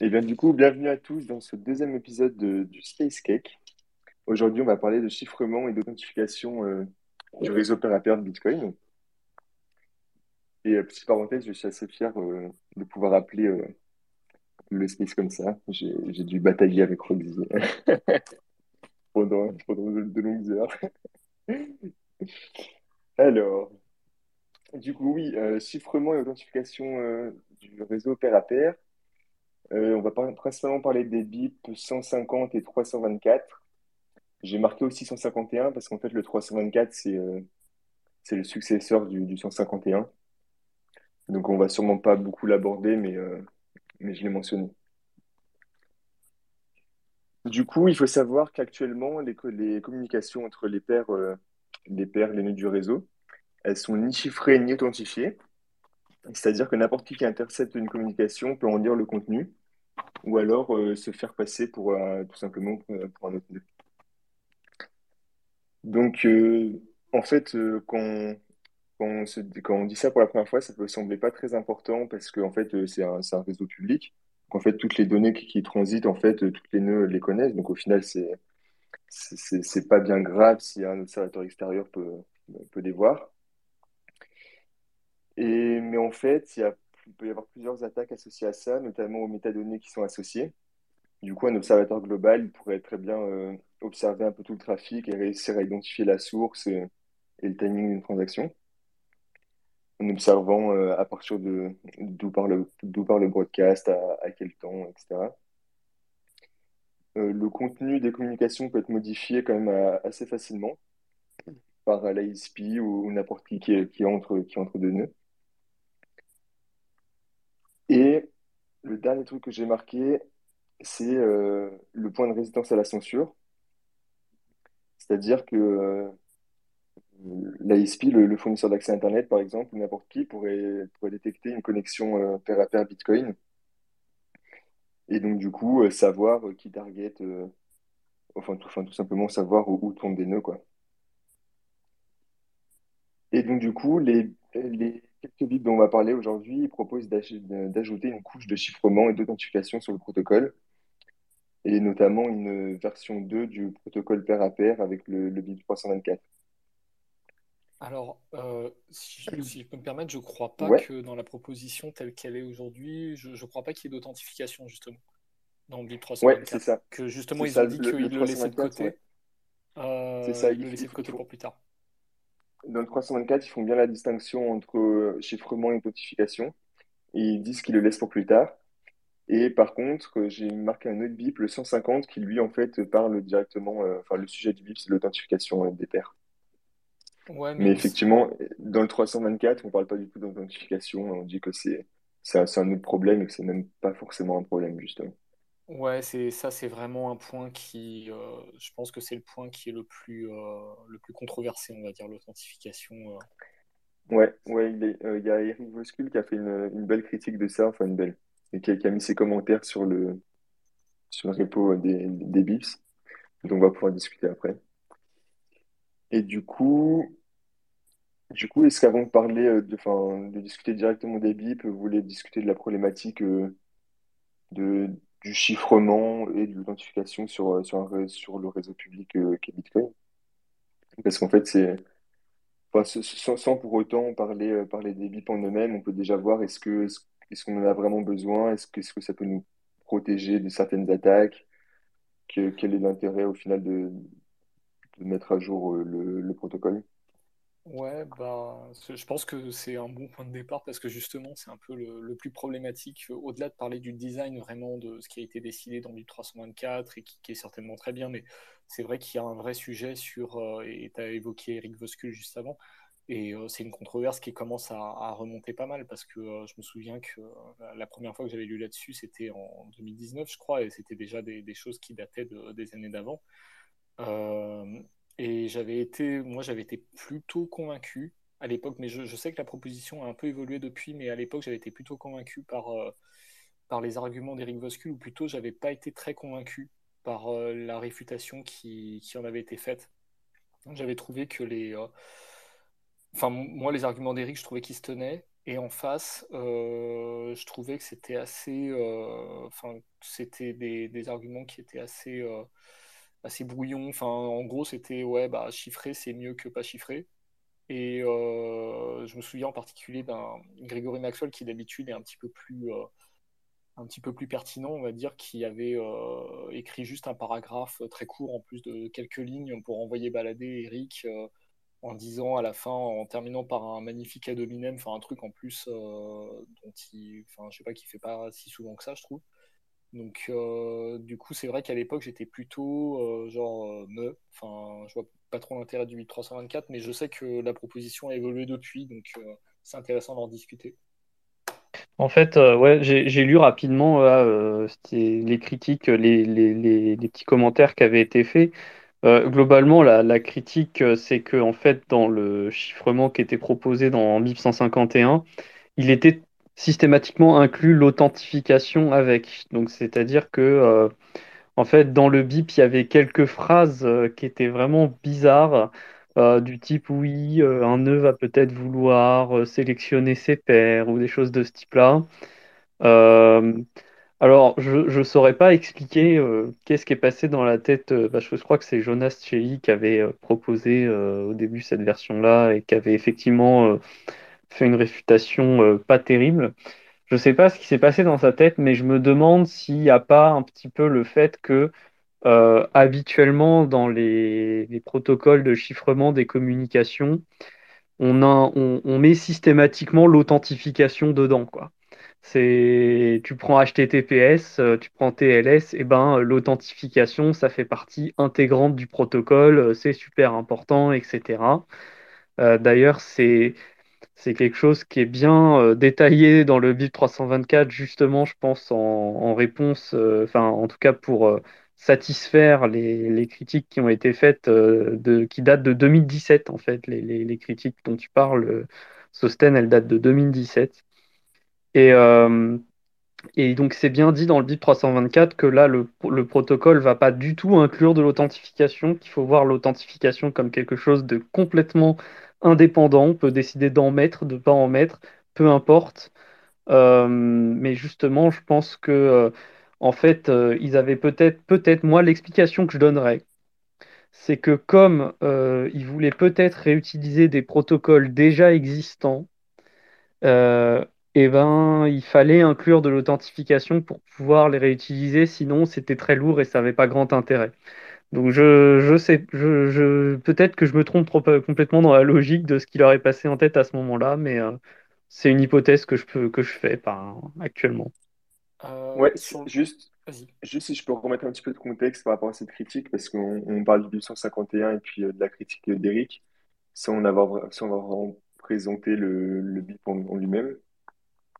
Et bien du coup, bienvenue à tous dans ce deuxième épisode de- du Space Cake. Aujourd'hui, on va parler de chiffrement et d'authentification euh, du réseau pair de Bitcoin. Et euh, petite parenthèse, je suis assez fier euh, de pouvoir appeler le Space comme ça. J'ai dû batailler avec Roxy pendant, pendant de, de longues heures. Alors, du coup, oui, chiffrement et authentification du réseau pair à pair. Euh, on va principalement parler des BIP 150 et 324. J'ai marqué aussi 151 parce qu'en fait, le 324, c'est euh, c'est le successeur du, du 151. Donc, on va sûrement pas beaucoup l'aborder, mais, euh, mais je l'ai mentionné. Du coup, il faut savoir qu'actuellement, les, co- les communications entre les paires, euh, les paires, les nœuds du réseau, elles sont ni chiffrées ni authentifiées. C'est-à-dire que n'importe qui qui intercepte une communication peut en lire le contenu ou alors euh, se faire passer pour euh, tout simplement pour, pour un autre nœud. Donc, euh, en fait, euh, quand, quand on dit ça pour la première fois, ça peut sembler pas très important parce que fait, euh, c'est un, réseau public. En fait, toutes les données qui, transitent, en fait, euh, toutes les nœuds les connaissent. Donc, au final, c'est- c'est pas bien grave si un observateur extérieur peut, peut les voir. Et, mais en fait, il y a, il peut y avoir plusieurs attaques associées à ça, notamment aux métadonnées qui sont associées. Du coup, un observateur global, il pourrait très bien euh, observer un peu tout le trafic et réussir à identifier la source et, et le timing d'une transaction, en observant euh, à partir de d'où part le, d'où le broadcast, à, quel temps, etc. Euh, le contenu des communications peut être modifié quand même euh, assez facilement par l'ISP ou, n'importe qui qui, qui entre, qui entre deux nœuds. Et le dernier truc que j'ai marqué, c'est euh, le point de résistance à la censure. C'est-à-dire que euh, l'ISP, le, fournisseur d'accès Internet, par exemple, ou n'importe qui pourrait, pourrait détecter une connexion euh, pair à pair Bitcoin et donc du coup euh, savoir euh, qui target, enfin, tout, enfin tout simplement savoir où, où tournent des nœuds, quoi. Et donc du coup, les, les quelques bits dont on va parler aujourd'hui, proposent d'ajouter une couche de chiffrement et d'authentification sur le protocole, et notamment une version 2 du protocole pair à pair avec le, le BIP 324. Alors, euh, si, je si je peux me permettre, je crois pas Ouais, que dans la proposition telle qu'elle est aujourd'hui, je, je crois pas qu'il y ait d'authentification justement dans le BIP ouais, c'est 324. ça. Que justement C'est ils ça, ont le, dit le qu'ils le laissaient de 324, ouais. côté, C'est euh, ça. ils Il, le il laissaient de il côté faut- pour plus tard. Dans le 324, ils font bien la distinction entre euh, chiffrement et authentification. Et ils disent qu'ils le laissent pour plus tard. Et par contre, euh, j'ai marqué un autre BIP, le 150, qui lui, en fait, parle directement. euh, enfin, le sujet du BIP, c'est l'authentification euh, des pairs. Ouais, Mais effectivement, dans le 324, on parle pas du tout d'authentification. On dit que c'est c'est un, c'est un autre problème et que c'est même pas forcément un problème, justement. Ouais, c'est ça, c'est vraiment un point qui, euh, je pense que c'est le point qui est le plus, euh, le plus controversé, on va dire, l'authentification. euh. Ouais, ouais, il y a Eric Voskuil qui a fait une, une belle critique de ça, enfin une belle, et qui a, mis ses commentaires sur le, sur le repo des, des bips. Donc on va pouvoir discuter après. Et du coup, du coup, est-ce qu'avant de parler, de, de discuter directement des bips, vous voulez discuter de la problématique de, du chiffrement et de l'authentification sur, euh, sur, le réseau public euh, qu'est Bitcoin? Parce qu'en fait, c'est, sans, pour autant parler, euh, parler des bips en eux-mêmes, on peut déjà voir est-ce est-ce, qu'on en a vraiment besoin? Est-ce que, est-ce que ça peut nous protéger de certaines attaques? Que- quel est l'intérêt au final de, mettre à jour euh, le protocole? Ouais, ce- je pense que c'est un bon point de départ parce que justement, c'est un peu le, plus problématique, euh, au-delà de parler du design vraiment de ce qui a été décidé dans le 324 et qui, est certainement très bien, mais c'est vrai qu'il y a un vrai sujet sur, euh, et tu as évoqué Eric Voskuil juste avant, et euh, c'est une controverse qui commence à, remonter pas mal parce que je me souviens que la première fois que j'avais lu là-dessus, c'était en 2019, je crois, et c'était déjà des, des choses qui dataient de- des années d'avant. Et j'avais été, moi, j'avais été plutôt convaincu à l'époque, mais je, sais que la proposition a un peu évolué depuis, mais à l'époque, j'avais été plutôt convaincu par, euh, par les arguments d'Eric Voskuil, ou plutôt, j'avais pas été très convaincu par euh, la réfutation qui, qui en avait été faite. J'avais trouvé que les, euh, Enfin, moi, les arguments d'Eric, je trouvais qu'ils se tenaient. Et en face, je trouvais que c'était assez, enfin, c'était des, des arguments qui étaient assez, assez brouillons. Enfin, en gros, c'était ouais, bah chiffré, c'est mieux que pas chiffré. Et euh, je me souviens en particulier d'un Grégory Maxwell qui d'habitude est un petit peu plus, euh, un petit peu plus pertinent, on va dire, qui avait euh, écrit juste un paragraphe très court en plus de quelques lignes pour envoyer balader Eric en disant à la fin, en terminant par un magnifique ad hominem, enfin un truc en plus dont il, enfin je sais pas, qui fait pas si souvent que ça, je trouve. Donc euh, du coup, c'est vrai qu'à l'époque, j'étais plutôt euh, genre euh, me, enfin je vois pas trop l'intérêt du 8324, mais je sais que la proposition a évolué depuis, donc c'est intéressant d'en discuter. En fait, ouais, j'ai lu rapidement les critiques, les, les, les, petits commentaires qui avaient été faits. Globalement, la, critique, c'est que en fait, dans le chiffrement qui était proposé dans BIP 151, il était systématiquement inclus l'authentification avec. Donc, c'est-à-dire que euh, En fait, dans le bip, il y avait quelques phrases euh, qui étaient vraiment bizarres, euh, du type oui, un nœud va peut-être vouloir sélectionner ses pairs ou des choses de ce type-là. Alors, je ne saurais pas expliquer qu'est-ce qui est passé dans la tête. je, crois que c'est Jonas Chey qui avait proposé au début cette version-là et qui avait effectivement fait une réfutation euh, pas terrible. Je ne sais pas ce qui s'est passé dans sa tête, mais je me demande s'il n'y a pas un petit peu le fait que euh, habituellement, dans les, les protocoles de chiffrement des communications, on met systématiquement l'authentification dedans, tu prends HTTPS, euh, tu prends TLS, et ben l'authentification, ça fait partie intégrante du protocole, c'est super important, etc. D'ailleurs, c'est c'est quelque chose qui est bien euh, détaillé dans le BIP 324, justement, je pense, en, réponse, euh, enfin, en tout cas pour euh, satisfaire les, critiques qui ont été faites, qui datent de 2017, en fait. Les, critiques dont tu parles, Sosten, elles datent de 2017. Et, donc, c'est bien dit dans le BIP 324 que là, le, le protocole va pas du tout inclure de l'authentification, qu'il faut voir l'authentification comme quelque chose de complètement indépendant. On peut décider d'en mettre, de pas en mettre, peu importe. Euh, mais justement, je pense que, euh, en fait, euh, ils avaient peut-être, peut-être, moi, l'explication que je donnerais, c'est que comme ils voulaient peut-être réutiliser des protocoles déjà existants, eh ben, il fallait inclure de l'authentification pour pouvoir les réutiliser, sinon c'était très lourd et ça n'avait pas grand intérêt. Donc je, je sais, je, je, peut-être que je me trompe trop- euh, complètement dans la logique de ce qui leur est passé en tête à ce moment-là, mais euh, c'est une hypothèse que je peux, que je fais pas actuellement. Euh, Ouais, sur juste, juste si je peux remettre un petit peu de contexte par rapport à cette critique, parce qu'on on parle du 251 et un et puis euh, de la critique d'Eric, sans en avoir, sans avoir présenté le, le BIP en, en lui-même.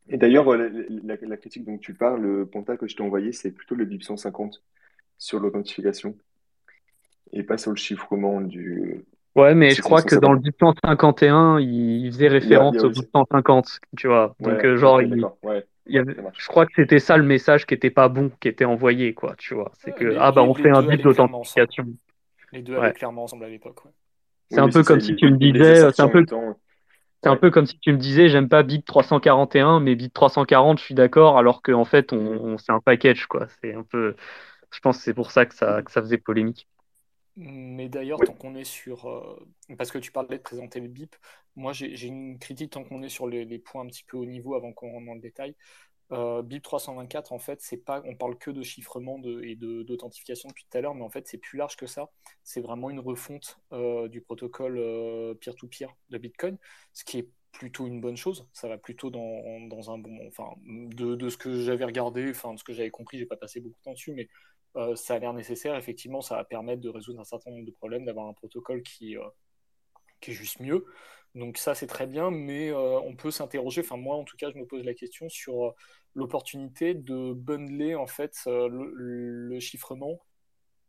Et d'ailleurs, la, la- la critique dont tu parles, le Ponta que je t'ai envoyé, c'est plutôt le BIP 150 sur l'authentification et pas sur le chiffrement du. Ouais, mais je crois que dans le 150. 851, il faisait Il y a, il y référence a au aussi. 850, tu vois. Donc, Ouais, euh, genre, il. Ouais, il avait, je crois que c'était ça le message qui était pas bon, qui était envoyé, quoi, tu vois. C'est Ouais, que, les, ah bah, on fait un ensemble. d'authentification. Les deux allaient Ouais. clairement ensemble à l'époque. ouais. C'est Oui, un peu comme si tu me disais, euh, c'est un peu, un comme si tu me disais, j'aime pas bip 341, mais bip 340, je suis d'accord, alors qu'en fait, on, Mhm. on- c'est un package, quoi. C'est un peu, je pense que c'est pour ça que ça, que ça faisait polémique. Mais d'ailleurs, tant qu'on est sur... euh, parce que tu parlais de présenter le BIP, moi j'ai une critique tant qu'on est sur les, les points un petit peu au niveau avant qu'on rentre dans le détail. Euh, BIP 324, en fait, c'est pas, on parle que de chiffrement de, et de- d'authentification depuis tout à l'heure, mais en fait, c'est plus large que ça. C'est vraiment une refonte euh, du protocole peer-to-peer de Bitcoin, ce qui est plutôt une bonne chose. Ça va plutôt dans, dans un bon. Enfin, de, de ce que j'avais regardé, enfin, de ce que j'avais compris, j'ai pas passé beaucoup de temps dessus, mais euh, ça a l'air nécessaire. Effectivement, ça va permettre de résoudre un certain nombre de problèmes, d'avoir un protocole qui, euh, qui est juste mieux. Donc ça, c'est très bien, mais euh, on peut s'interroger, enfin moi en tout cas, je me pose la question sur l'opportunité de bundler en fait le, chiffrement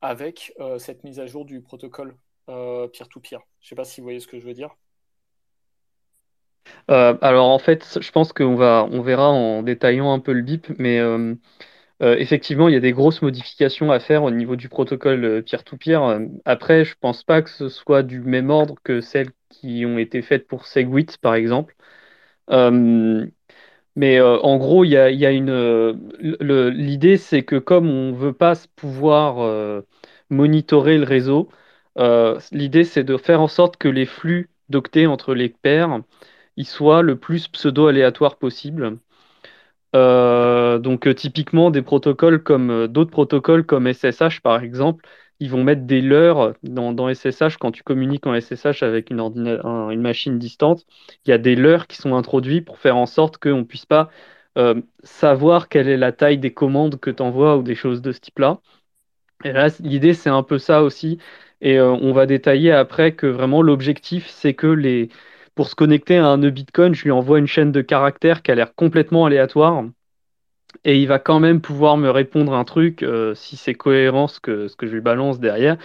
avec cette mise à jour du protocole peer-to-peer. Je sais pas si vous voyez ce que je veux dire. Alors en fait, je pense qu'on va, on verra en détaillant un peu le BIP, mais euh, effectivement, il y a des grosses modifications à faire au niveau du protocole euh, peer-to-peer. Euh, Après, je pense pas que ce soit du même ordre que celles qui ont été faites pour Segwit, par exemple. mais en gros, il y a, une. L'idée, c'est que comme on ne veut pas pouvoir monitorer le réseau, l'idée, c'est de faire en sorte que les flux d'octets entre les paires ils soient le plus pseudo-aléatoires possible. Donc typiquement des protocoles comme d'autres protocoles comme SSH par exemple, ils vont mettre des leurres dans, SSH quand tu communiques en SSH avec une, machine distante. Il y a des leurres qui sont introduits pour faire en sorte qu'on ne puisse pas euh, savoir quelle est la taille des commandes que tu envoies ou des choses de ce type-là. Et là, l'idée, c'est un peu ça aussi. Et euh, on va détailler après que vraiment l'objectif, c'est que les... pour se connecter à un nœud Bitcoin, je lui envoie une chaîne de caractères qui a l'air complètement aléatoire et il va quand même pouvoir me répondre un truc euh, si c'est cohérent ce que, ce que je lui balance derrière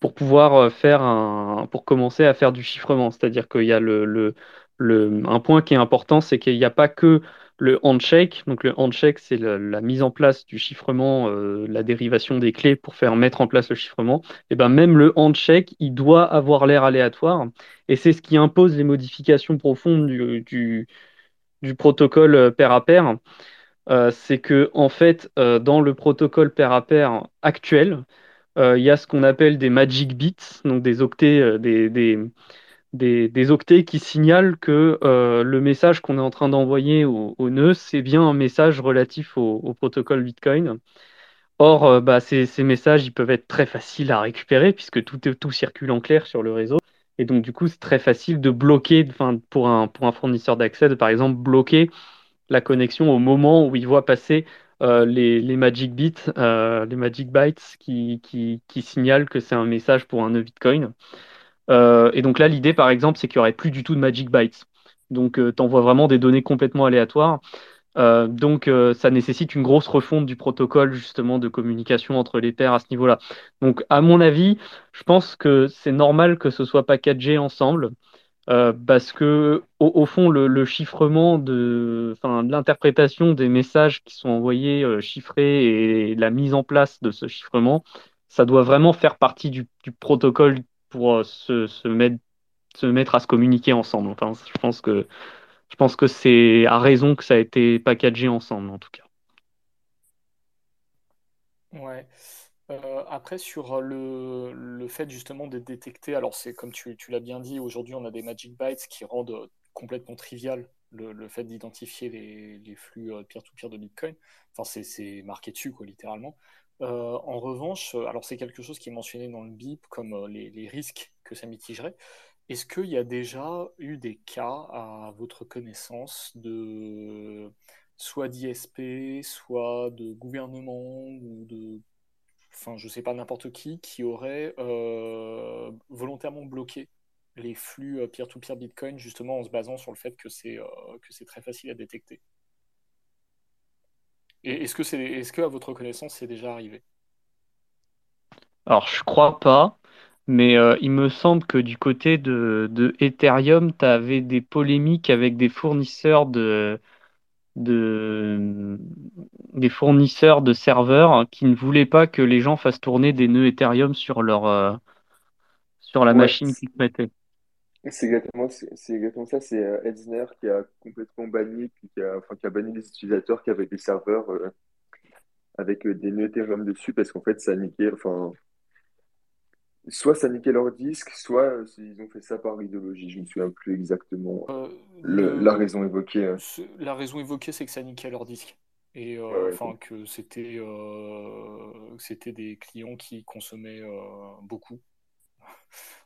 pour pouvoir euh, faire un pour commencer à faire du chiffrement. C'est-à-dire qu'il y a le, le, le, un point qui est important, c'est qu'il n'y a pas que le handshake. Donc le handshake, c'est la mise en place du chiffrement, euh, la dérivation des clés pour faire mettre en place le chiffrement. Et ben même le handshake, il doit avoir l'air aléatoire. Et c'est ce qui impose les modifications profondes du, du, protocole pair à pair. Euh, c'est que en fait, euh, dans le protocole pair à pair actuel, euh, il y a ce qu'on appelle des magic bits, donc des octets, des, octets qui signalent que le message qu'on est en train d'envoyer au, nœud, c'est bien un message relatif au, protocole Bitcoin. Or, bah, ces, messages, ils peuvent être très faciles à récupérer puisque tout, circule en clair sur le réseau. Et donc, du coup, c'est très facile de bloquer, pour un, fournisseur d'accès, de par exemple bloquer la connexion au moment où il voit passer euh, les, magic bits, euh, les magic bytes qui, signalent que c'est un message pour un nœud Bitcoin. Euh, et donc là, l'idée, par exemple, c'est qu'il n'y aurait plus du tout de magic bytes. Donc, tu envoies vraiment des données complètement aléatoires. donc, ça nécessite une grosse refonte du protocole justement de communication entre les paires à ce niveau-là. Donc, à mon avis, je pense que c'est normal que ce soit packagé ensemble. Euh, parce que au, fond, le, chiffrement de, l'interprétation des messages qui sont envoyés euh, chiffrés et la mise en place de ce chiffrement, ça doit vraiment faire partie du, protocole pour euh, se, mettre, se mettre à se communiquer ensemble. Enfin, je pense que je pense que c'est à raison que ça a été packagé ensemble, en tout cas. Ouais. Euh, après, sur le, le, fait justement d'être détecté, alors c'est comme tu, tu l'as bien dit, aujourd'hui on a des Magic Bytes qui rendent complètement trivial le, le fait d'identifier les, les, flux euh, peer-to-peer de Bitcoin. Enfin, c'est marqué dessus, quoi, littéralement. Euh, en revanche, alors c'est quelque chose qui est mentionné dans le BIP comme les, les risques que ça mitigerait. Est-ce qu'il y a déjà eu des cas, à votre connaissance, de soit d'ISP, soit de gouvernement ou de enfin je sais pas n'importe qui, qui aurait euh, volontairement bloqué les flux euh, peer-to-peer Bitcoin justement en se basant sur le fait que c'est euh, que c'est très facile à détecter? Et est-ce que c'est est-ce que à votre connaissance c'est déjà arrivé? Alors je crois pas, mais il me semble que du côté de, de Ethereum, tu avais des polémiques avec des fournisseurs de de, des fournisseurs de serveurs qui ne voulaient pas que les gens fassent tourner des nœuds Ethereum sur, leur, euh, sur la machine qu'ils mettaient. C'est exactement, c'est exactement ça. C'est euh, Edsner qui a complètement banni, qui a, enfin, qui a banni les utilisateurs qui avaient des serveurs euh, avec des nœuds Ethereum dessus parce qu'en fait, ça niquait, enfin, soit ça niquait leur disque, soit euh, ils ont fait ça par idéologie. Je ne me souviens plus exactement euh, la raison évoquée. Hein. La raison évoquée, c'est que ça niquait leur disque. Et euh, que c'était c'était des clients qui consommaient beaucoup.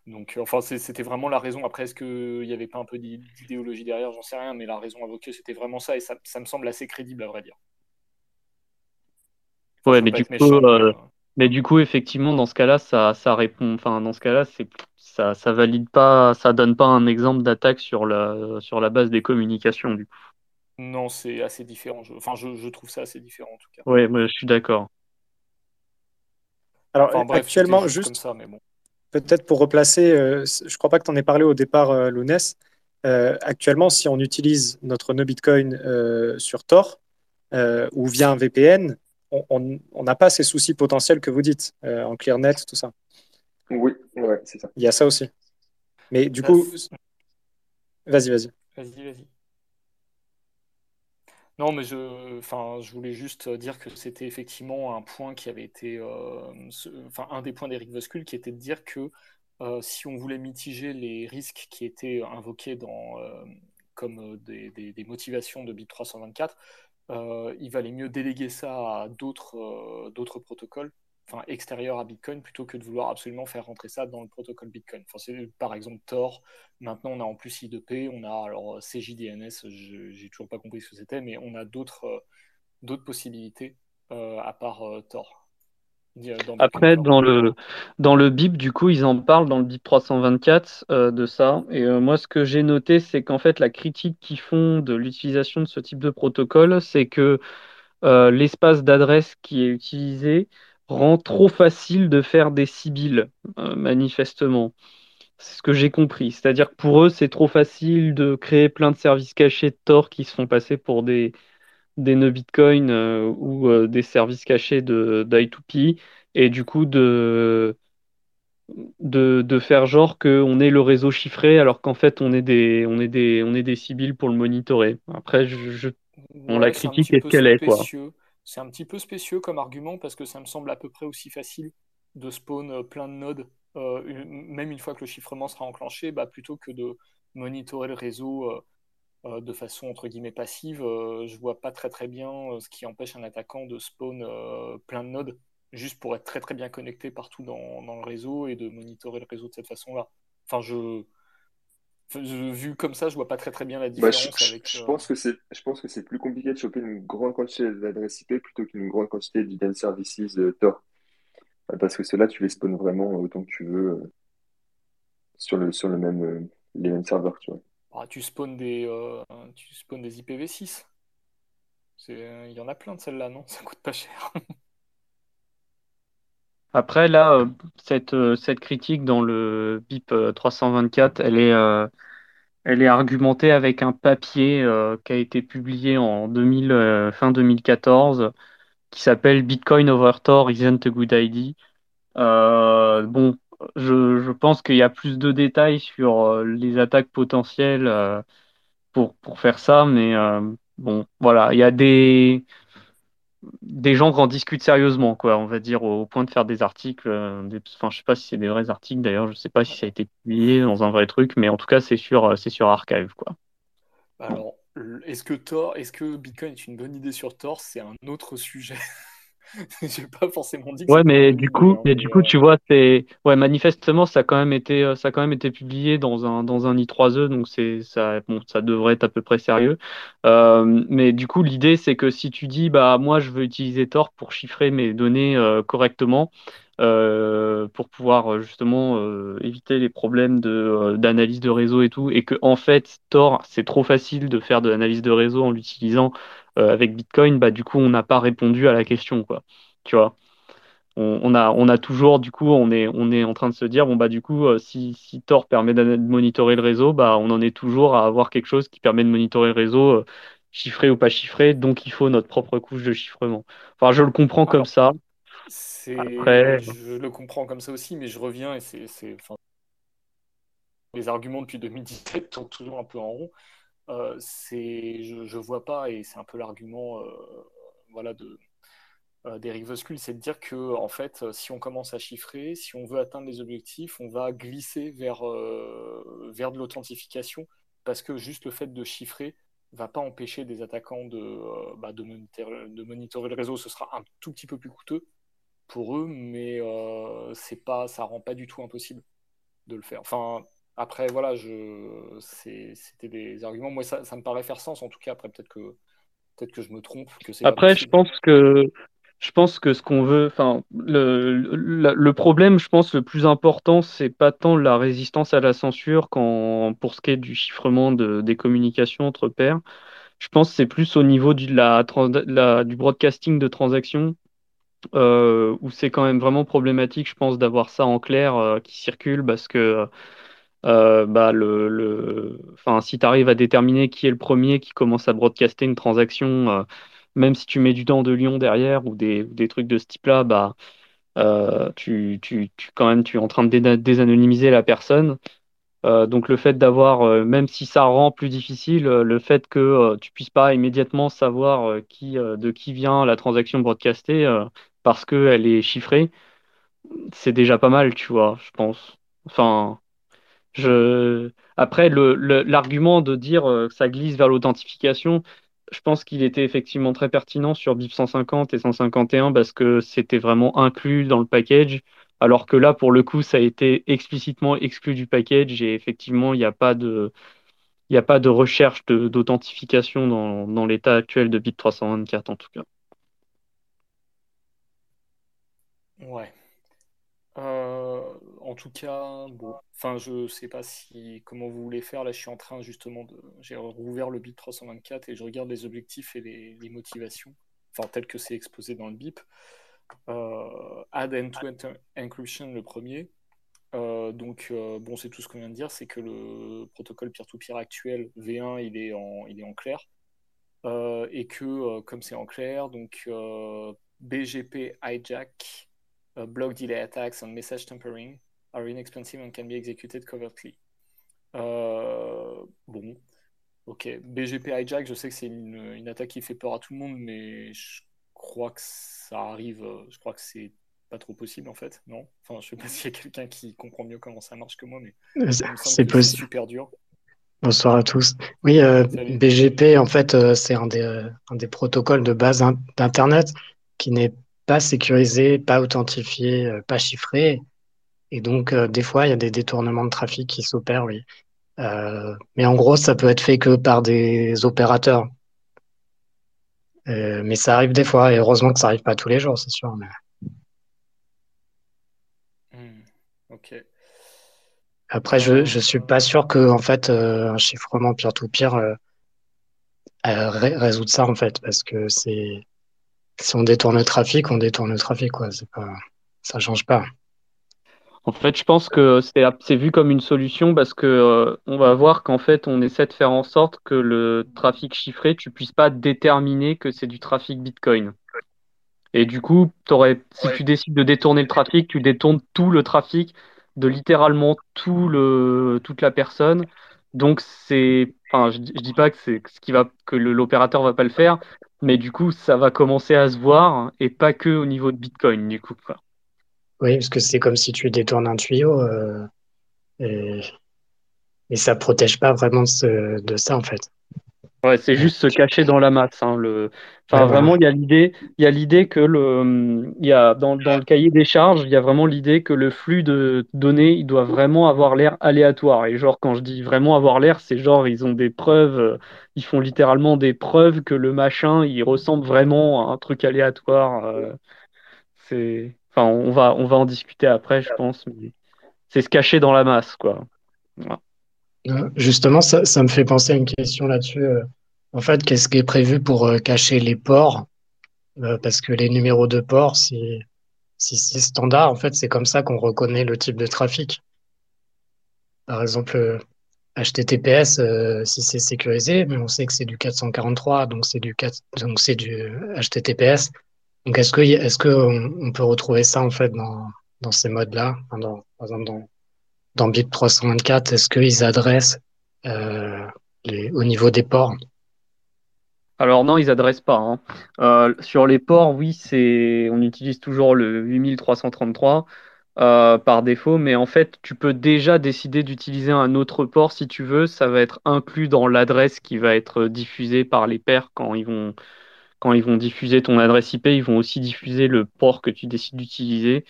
Donc enfin c'était vraiment la raison. Après est-ce qu'il n'y avait pas un peu d'idéologie derrière, j'en sais rien, mais la raison évoquée c'était vraiment ça et ça, ça, me semble assez crédible à vrai dire. ouais, mais du coup, mais du coup, effectivement, dans ce cas-là, ça, ça répond. Enfin, dans ce cas-là, c'est ça, ça valide pas, ça donne pas un exemple d'attaque sur la sur la base des communications, du coup. Non, c'est assez différent. enfin, je, trouve ça assez différent en tout cas. Oui, moi, je suis d'accord. Alors, actuellement, juste, ça, mais bon. Peut-être pour replacer, euh, je crois pas que tu en aies parlé au départ, euh, Lounès. Euh, actuellement, si on utilise notre nœud Bitcoin euh, sur Tor ou via un VPN, on n'a pas ces soucis potentiels que vous dites euh, en ClearNet, tout ça. Oui, ouais, c'est ça. Il y a ça aussi. Mais du coup, vas-y, vas-y. Vas-y, vas-y. Non, mais je, enfin, je voulais juste dire que c'était effectivement un point qui avait été, euh, enfin, un des points d'Eric Voskull qui était de dire que euh, si on voulait mitiger les risques qui étaient invoqués dans, euh, comme des, des, motivations de BIP 324, il valait mieux déléguer ça à d'autres protocoles enfin, extérieur à Bitcoin plutôt que de vouloir absolument faire rentrer ça dans le protocole Bitcoin. Enfin, par exemple Tor. Maintenant, on a en plus I2P, on a alors CJDNS, j'ai toujours pas compris ce que c'était, mais on a d'autres euh, d'autres possibilités euh, à part euh, Tor. Après, dans le, dans le BIP, du coup, ils en parlent dans le BIP 324 de ça. Et moi, ce que j'ai noté, c'est qu'en fait, la critique qu'ils font de l'utilisation de ce type de protocole, c'est que l'espace d'adresse qui est utilisé rend trop facile de faire des sibylles, euh, manifestement. C'est ce que j'ai compris. C'est-à-dire que pour eux, c'est trop facile de créer plein de services cachés de Tor qui se font passer pour des, des nœuds Bitcoin euh, ou euh, des services cachés de d'I2P et du coup de, de, faire genre qu'on est le réseau chiffré alors qu'en fait on est des on est des on est des sibylles pour le monitorer. Après, je, on la critique est ce qu'elle est quoi. C'est un petit peu spécieux comme argument parce que ça me semble à peu près aussi facile de spawn euh, plein de nodes, euh, même une fois que le chiffrement sera enclenché, bah, plutôt que de monitorer le réseau euh, de façon entre guillemets passive. je vois pas très très bien ce qui empêche un attaquant de spawn plein de nodes juste pour être très très bien connecté partout dans, dans le réseau et de monitorer le réseau de cette façon-là. Enfin, je, vu comme ça, je vois pas très très bien la bah, différence. je, avec, je, euh, pense que c'est, je pense que c'est plus compliqué de choper une grande quantité d'adresses IP plutôt qu'une grande quantité d'ident services euh, Tor. Euh, parce que ceux-là, tu les spawns vraiment autant que tu veux sur, le, sur le même, les mêmes serveurs. Tu, vois. Ah, tu spawns des, tu spawns des IPv6. Il y en a plein de celles-là, non? Ça coûte pas cher. Après, là, euh, cette, euh, cette critique dans le BIP 324, elle est, euh, elle est argumentée avec un papier qui a été publié en 2000, fin 2014 qui s'appelle Bitcoin over Tor isn't a good idea. bon, je, je pense qu'il y a plus de détails sur les attaques potentielles pour, pour faire ça, mais bon, voilà, il y a des des gens qui en discutent sérieusement, quoi, on va dire, au, point de faire des articles. Euh, des, enfin, je sais pas si c'est des vrais articles d'ailleurs, je sais pas si ça a été publié dans un vrai truc, mais en tout cas, c'est sur, euh, sur Archive, quoi. Alors, est-ce que Tor, est-ce que Bitcoin est une bonne idée sur Tor? C'est un autre sujet. J'ai pas forcément dit. Que ouais, mais du coup, hein, mais du coup, tu vois, c'est ouais, manifestement, ça a quand même été, euh, ça a quand même été publié dans un dans un i3e, donc c'est ça, bon, ça devrait être à peu près sérieux. Euh, mais du coup, l'idée, c'est que si tu dis, bah, moi, je veux utiliser Tor pour chiffrer mes données euh, correctement, pour pouvoir justement éviter les problèmes de d'analyse de réseau et tout, et que en fait, Tor, c'est trop facile de faire de l'analyse de réseau en l'utilisant euh, avec Bitcoin, bah, du coup, on n'a pas répondu à la question, quoi. Tu vois? On, a, on a toujours, du coup, on est, on est en train de se dire, bon, bah, du coup, euh, si, si Tor permet de monitorer le réseau, bah, on en est toujours à avoir quelque chose qui permet de monitorer le réseau, euh, chiffré ou pas chiffré, donc il faut notre propre couche de chiffrement. Enfin, je le comprends comme ça. Après... Je le comprends comme ça aussi, mais je reviens et c'est. Les arguments depuis 2017 tournent toujours un peu en rond. Euh, c'est, je, je vois pas, et c'est un peu l'argument euh, voilà, de, euh, d'Eric Voskull, c'est de dire que en fait, si on commence à chiffrer, si on veut atteindre les objectifs, on va glisser vers, vers de l'authentification, parce que juste le fait de chiffrer va pas empêcher des attaquants de, bah, monitorer, de, monitorer, le réseau. Ce sera un tout petit peu plus coûteux pour eux, mais c'est pas, ça rend pas du tout impossible de le faire. Enfin, après, voilà, je... c'était des arguments. Moi, ça, ça, me paraît faire sens, en tout cas. Après, peut-être que, peut que je me trompe. Que Après, je pense que, je pense que ce qu'on veut, enfin, le, le, problème, je pense, le plus important, c'est pas tant la résistance à la censure quand, pour ce qui est du chiffrement de, des communications entre pairs. Je pense que c'est plus au niveau du, la, la, du broadcasting de transactions euh, où c'est quand même vraiment problématique, je pense, d'avoir ça en clair euh, qui circule parce que euh, bah, le, le... Enfin, si tu arrives à déterminer qui est le premier qui commence à broadcaster une transaction, euh, même si tu mets du temps de Lyon derrière ou des, des trucs de ce type-là, bah, euh, tu, tu, tu, quand même, tu es en train de désanonymiser la personne. donc le fait d'avoir, même si ça rend plus difficile, le fait que tu puisses pas immédiatement savoir qui, de qui vient la transaction broadcastée parce qu'elle est chiffrée, c'est déjà pas mal, tu vois, je pense. Enfin, Après, l'argument de dire que ça glisse vers l'authentification, je pense qu'il était effectivement très pertinent sur BIP 150 et 151 parce que c'était vraiment inclus dans le package, alors que là, pour le coup, ça a été explicitement exclu du package et effectivement, il n'y a pas de, il a pas de recherche d'authentification dans, dans l'état actuel de BIP 324 en tout cas. Ouais. Euh, en tout cas, bon, enfin, je sais pas si comment vous voulez faire. Là, je suis en train justement de, j'ai rouvert le BIP 324 et je regarde les objectifs et les, motivations, enfin tel que c'est exposé dans le BIP. Euh, add end-to-end encryption, le premier. Euh, donc, bon, c'est tout ce qu'on vient de dire, c'est que le protocole peer-to-peer actuel V1, il est en, il est en clair, et que comme c'est en clair, donc BGP hijack block delay attacks and message tampering are inexpensive and can be executed covertly. Euh, bon, ok. BGP hijack, je sais que c'est une, une, attaque qui fait peur à tout le monde, mais je crois que ça arrive. Euh, je crois que c'est pas trop possible en fait, non? Enfin, je sais pas s'il y a quelqu'un qui comprend mieux comment ça marche que moi, mais c'est possible. super dur. Bonsoir à tous. Oui, euh, BGP, en fait, euh, c'est un, des, un des protocoles de base d'Internet qui n'est pas sécurisé, pas authentifié, pas chiffré. Et donc, euh, des fois, il y a des détournements de trafic qui s'opèrent, oui. Euh, mais en gros, ça peut être fait que par des opérateurs. mais ça arrive des fois, et heureusement que ça arrive pas tous les jours, c'est sûr. Mais... Hmm, ok. Après, je ne suis pas sûr que en fait un chiffrement peer-to-peer résout ça en fait, parce que c'est si on détourne le trafic, on détourne le trafic, quoi. Pas, ça change pas. En fait, je pense que c'est vu comme une solution parce que euh, on va voir qu'en fait, on essaie de faire en sorte que le trafic chiffré, tu puisses pas déterminer que c'est du trafic Bitcoin. Et du coup, aurais, si tu décides de détourner le trafic, tu détournes tout le trafic de littéralement tout le, toute la personne. Donc c'est, enfin, je, je dis pas que c'est ce qui va que l'opérateur va pas le faire, mais du coup, ça va commencer à se voir et pas que au niveau de Bitcoin, du coup. Oui, parce que c'est comme si tu détournes un tuyau euh, et, et ça protège pas vraiment de, ça, en fait. Ouais, c'est juste se cacher dans la masse. Hein, le... Enfin, vraiment, il y a l'idée, il y a l'idée que le, il y a dans, dans, le cahier des charges, il y a vraiment l'idée que le flux de données, il doit vraiment avoir l'air aléatoire. Et genre, quand je dis vraiment avoir l'air, c'est genre ils ont des preuves, ils font littéralement des preuves que le machin, il ressemble vraiment à un truc aléatoire. Euh, c'est, on va, en discuter après, je pense. Mais c'est se cacher dans la masse. Euh, justement, ça, me fait penser à une question là-dessus. Euh. En fait, qu'est-ce qui est prévu pour euh, cacher les ports Parce que les numéros de port, si, c'est standard, en fait, c'est comme ça qu'on reconnaît le type de trafic. Par exemple, HTTPS, si c'est sécurisé, mais on sait que c'est du 443, donc c'est du, 4, donc c'est du HTTPS. Donc, est-ce que, on, peut retrouver ça, en fait, dans, ces modes-là, par exemple, dans, BIP 324, est-ce qu'ils adressent euh, au niveau des ports? Alors non, ils adressent pas. Hein. Euh, sur les ports, oui, on utilise toujours le 8333 euh, par défaut, mais en fait, tu peux déjà décider d'utiliser un autre port si tu veux. Ça va être inclus dans l'adresse qui va être diffusée par les pairs quand ils vont quand ils vont diffuser ton adresse IP. Ils vont aussi diffuser le port que tu décides d'utiliser.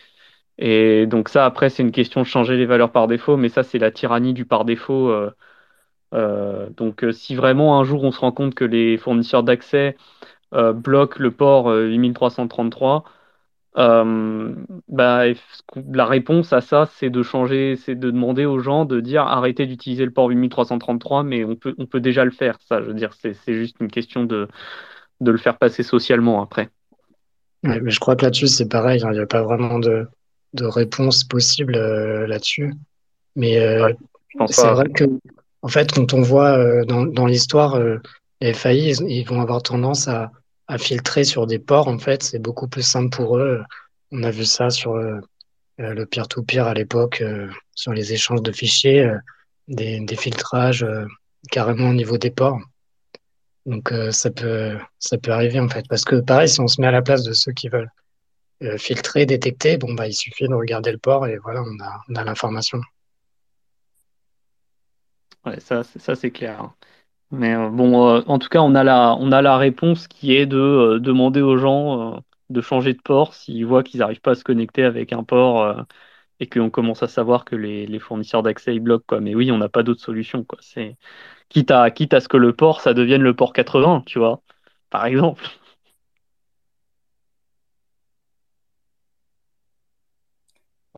Et donc ça, après, c'est une question de changer les valeurs par défaut, mais ça, c'est la tyrannie du par défaut. Euh, euh, donc euh, si vraiment un jour on se rend compte que les fournisseurs d'accès bloquent le port 8333, bah, la réponse à ça, c'est de changer, c'est de demander aux gens de dire arrêtez d'utiliser le port 8333, mais on peut, on peut déjà le faire. Ça, je veux dire, c'est juste une question de, de le faire passer socialement après. mais je crois que là-dessus, c'est pareil. Hein. Il n'y a pas vraiment de, de réponse possible euh, là-dessus. Mais euh, c'est vrai que, en fait, quand on voit euh, dans, dans l'histoire, les FAI, ils, vont avoir tendance à, à, filtrer sur des ports. En fait, c'est beaucoup plus simple pour eux. On a vu ça sur le peer-to-peer à l'époque, sur les échanges de fichiers. des, filtrages carrément au niveau des ports. Donc ça peut ça peut arriver en fait parce que pareil si on se met à la place de ceux qui veulent filtrer, détecter, bon bah il suffit de regarder le port et voilà on a on a l'information. Ouais, ça, ça c'est clair. Hein. Mais euh, bon, euh, en tout cas, on a la, on a la réponse qui est de euh, demander aux gens de changer de port s'ils voient qu'ils n'arrivent pas à se connecter avec un port et qu'on commence à savoir que les, les fournisseurs d'accès ils bloquent. Quoi. Mais oui, on n'a pas d'autre solution. Quoi. C'est... Quitte, à, quitte à ce que le port, ça devienne le port 80, tu vois, par exemple.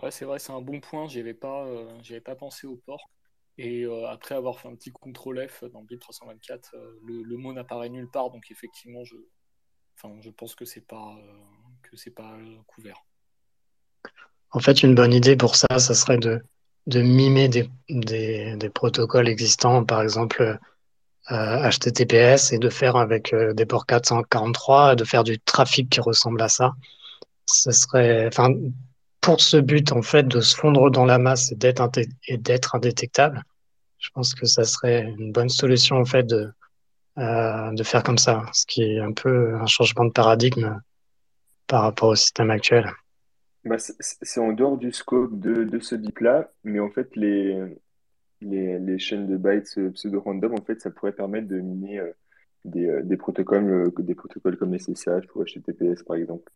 Ouais, c'est vrai, c'est un bon point. J'y avais pas, avais pas pensé au port. Et euh, après avoir fait un petit contrôle F dans BIP 324, euh, le, mot n'apparaît nulle part. Donc effectivement, je, enfin, je pense que c'est pas euh, que c'est pas couvert. En fait, une bonne idée pour ça, ça serait de, de mimer des, des, des protocoles existants, par exemple HTTPS, et de faire avec des ports 443, de faire du trafic qui ressemble à ça. Ce serait, enfin, pour ce but, en fait, de se fondre dans la masse et d'être indétectable, je pense que ça serait une bonne solution, en fait, de, euh, de faire comme ça, ce qui est un peu un changement de paradigme par rapport au système actuel. Bah, c'est en dehors du scope de, de ce BIP-là, mais en fait, les, les, les, chaînes de bytes pseudo-random, en fait, ça pourrait permettre de miner euh, des, euh, des, protocoles, des protocoles comme SSH ou HTTPS, par exemple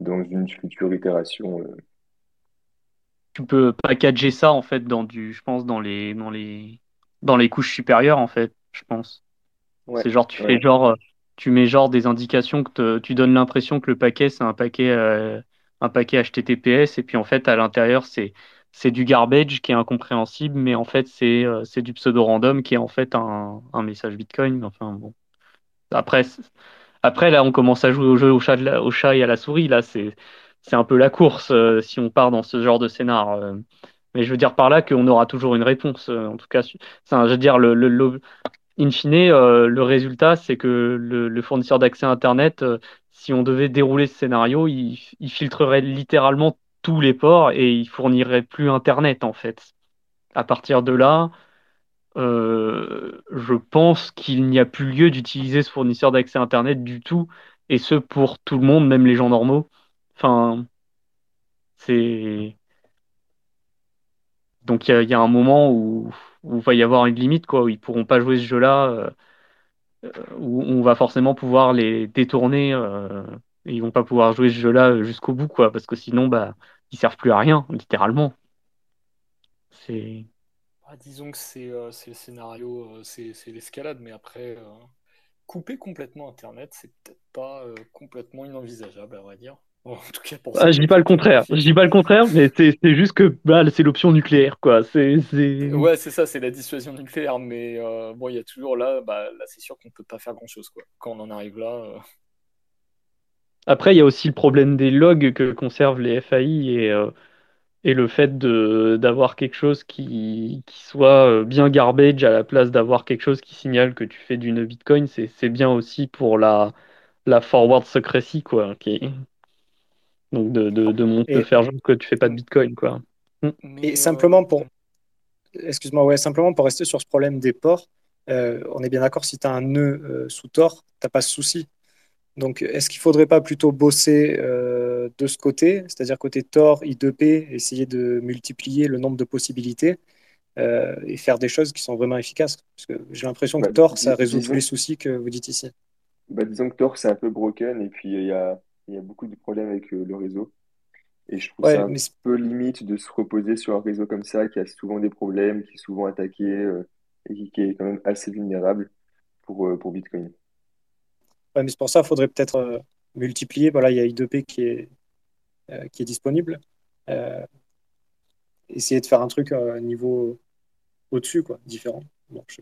dans une future itération. Euh. Tu peux packager ça en fait dans du, je pense dans les dans les dans les couches supérieures en fait, je pense. c'est genre tu fais genre euh, tu mets genre des indications que tu donnes l'impression que le paquet c'est un paquet euh, un paquet HTTPS et puis en fait à l'intérieur c'est c'est du garbage qui est incompréhensible mais en fait c'est c'est du pseudo random qui est en fait un, un message Bitcoin enfin bon après après, là, on commence à jouer au jeu au chat, au chat et à la souris. Là, c'est un peu la course euh, si on part dans ce genre de scénar. Euh. mais je veux dire par là qu'on aura toujours une réponse. Euh, en tout cas, je veux dire, le, le, in fine, le résultat, c'est que le, fournisseur d'accès Internet, si on devait dérouler ce scénario, il, il, filtrerait littéralement tous les ports et il fournirait plus Internet, en fait. À partir de là, euh, je pense qu'il n'y a plus lieu d'utiliser ce fournisseur d'accès Internet du tout, et ce pour tout le monde, même les gens normaux. Enfin, c'est. Donc il y, a un moment où, il va y avoir une limite, quoi, où ils pourront pas jouer ce jeu-là, euh, où on va forcément pouvoir les détourner, et ils vont pas pouvoir jouer ce jeu-là jusqu'au bout, quoi, parce que sinon, bah, ils servent plus à rien, littéralement. C'est. Ah, disons que c'est euh, le scénario, euh, c'est l'escalade, mais après, euh, couper complètement Internet, c'est peut-être pas complètement inenvisageable, à vrai dire. En tout cas, pour ah, je dis pas le contraire. Je dis pas le contraire, mais c'est juste que bah, c'est l'option nucléaire, quoi. C'est ouais, c'est ça, c'est la dissuasion nucléaire, mais bon, il y a toujours là, bah, là, c'est sûr qu'on peut pas faire grand chose, quoi. Quand on en arrive là. Après, il y a aussi le problème des logs que conservent les FAI et et le fait d'avoir quelque chose qui, qui, soit euh, bien garbage à la place d'avoir quelque chose qui signale que tu fais d'une Bitcoin, c'est bien aussi pour la, la forward secrecy, quoi. Qui Donc de, de, de, faire genre que tu fais pas de Bitcoin, quoi. Mm. Et euh, simplement pour... Excuse-moi, ouais, simplement pour rester sur ce problème des ports, euh, on est bien d'accord, si tu as un nœud sous Tor, tu n'as pas ce souci. Donc, est-ce qu'il ne faudrait pas plutôt bosser euh, de ce côté, c'est-à-dire côté Tor, I2P, essayer de multiplier le nombre de possibilités euh, et faire des choses qui sont vraiment efficaces? Parce que j'ai l'impression que bah, Tor, ça résout tous les soucis que vous dites ici. Bah, disons que Tor, c'est un peu broken et puis il y a, y a, beaucoup de problèmes avec euh, le réseau. Et je trouve ça un peu limite de se reposer sur un réseau comme ça qui a souvent des problèmes, qui est souvent attaqué et qui, qui, est quand même assez vulnérable pour, pour Bitcoin mais c'est pour ça qu'il faudrait peut-être euh, multiplier. Voilà, il y a I2P qui est, euh, qui est disponible. Euh, essayer de faire un truc à niveau au-dessus, quoi, différent.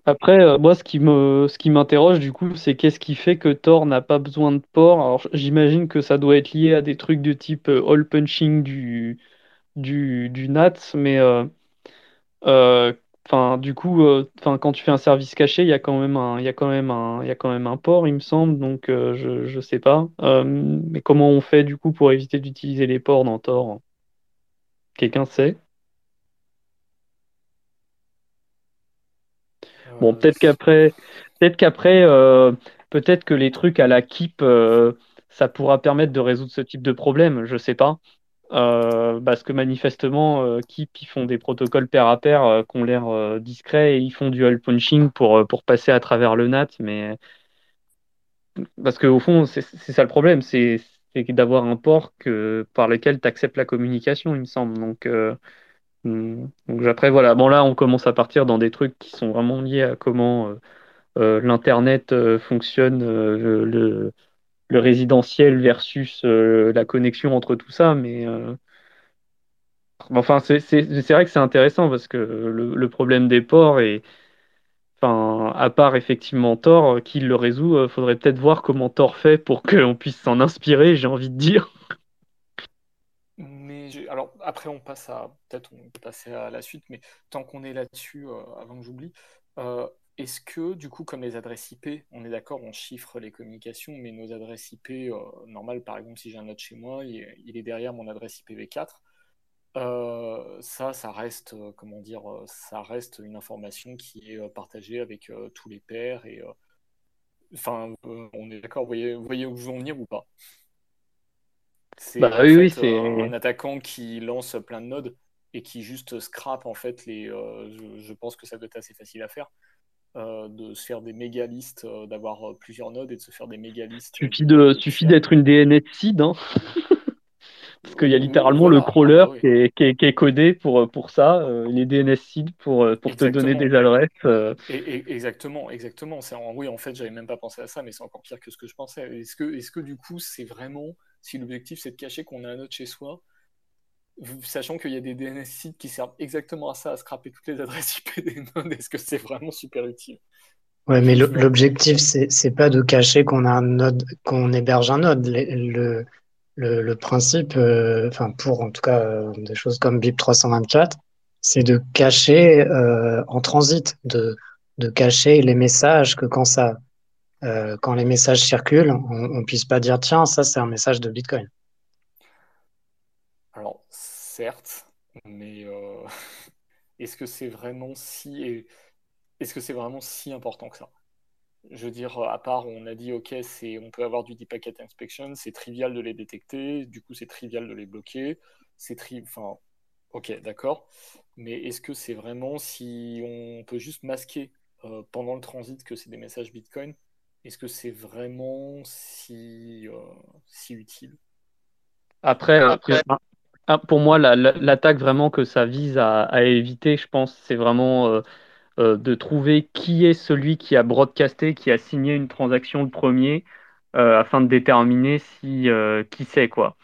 Après, moi, ce qui me, ce qui m'interroge du coup, c'est qu'est-ce qui fait que Thor n'a pas besoin de port? Alors, j'imagine que ça doit être lié à des trucs de type all punching du, du, du NAT, mais Enfin, du coup, euh, enfin, quand tu fais un service caché, il y a quand même un, il quand même un, il quand même un port, il me semble. Donc, euh, je, je sais pas. Euh, mais comment on fait du coup pour éviter d'utiliser les ports dans Tor Quelqu'un sait? Bon, peut-être qu'après, peut-être qu'après, peut-être que les trucs à la Keep, ça pourra permettre de résoudre ce type de problème. Je sais pas. parce que manifestement, Keep, ils font des protocoles pair à pair qui ont l'air discrets et ils font du hole punching pour, pour passer à travers le NAT. Mais parce qu'au fond, c'est ça le problème, c'est d'avoir un port que, par lequel tu acceptes la communication, il me semble. Donc, euh, donc après, voilà. Bon, là, on commence à partir dans des trucs qui sont vraiment liés à comment euh, euh, l'Internet fonctionne, le, résidentiel versus la connexion entre tout ça. Mais enfin, c'est vrai que c'est intéressant parce que le, le problème des ports est Enfin, à part effectivement Thor, euh, qui le résout, euh, faudrait peut-être voir comment Thor fait pour qu'on puisse s'en inspirer, j'ai envie de dire. Alors après on passe à peut-être on peut passer à la suite, mais tant qu'on est là-dessus, euh, avant que j'oublie, est-ce que du coup comme les adresses IP, on est d'accord, on chiffre les communications, mais nos adresses IP normales, par exemple si j'ai un note chez moi, il, est derrière mon adresse IPv4. Euh, ça, reste, euh, comment dire, euh, ça reste une information qui est partagée avec tous les pairs et enfin, on est d'accord. Voyez où je veux en venir ou pas C'est bah, oui, oui, c'est un attaquant qui lance plein de nodes et qui juste scrape en fait les. Je, pense que ça doit être assez facile à faire. de se faire des méga listes, d'avoir plusieurs nodes et de se faire des méga listes. Suffit de, suffit d'être une DNS seed. Hein parce qu'il y a littéralement le crawler ah, qui, est, qui, est, codé pour, pour ça, euh, les DNS seed pour, euh, pour te donner des adresses. Euh. exactement, exactement. En, oui, en fait, j'avais même pas pensé à ça, mais c'est encore pire que ce que je pensais. Est-ce que, est que du coup, c'est vraiment, si l'objectif c'est de cacher qu'on a un node chez soi, sachant qu'il y a des DNS seed qui servent exactement à ça, à scraper toutes les adresses IP des nodes, est-ce que c'est vraiment super utile? Ouais, mais l'objectif, c'est pas de cacher qu'on a un node, qu'on héberge un node. le, le, principe, euh, enfin pour en tout cas euh, des choses comme BIP 324, c'est de cacher euh, en transit, de, de cacher les messages que quand ça, quand les messages circulent, on, ne puisse pas dire tiens ça c'est un message de Bitcoin. Alors certes, mais est-ce que c'est vraiment si est-ce que c'est vraiment si important que ça? Je veux dire, à part, on a dit, OK, on peut avoir du deep packet inspection, c'est trivial de les détecter, du coup, c'est trivial de les bloquer. C'est tri... Enfin, OK, d'accord. Mais est-ce que c'est vraiment, si on peut juste masquer euh, pendant le transit que c'est des messages Bitcoin, est-ce que c'est vraiment si, euh, si utile? Après, euh, Après... pour moi, l'attaque vraiment que ça vise à, à éviter, je pense, c'est vraiment euh, de trouver qui est celui qui a broadcasté, qui a signé une transaction le premier, euh, afin de déterminer si euh, qui c'est quoi.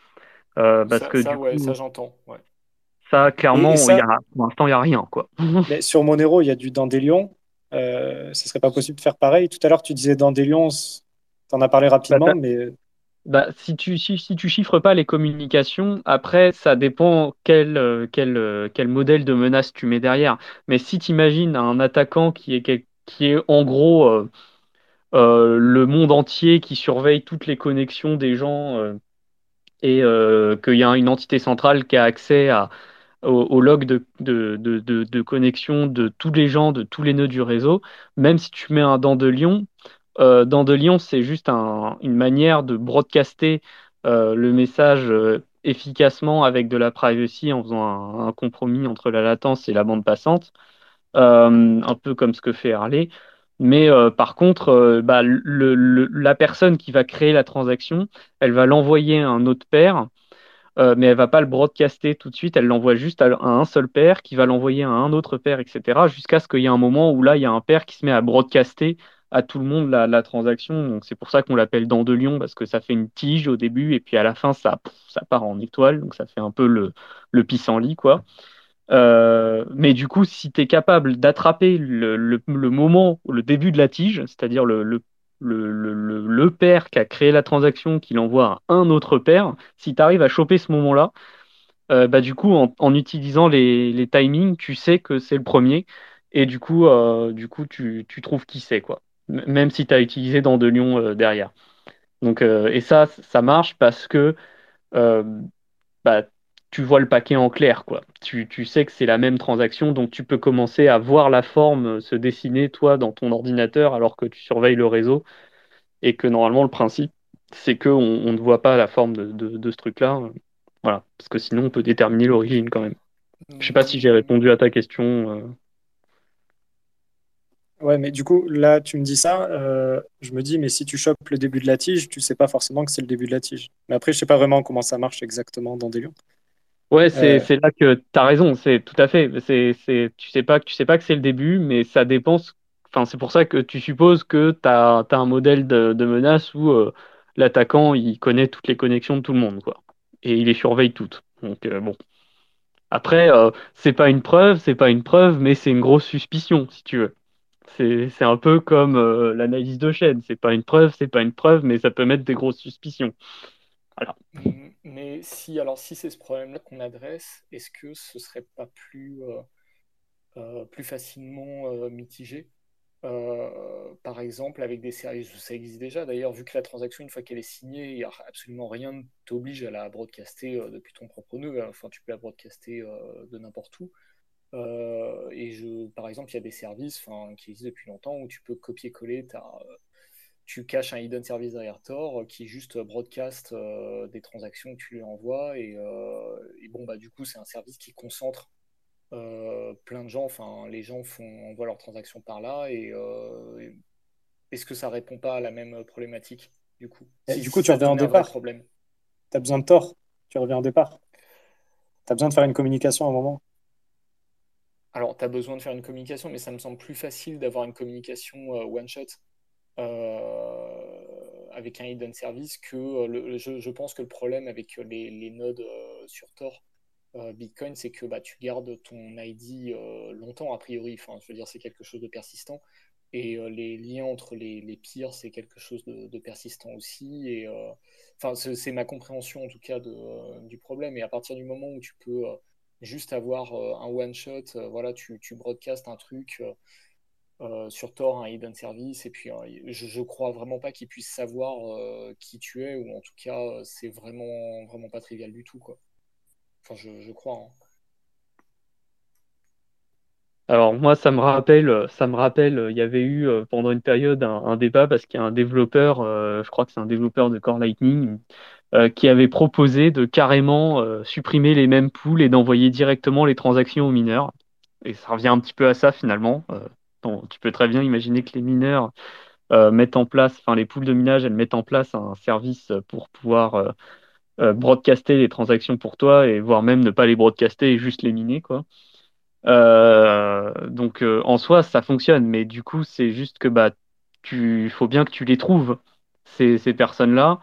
parce ça, que ça, ouais, ça j'entends. Ça, clairement, pour l'instant, il n'y a rien. Quoi. Mais sur Monero, il y a du Dandelion. Ce ne serait pas possible de faire pareil. Tout à l'heure, tu disais Dandelion, tu en as parlé rapidement, bah, mais bah, si tu si, si, tu chiffres pas les communications, après ça dépend quel, euh, quel, euh, quel modèle de menace tu mets derrière. Mais si tu imagines un attaquant qui est, qui est en gros euh, le monde entier qui surveille toutes les connexions des gens et qu'il y a une entité centrale qui a accès à, au, log de, de, de, de, connexion de tous les gens, de tous les nœuds du réseau, même si tu mets un dent de lion, euh, dans De Lyon, c'est juste une manière de broadcaster euh, le message euh, efficacement avec de la privacy en faisant un, compromis entre la latence et la bande passante, un peu comme ce que fait Harley. Mais par contre, bah, la personne qui va créer la transaction, elle va l'envoyer à un autre paire, mais elle va pas le broadcaster tout de suite, elle l'envoie juste à, un seul paire qui va l'envoyer à un autre paire, etc. Jusqu'à ce qu'il y ait un moment où là, il y a un paire qui se met à broadcaster à tout le monde la, transaction. Donc c'est pour ça qu'on l'appelle dent de lion parce que ça fait une tige au début et puis à la fin ça, part en étoile. Donc ça fait un peu le, le pissenlit quoi. Euh, mais du coup, si tu es capable d'attraper le, moment, le début de la tige, c'est-à-dire le, le, le, père qui a créé la transaction, qui l'envoie à un autre père, si tu arrives à choper ce moment-là, euh, bah, du coup, en, utilisant les, les, timings, tu sais que c'est le premier. Et du coup, euh, du coup tu, tu trouves qui c'est. quoi même si tu as utilisé dans de Lyon euh, derrière. Donc, et ça, ça marche parce que bah, tu vois le paquet en clair, quoi. Tu, sais que c'est la même transaction, donc tu peux commencer à voir la forme se dessiner, toi, dans ton ordinateur, alors que tu surveilles le réseau, et que normalement, le principe, c'est qu'on on ne voit pas la forme de, de, ce truc-là. Voilà, parce que sinon, on peut déterminer l'origine quand même. Je sais pas si j'ai répondu à ta question. Euh. Ouais, mais du coup, là, tu me dis ça, euh, je me dis, mais si tu chopes le début de la tige, tu sais pas forcément que c'est le début de la tige. Mais après, je sais pas vraiment comment ça marche exactement dans des lions. Ouais, c'est euh. là que tu as raison, c'est tout à fait. C'est, c'est, tu sais pas, tu sais pas que c'est le début, mais ça dépend. Enfin, c'est pour ça que tu supposes que tu as, un modèle de, menace où euh, l'attaquant, il connaît toutes les connexions de tout le monde, quoi. Et il les surveille toutes. Donc, bon. Après, c'est pas une preuve, c'est pas une preuve, mais c'est une grosse suspicion, si tu veux. C'est un peu comme euh, l'analyse de chaîne. C'est pas une preuve, c'est pas une preuve, mais ça peut mettre des grosses suspicions. Voilà. Mais si, alors, si c'est ce problème-là qu'on adresse, est-ce que ce serait pas plus, euh, euh, plus facilement mitigé par exemple, avec des services, ça existe déjà d'ailleurs, vu que la transaction, une fois qu'elle est signée, il n'y a absolument rien ne t'oblige à la broadcaster depuis ton propre nœud. Enfin, tu peux la broadcaster de n'importe où. Euh, et je, par exemple, il y a des services qui existent depuis longtemps où tu peux copier-coller tu caches un hidden service derrière Tor qui juste broadcast euh, des transactions que tu lui envoies et, euh, et bon bah du coup c'est un service qui concentre plein de gens. Enfin les gens font envoient leurs transactions par là et, est-ce que ça répond pas à la même problématique du coup? Du coup tu reviens en départ. problème. Tu as besoin de Tor. Tu reviens en départ. Tu as besoin de faire une communication à un moment. Alors, tu as besoin de faire une communication, mais ça me semble plus facile d'avoir une communication euh, one-shot euh, avec un hidden service que euh, je, pense que le problème avec les, nodes sur Tor Bitcoin, c'est que bah, tu gardes ton ID longtemps, a priori. Enfin, je veux dire, c'est quelque chose de persistant. Et les liens entre les, les pires, c'est quelque chose de, persistant aussi. Et c'est ma compréhension en tout cas du problème. Et à partir du moment où tu peux juste avoir euh, un one shot, euh, voilà, tu, tu broadcast un truc euh, sur Tor, un hidden service, et puis je, je crois vraiment pas qu'ils puissent savoir qui tu es, ou en tout cas, c'est vraiment, pas trivial du tout. Enfin, je, crois. Hein. Alors moi, ça me rappelle, ça me rappelle, il y avait eu pendant une période un, débat parce qu'il y a un développeur, je crois que c'est un développeur de Core Lightning, euh, qui avait proposé de carrément euh, supprimer les mêmes pools et d'envoyer directement les transactions aux mineurs. Et ça revient un petit peu à ça finalement. Euh, tu peux très bien imaginer que les mineurs mettent en place, enfin les pools de minage, elles mettent en place un service pour pouvoir broadcaster les transactions pour toi et voire même ne pas les broadcaster et juste les miner quoi. donc en soi ça fonctionne, mais du coup c'est juste que bah tu faut bien que tu les trouves ces, ces personnes-là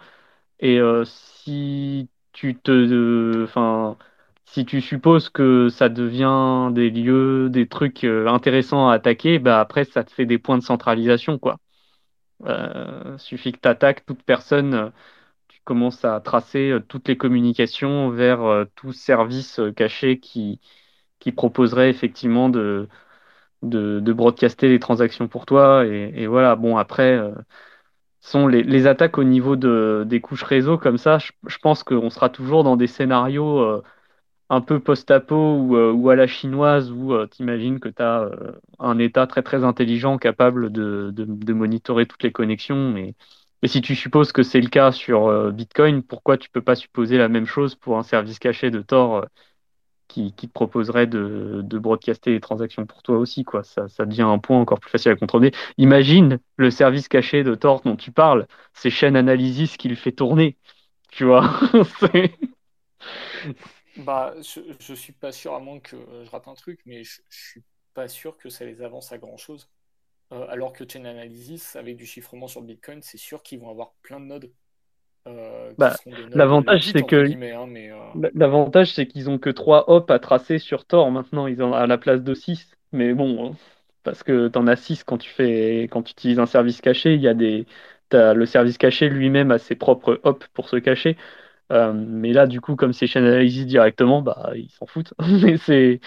et euh, si tu te, enfin, si tu supposes que ça devient des lieux, des trucs euh, intéressants à attaquer, bah après ça te fait des points de centralisation, quoi. Euh, suffit que tu attaques toute personne, tu commences à tracer toutes les communications vers tout service caché qui, proposerait effectivement de, broadcaster les transactions pour toi. Et, voilà, bon, après, sont les, attaques au niveau de, des couches réseau comme ça, je, pense qu'on sera toujours dans des scénarios euh, un peu post-apo ou, euh, ou, à la chinoise où euh, tu imagines que tu as un État très très intelligent capable de, monitorer toutes les connexions. Et, si tu supposes que c'est le cas sur Bitcoin, pourquoi tu peux pas supposer la même chose pour un service caché de Tor qui, te proposerait de, broadcaster les transactions pour toi aussi. Quoi. Ça, devient un point encore plus facile à contrôler. Imagine le service caché de Tor dont tu parles, c'est chaîne Analysis qui le fait tourner. Tu vois bah, je, je suis pas sûr, à moins que je rate un truc, mais je, je suis pas sûr que ça les avance à grand chose. Euh, alors que Chain Analysis, avec du chiffrement sur Bitcoin, c'est sûr qu'ils vont avoir plein de nodes. Euh, bah, l'avantage c'est que hein, euh, l'avantage c'est qu'ils ont que 3 hops à tracer sur Tor maintenant ils ont à la place de 6 mais bon hein, parce que tu en as 6 quand tu fais quand tu utilises un service caché il y a des as, le service caché lui-même a ses propres hops pour se cacher euh, mais là du coup comme c'est chain analysis directement bah ils s'en foutent mais c'est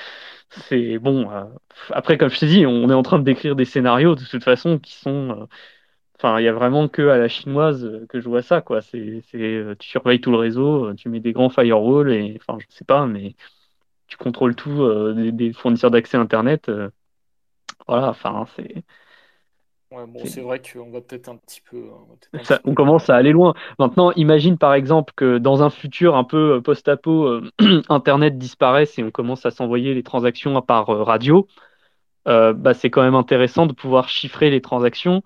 c'est bon après comme je t'ai dit on est en train de décrire des scénarios de toute façon qui sont Enfin, il y a vraiment que à la chinoise que je vois ça, quoi. C'est, tu surveilles tout le réseau, tu mets des grands firewalls et, enfin, je sais pas, mais tu contrôles tout des, fournisseurs d'accès Internet. voilà, enfin, c'est. Bon, c'est vrai qu'on va peut-être un petit peu. On, commence à aller loin. Maintenant, imagine par exemple que dans un futur un peu post-apo, Internet disparaisse et on commence à s'envoyer les transactions par radio. bah, c'est quand même intéressant de pouvoir chiffrer les transactions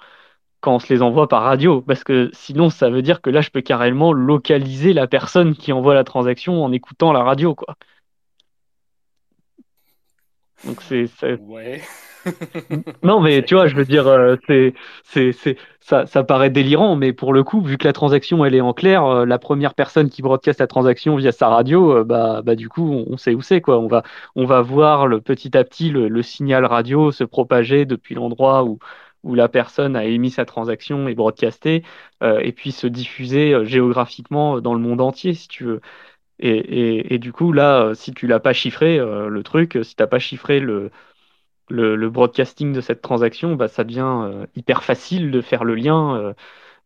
quand on se les envoie par radio, parce que sinon ça veut dire que là je peux carrément localiser la personne qui envoie la transaction en écoutant la radio, quoi. Donc c'est. Ouais. non, mais tu vois, je veux dire, euh, c'est, c'est, ça, ça paraît délirant, mais pour le coup, vu que la transaction elle est en clair, euh, la première personne qui broadcast la transaction via sa radio, euh, bah, bah du coup, on, sait où c'est quoi. On va, on va voir le, petit à petit le signal radio se propager depuis l'endroit où, où la personne a émis sa transaction et broadcasté, et puis se diffuser géographiquement dans le monde entier, si tu veux. Et, du coup, là, si tu l'as pas chiffré, le truc, si tu n'as pas chiffré le, le, broadcasting de cette transaction, bah, ça devient hyper facile de faire le lien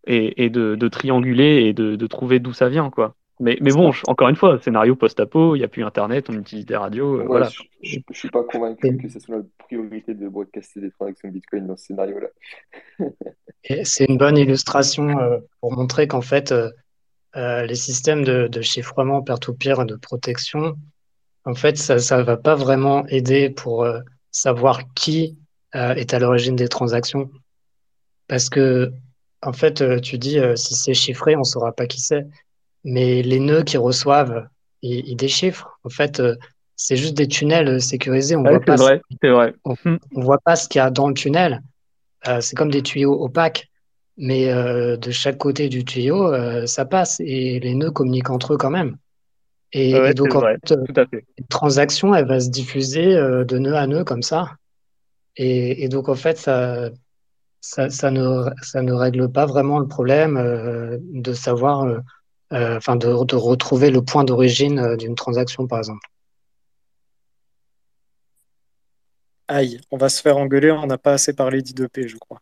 et, de, trianguler et de, trouver d'où ça vient, quoi. Mais, mais bon, encore une fois, scénario post-apo, il n'y a plus Internet, on utilise des radios. voilà. Je ne suis pas convaincu que ce soit notre priorité de broadcaster des transactions Bitcoin dans ce scénario-là. C'est une bonne illustration euh, pour montrer qu'en fait, euh, euh, les systèmes de, chiffrement peer-to-peer de protection, en fait, ça ne va pas vraiment aider pour savoir qui est à l'origine des transactions. Parce que, en fait, tu dis, si c'est chiffré, on ne saura pas qui c'est mais les nœuds qui reçoivent, ils, déchiffrent. En fait, euh, c'est juste des tunnels sécurisés. On voit, pas vrai, vrai. On, voit pas ce qu'il y a dans le tunnel. Euh, c'est comme des tuyaux opaques, mais euh, de chaque côté du tuyau, ça passe et les nœuds communiquent entre eux quand même. Et, donc, en fait, une transaction, elle va se diffuser de nœud à nœud comme ça. Et, donc, en fait, ça, ça, ne, ça ne règle pas vraiment le problème de savoir euh, enfin de, retrouver le point d'origine euh, d'une transaction, par exemple. Aïe, on va se faire engueuler, on n'a pas assez parlé d'I2P, je crois.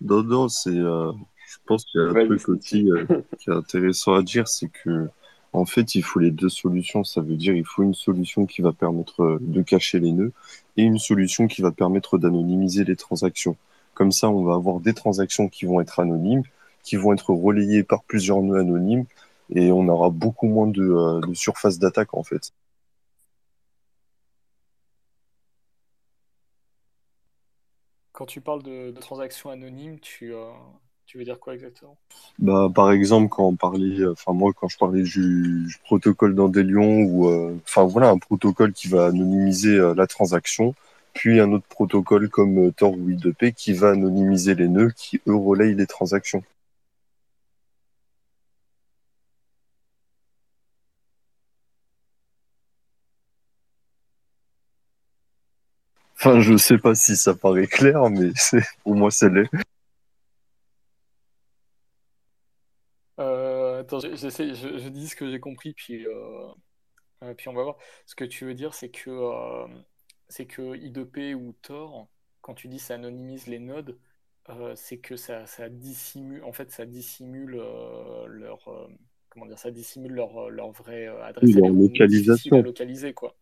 Non, non, c'est. Euh, je pense qu'il y a un truc aussi qui est intéressant à dire, c'est que en fait, il faut les deux solutions. Ça veut dire il faut une solution qui va permettre de cacher les nœuds et une solution qui va permettre d'anonymiser les transactions. Comme ça, on va avoir des transactions qui vont être anonymes qui vont être relayés par plusieurs nœuds anonymes et on aura beaucoup moins de, euh, surface d'attaque en fait. Quand tu parles de, transactions anonymes, tu, euh, tu veux dire quoi exactement? Bah, Par exemple, quand on parlait, enfin moi quand je parlais du, protocole d'Andelion ou euh, enfin voilà un protocole qui va anonymiser la transaction, puis un autre protocole comme Tor ou I2P qui va anonymiser les nœuds qui eux relayent les transactions. Enfin, je sais pas si ça paraît clair, mais c'est pour moi, c'est l'est. Euh, attends, j'essaie, je, dis ce que j'ai compris, puis, euh, euh, puis on va voir. Ce que tu veux dire, c'est que, c'est que I2P ou Tor, quand tu dis ça anonymise les nodes, c'est que ça, ça, dissimule, en fait, ça dissimule leur, comment dire, ça dissimule leur, leur vraie adresse. leur localisation. localiser, quoi.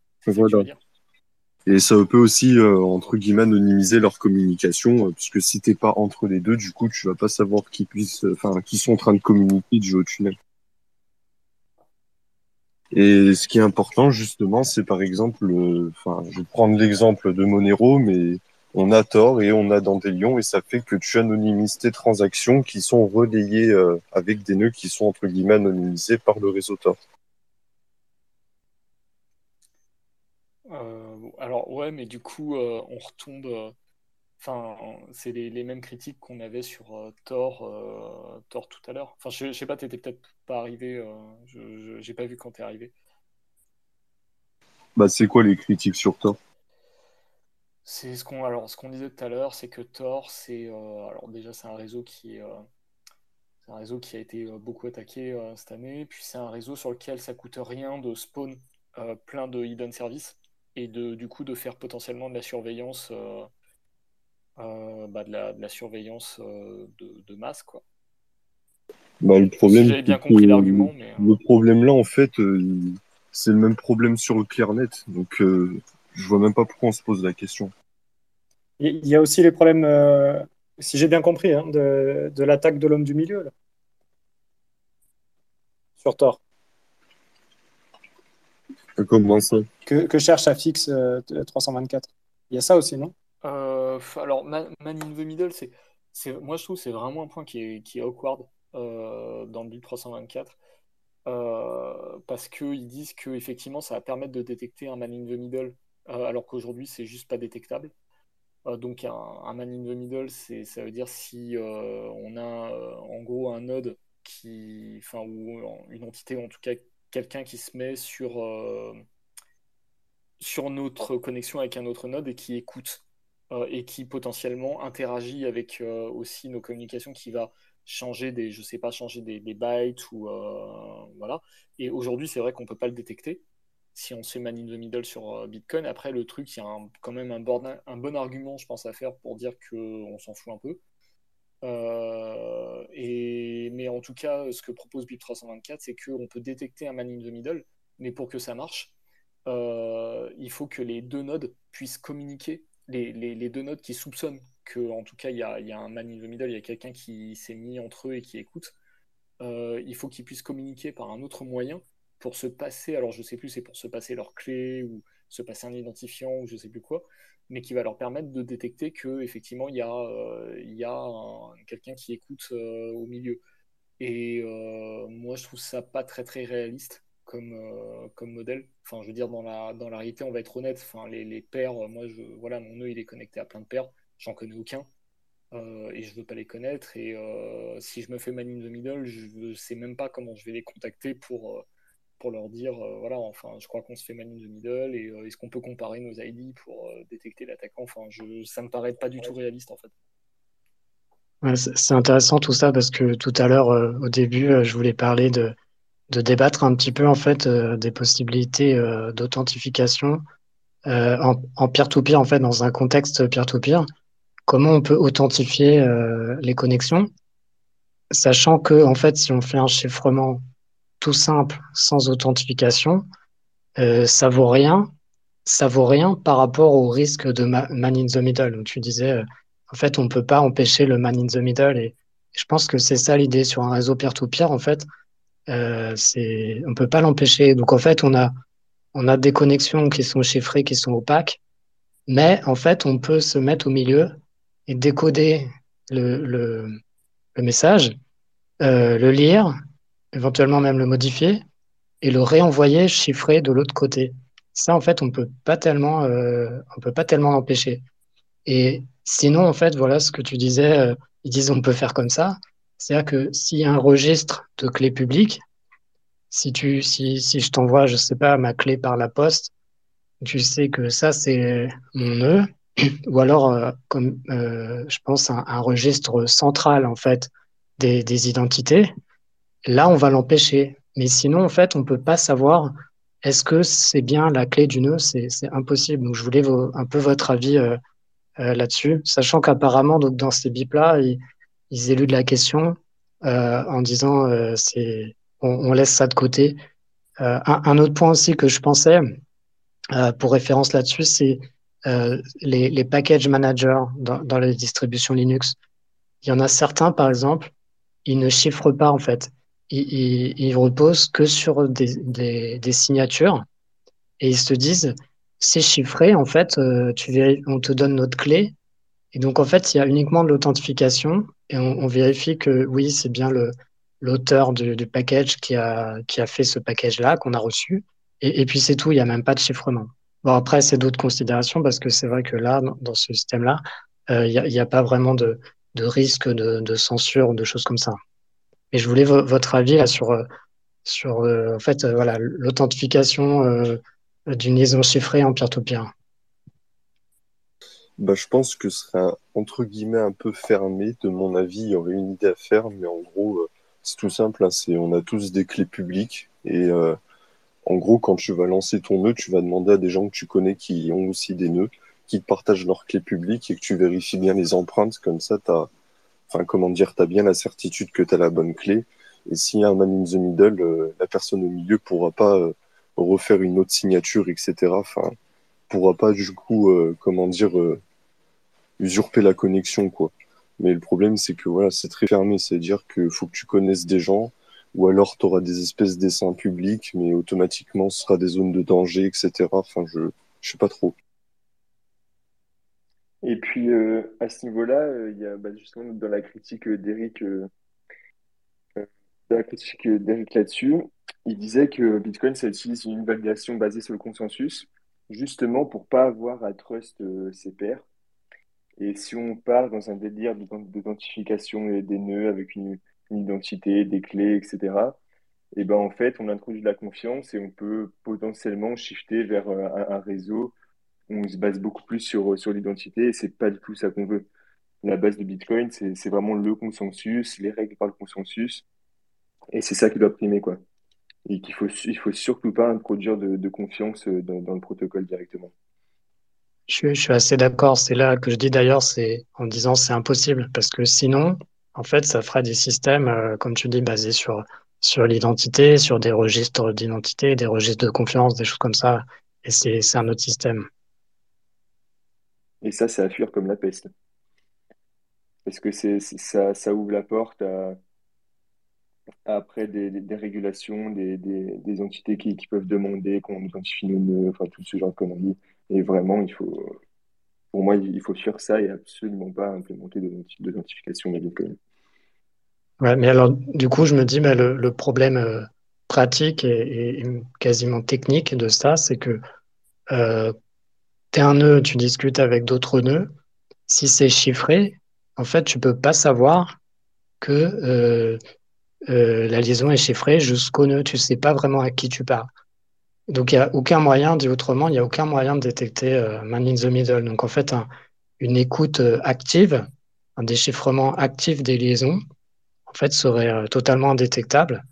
Et ça peut aussi, euh, entre guillemets, anonymiser leur communication, euh, puisque si t'es pas entre les deux, du coup, tu vas pas savoir qui puisse, enfin, qui sont en train de communiquer du haut tunnel. Et ce qui est important, justement, c'est par exemple, enfin, je vais prendre l'exemple de Monero, mais on a Tor et on a Dandelion, et ça fait que tu anonymises tes transactions qui sont relayées euh, avec des nœuds qui sont, entre guillemets, anonymisés par le réseau Tor. Alors ouais, mais du coup, euh, on retombe. Euh, enfin, c'est les, mêmes critiques qu'on avait sur euh, Thor, Thor tout à l'heure. Enfin, je, sais pas, t'étais peut-être pas arrivé. je j'ai pas vu quand t'es arrivé. Bah, c'est quoi les critiques sur Thor? C'est ce qu'on alors ce qu'on disait tout à l'heure, c'est que Thor, c'est alors déjà c'est un réseau qui est un réseau qui a été beaucoup attaqué cette année. Puis c'est un réseau sur lequel ça coûte rien de spawn plein de hidden services et de, du coup de faire potentiellement de la surveillance euh, bah, de, la, surveillance de, masse. Quoi. Bah, le problème, J'avais bien compris l'argument. Mais... Le problème là, en fait, c'est le même problème sur le ClearNet. Donc, je vois même pas pourquoi on se pose la question. Il y a aussi les problèmes, si j'ai bien compris, hein, de, de l'attaque de l'homme du milieu. Là. Sur Tor. Comment ça que, que, cherche à fixe 324 Il y a ça aussi, non? Euh, Alors, man, in the middle, c'est, moi je trouve que c'est vraiment un point qui est, qui est awkward euh, dans le build 324. Euh, parce qu'ils disent que effectivement ça va permettre de détecter un man in the middle, alors qu'aujourd'hui c'est juste pas détectable. donc un, un, man in the middle, c'est, ça veut dire si on a en gros un node qui, enfin, ou une entité, en tout cas quelqu'un qui se met sur, euh, sur notre connexion avec un autre node et qui écoute euh, et qui potentiellement interagit avec euh, aussi nos communications, qui va changer des, je sais pas, changer des, bytes ou voilà. Et aujourd'hui, c'est vrai qu'on peut pas le détecter si on se fait man in the middle sur Bitcoin. Après, le truc, il y a quand même un un bon argument, je pense, à faire pour dire qu'on s'en fout un peu. Euh, et, mais en tout cas, ce que propose BIP 324, c'est qu'on peut détecter un man in the middle, mais pour que ça marche, euh, il faut que les deux nodes puissent communiquer, les, deux nodes qui soupçonnent qu'en tout cas il y, a, y a, un man in the middle, il y a quelqu'un qui s'est mis entre eux et qui écoute. Euh, il faut qu'ils puissent communiquer par un autre moyen pour se passer, alors je sais plus, c'est pour se passer leur clé ou se passer un identifiant ou je sais plus quoi, mais qui va leur permettre de détecter que effectivement il y a, euh, il a quelqu'un qui écoute euh, au milieu. Et euh, moi je trouve ça pas très très réaliste comme, comme modèle. Enfin je veux dire dans la, dans la réalité on va être honnête, enfin les, les paires, moi voilà mon nœud il est connecté à plein de paires, j'en connais aucun. et je veux pas les connaître et si je me fais man in the middle je sais même pas comment je vais les contacter pour pour leur dire, euh, voilà, enfin, je crois qu'on se fait man in the middle et euh, est-ce qu'on peut comparer nos ID pour euh, détecter l'attaquant? Enfin, je, ça me paraît pas du tout réaliste en fait. c'est intéressant tout ça parce que tout à l'heure, au début, je voulais parler de, débattre un petit peu en fait des possibilités d'authentification en peer-to-peer en fait dans un contexte peer-to-peer. Comment on peut authentifier les connexions, sachant que en fait, si on fait un chiffrement tout simple, sans authentification, euh, ça vaut rien. Ça vaut rien par rapport au risque de man in the middle. Donc, tu disais, euh, en fait, on ne peut pas empêcher le man in the middle. Et je pense que c'est ça l'idée sur un réseau peer-to-peer. en fait, euh, on peut pas l'empêcher. Donc, en fait, on a, on a des connexions qui sont chiffrées, qui sont opaques. Mais en fait, on peut se mettre au milieu et décoder le, message, le lire éventuellement même le modifier et le réenvoyer chiffré de l'autre côté. Ça, en fait, on peut pas tellement, euh, on peut pas tellement l'empêcher. Et sinon, en fait, voilà ce que tu disais, euh, ils disent on peut faire comme ça. C'est-à-dire que s'il y a un registre de clés publiques, si tu, si, si je t'envoie, je sais pas, ma clé par la poste, tu sais que ça c'est mon nœud, ou alors euh, comme je pense un, registre central en fait des identités là, on va l'empêcher. Mais sinon, en fait, on peut pas savoir est-ce que c'est bien la clé du nœud? C'est impossible. Donc, je voulais un peu votre avis euh, euh, là-dessus, sachant qu'apparemment, donc dans ces bips-là, ils, ils, éludent la question euh, en disant c'est on, laisse ça de côté. Un, autre point aussi que je pensais pour référence là-dessus, c'est les, les, package managers dans, dans les distributions Linux. Il y en a certains, par exemple, ils ne chiffrent pas en fait ils, ils, reposent que sur des, signatures et ils se disent c'est chiffré en fait euh, on te donne notre clé. Et donc en fait il y a uniquement de l'authentification et on, vérifie que oui c'est bien le l'auteur du, package qui a qui a fait ce package là qu'on a reçu. Et, puis c'est tout il y a même pas de chiffrement. Bon après c'est d'autres considérations parce que c'est vrai que là dans, ce système là euh, il n'y a, pas vraiment de, de risque de censure ou de choses comme ça et je voulais votre avis là, sur, euh, sur euh, en fait, euh, voilà, l'authentification d'une liaison chiffrée en peer-to-peer. Bah, je pense que ce serait entre guillemets un peu fermé. De mon avis, il y aurait une idée à faire, mais en gros, c'est tout simple. Hein, c'est on a tous des clés publiques et en gros, quand tu vas lancer ton nœud, tu vas demander à des gens que tu connais qui ont aussi des nœuds, qui te partagent leurs clés publiques et que tu vérifies bien les empreintes. Comme ça, tu as, enfin, comment dire, as bien la certitude que tu as la bonne clé. Et s'il y a un man in the middle, euh, la personne au milieu pourra pas euh, refaire une autre signature, etc. Enfin, pourra pas du coup, euh, comment dire, usurper la connexion, quoi. Mais le problème, c'est que voilà, c'est très fermé. C'est-à-dire qu'il faut que tu connaisses des gens, ou alors tu auras des espèces d'essais publics, mais automatiquement, ce sera des zones de danger, etc. Enfin, je, je sais pas trop. Et puis euh, à ce niveau-là, euh, il y a bah, justement dans la critique d'Eric, euh, la critique d'Eric là-dessus, il disait que Bitcoin, ça utilise une validation basée sur le consensus, justement pour pas avoir à trust ses pairs. Et si on part dans un délire d'identification des nœuds avec une, identité, des clés, etc., et ben en fait, on introduit de la confiance et on peut potentiellement shifter vers un réseau on se base beaucoup plus sur, sur l'identité et c'est pas du tout ça qu'on veut. La base de Bitcoin, c'est vraiment le consensus, les règles par le consensus. Et c'est ça qui doit primer, quoi. Et qu'il faut, il faut surtout pas introduire de, confiance dans, dans, le protocole directement. Je, suis assez d'accord. C'est là que je dis d'ailleurs, c'est en disant c'est impossible parce que sinon, en fait, ça ferait des systèmes, euh, comme tu dis, basés sur, sur l'identité, sur des registres d'identité, des registres de confiance, des choses comme ça. Et c'est un autre système. Et ça, ça fuir comme la peste. Parce que c'est, ça, ouvre la porte à, après des, régulations, des, des, entités qui, peuvent demander qu'on identifie nos nœuds, enfin tout ce genre de conneries. Et vraiment, il faut, pour moi, il faut fuir ça et absolument pas implémenter d'authentification Bitcoin. Ouais, mais alors, du coup, je me dis, mais le, problème euh, pratique et, et, quasiment technique de ça, c'est que euh, tu es un nœud, tu discutes avec d'autres nœuds. Si c'est chiffré, en fait, tu peux pas savoir que euh, euh, la liaison est chiffrée jusqu'au nœud. Tu sais pas vraiment à qui tu parles. Donc, il n'y a aucun moyen, dit autrement, il n'y a aucun moyen de détecter euh, man in the middle. Donc, en fait, une écoute active, un déchiffrement actif des liaisons, en fait, serait totalement indétectable.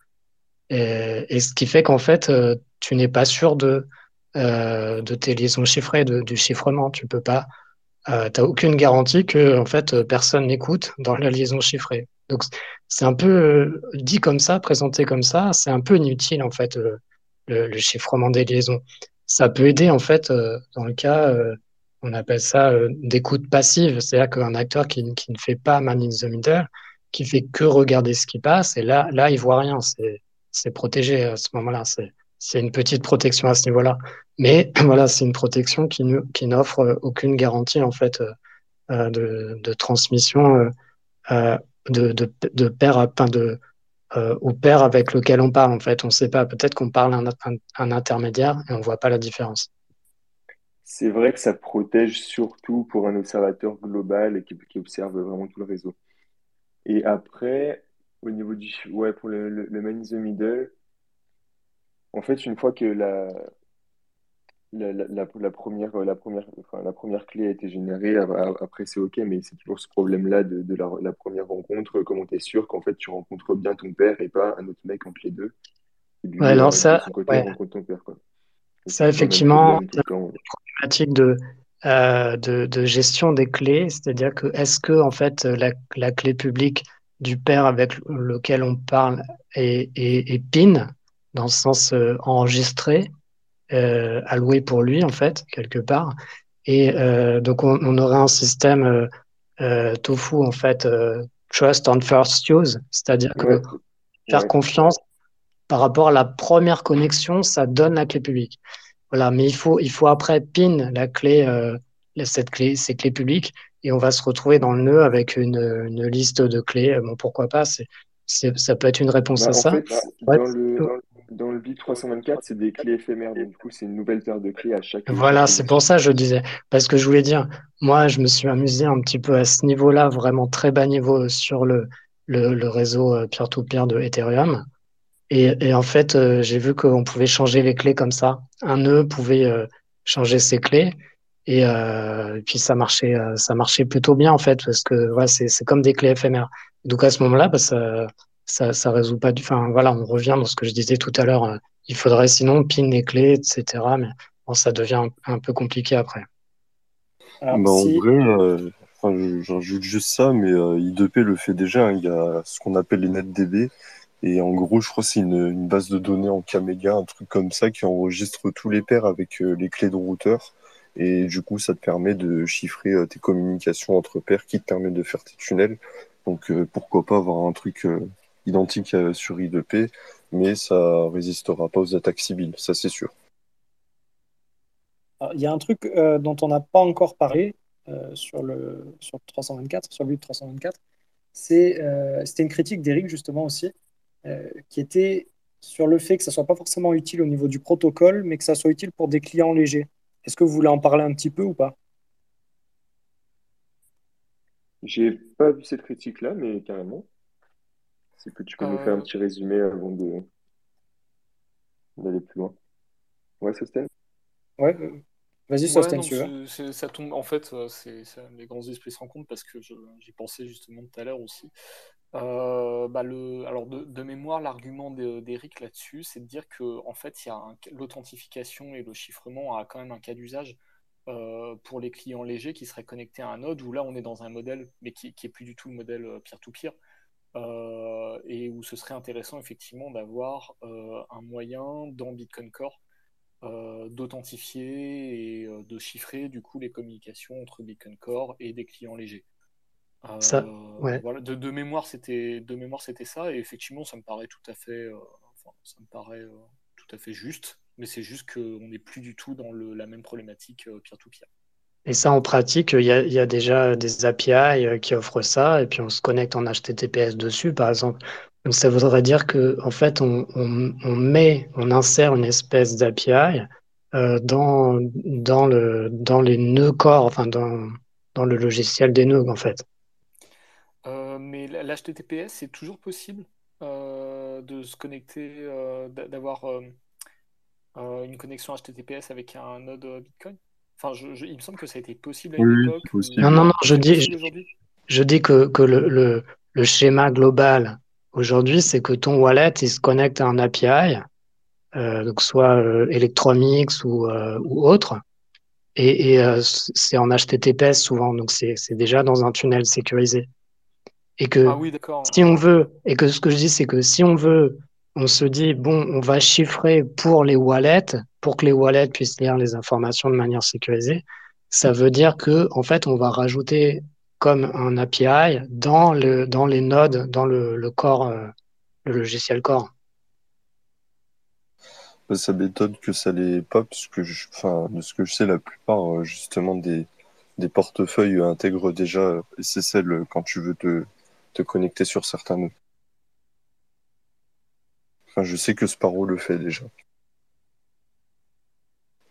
Et, ce qui fait qu'en fait, tu n'es pas sûr de euh, de tes liaisons chiffrées, du chiffrement. Tu peux pas, euh, t'as aucune garantie que en fait personne n'écoute dans la liaison chiffrée. Donc c'est un peu euh, dit comme ça, présenté comme ça, c'est un peu inutile en fait le, le, chiffrement des liaisons. Ça peut aider en fait dans le cas, on appelle ça d'écoute passive, c'est-à-dire qu'un acteur qui, qui, ne fait pas man in the middle, qui fait que regarder ce qui passe, et là, là, il voit rien, c'est protégé à ce moment-là. C'est c'est une petite protection à ce niveau-là. Mais voilà, c'est une protection qui, qui n'offre aucune garantie en fait euh, euh, de, de, transmission euh, de, de, de à au père avec lequel on parle en fait. On ne sait pas. Peut-être qu'on parle un, un, intermédiaire et on voit pas la différence. C'est vrai que ça protège surtout pour un observateur global qui, qui, observe vraiment tout le réseau. Et après, au niveau du ouais pour le, le, le man in the middle en fait, une fois que la, la, la, la première, la, première, enfin, la première clé a été générée, après c'est OK, mais c'est toujours ce problème-là de, de la, première rencontre. Comment tu es sûr qu'en fait tu rencontres bien ton père et pas un autre mec entre les deux? Ouais, alors ça, ouais. ton père, quoi. Ça, effectivement, c'est une problématique de, euh, de, de, gestion des clés, c'est-à-dire que est-ce que en fait la, la, clé publique du père avec lequel on parle est, est, est PIN? Dans le sens euh, enregistré, euh, alloué pour lui, en fait, quelque part. Et euh, donc, on, on, aurait un système tofu, en fait, trust on first use, c'est-à-dire que faire confiance par rapport à la première connexion, ça donne la clé publique. Voilà, mais il faut, il faut après pin la clé, euh, cette clé, ces clés publiques, et on va se retrouver dans le nœud avec une, une liste de clés. Bon, pourquoi pas c'est, ça peut être une réponse bah, à ça. Fait, dans, le, dans, dans le BIP 324, c'est des clés éphémères. Donc, du coup, c'est une nouvelle paire de clés à chaque. Voilà, c'est pour ça que je disais. Parce que je voulais dire, moi, je me suis amusé un petit peu à ce niveau-là, vraiment très bas niveau sur le, le, réseau euh, peer-to-peer de Ethereum. Et, et en fait, euh, j'ai vu qu'on pouvait changer les clés comme ça. Un nœud pouvait euh, changer ses clés. Et, et, puis ça marchait, ça marchait plutôt bien en fait, parce que ouais, c'est comme des clés éphémères. Donc à ce moment-là, bah, ça, ça, ça résout pas du. Enfin, voilà, on revient dans ce que je disais tout à l'heure. Euh, il faudrait sinon pin les clés, etc. Mais bon, ça devient un, peu compliqué après. bah, En vrai, j'ajoute juste ça, mais I2P le fait déjà. Hein. Il y a ce qu'on appelle les NetDB. Et en gros, je crois que c'est une, une, base de données en Kméga, un truc comme ça, qui enregistre tous les paires avec les clés de routeur. Et du coup, ça te permet de chiffrer euh, tes communications entre pairs, qui te permet de faire tes tunnels. Donc, euh, pourquoi pas avoir un truc euh, identique sur I2P, mais ça résistera pas aux attaques civiles, ça c'est sûr. Il y a un truc dont on n'a pas encore parlé sur le sur 324, sur le 324, c'est c'était une critique d'Eric justement aussi, qui était sur le fait que ça soit pas forcément utile au niveau du protocole, mais que ça soit utile pour des clients légers. Est-ce que vous voulez en parler un petit peu ou pas? J'ai pas vu cette critique-là, mais carrément. C'est que tu peux nous faire un euh. petit résumé avant de d'aller plus loin. Ouais, Sosten Ouais, euh, vas-y, Sosten, tu veux. Ça tombe, en fait, euh, c'est les grands esprits se rencontrent parce que j'y pensais justement tout à l'heure aussi. bah le, alors de, mémoire, l'argument d'Eric là-dessus, c'est de dire que en fait, il y a l'authentification et le chiffrement a quand même un cas d'usage euh, pour les clients légers qui seraient connectés à un node où là on est dans un modèle mais qui, qui est plus du tout le modèle euh, peer-to-peer euh, et où ce serait intéressant effectivement d'avoir un moyen dans Bitcoin Core d'authentifier et de chiffrer du coup les communications entre Bitcoin Core et des clients légers. ça, voilà, de, mémoire c'était de mémoire c'était ça et effectivement ça me paraît tout à fait ça me paraît tout à fait juste mais c'est juste qu'on n'est plus du tout dans le, la même problématique euh, peer-to-peer. Et ça, en pratique, il y, a, déjà des API euh, qui offrent ça, et puis on se connecte en HTTPS dessus, par exemple. Donc ça voudrait dire que en fait, on, met, on insère une espèce d'API euh, dans, dans, le, dans les nœuds corps, enfin dans, dans le logiciel des nœuds, en fait. Euh, mais l'HTTPS, c'est toujours possible de se connecter, d'avoir une connexion HTTPS avec un node Bitcoin? Enfin, je, il me semble que ça a été possible à une époque. Non, non, non, je dis, je, dis que, que le, le, le, schéma global aujourd'hui, c'est que ton wallet, il se connecte à un API, euh, donc soit euh, Electromix ou, euh, ou autre, et, et euh, c'est en HTTPS souvent, donc c'est déjà dans un tunnel sécurisé. Et que ah oui, si on veut, et que ce que je dis, c'est que si on veut on se dit, bon, on va chiffrer pour les wallets, pour que les wallets puissent lire les informations de manière sécurisée. Ça veut dire que, en fait, on va rajouter comme un API dans, le, dans les nodes, dans le, le corps, euh, le logiciel corps. Bah, ça m'étonne que ça l'ait pas, parce que, je, enfin, de ce que je sais, la plupart, euh, justement, des, des portefeuilles intègrent déjà SSL quand tu veux te, te connecter sur certains nodes je sais que Sparrow le fait déjà.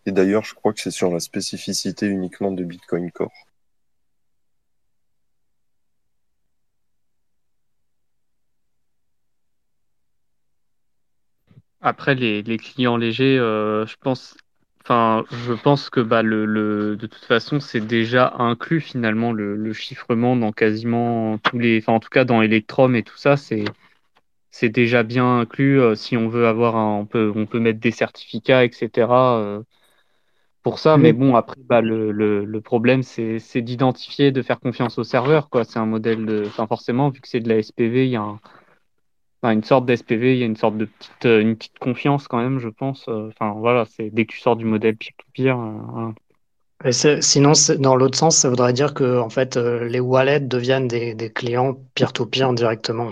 Et d'ailleurs, je crois que c'est sur la spécificité uniquement de Bitcoin Core. Après, les, clients légers, euh, je pense, je pense que bah, le, de toute façon, c'est déjà inclus finalement le, chiffrement dans quasiment tous les, en tout cas dans Electrum et tout ça, c'est c'est déjà bien inclus. Euh, si on veut avoir un, on peut, on peut mettre des certificats, etc. pour ça. Mais bon, après, bah, le, le, le problème, c'est d'identifier, de faire confiance au serveur. Quoi. C'est un modèle de, enfin, forcément, vu que c'est de la SPV, il y a enfin, une sorte d'SPV, il y a une sorte de petite, euh, une petite confiance quand même, je pense. Enfin, voilà, c'est dès que tu sors du modèle peer-to-peer. Sinon, dans l'autre sens, ça voudrait dire que en fait, les wallets deviennent des, des clients peer-to-peer directement.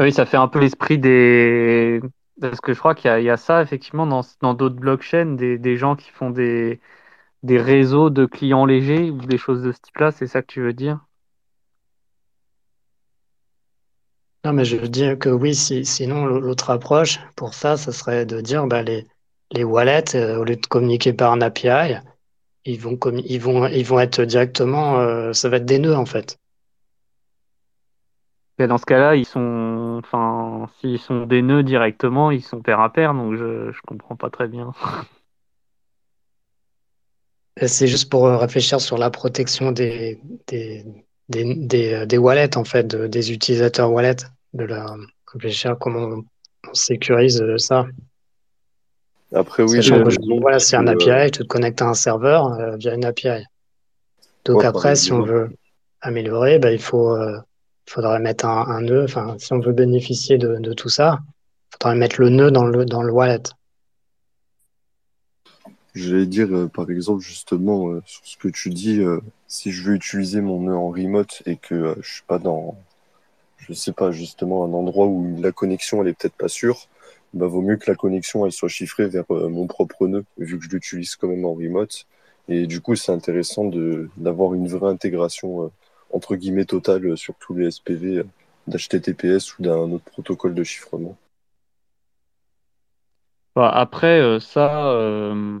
Oui, ça fait un peu l'esprit des. Parce que je crois qu'il y, a ça, effectivement, dans d'autres blockchains, des, des, gens qui font des, des réseaux de clients légers ou des choses de ce type-là, c'est ça que tu veux dire? Non, mais je veux dire que oui, sinon, l'autre approche pour ça, ce serait de dire bah, les, les wallets, euh, au lieu de communiquer par un API, ils vont, ils vont, ils vont être directement, euh, ça va être des nœuds en fait dans ce cas-là, ils sont, enfin, s'ils sont des nœuds directement, ils sont pair à pair, donc je, je comprends pas très bien. C'est juste pour euh, réfléchir sur la protection des, des, des, euh, des, wallets, en fait, des utilisateurs wallets, de la, réfléchir comment on sécurise euh, ça. Après, oui, voilà, c'est un API, tu te connectes à un serveur via une API. Donc après, si on veut améliorer, bah, il faut, faudrait mettre un, nœud. Enfin, si on veut bénéficier de, tout ça, il faudrait mettre le nœud dans le, dans le wallet. Je vais dire, euh, par exemple, justement, euh, sur ce que tu dis, euh, si je veux utiliser mon nœud en remote et que je suis pas dans, je sais pas, justement, un endroit où la connexion, elle est peut-être pas sûre, bah, vaut mieux que la connexion, elle soit chiffrée vers mon propre nœud, vu que je l'utilise quand même en remote. Et du coup, c'est intéressant d'avoir une vraie intégration, entre guillemets, totale sur tous les SPV d'HTTPS ou d'un autre protocole de chiffrement. Bah, après, euh, ça, euh,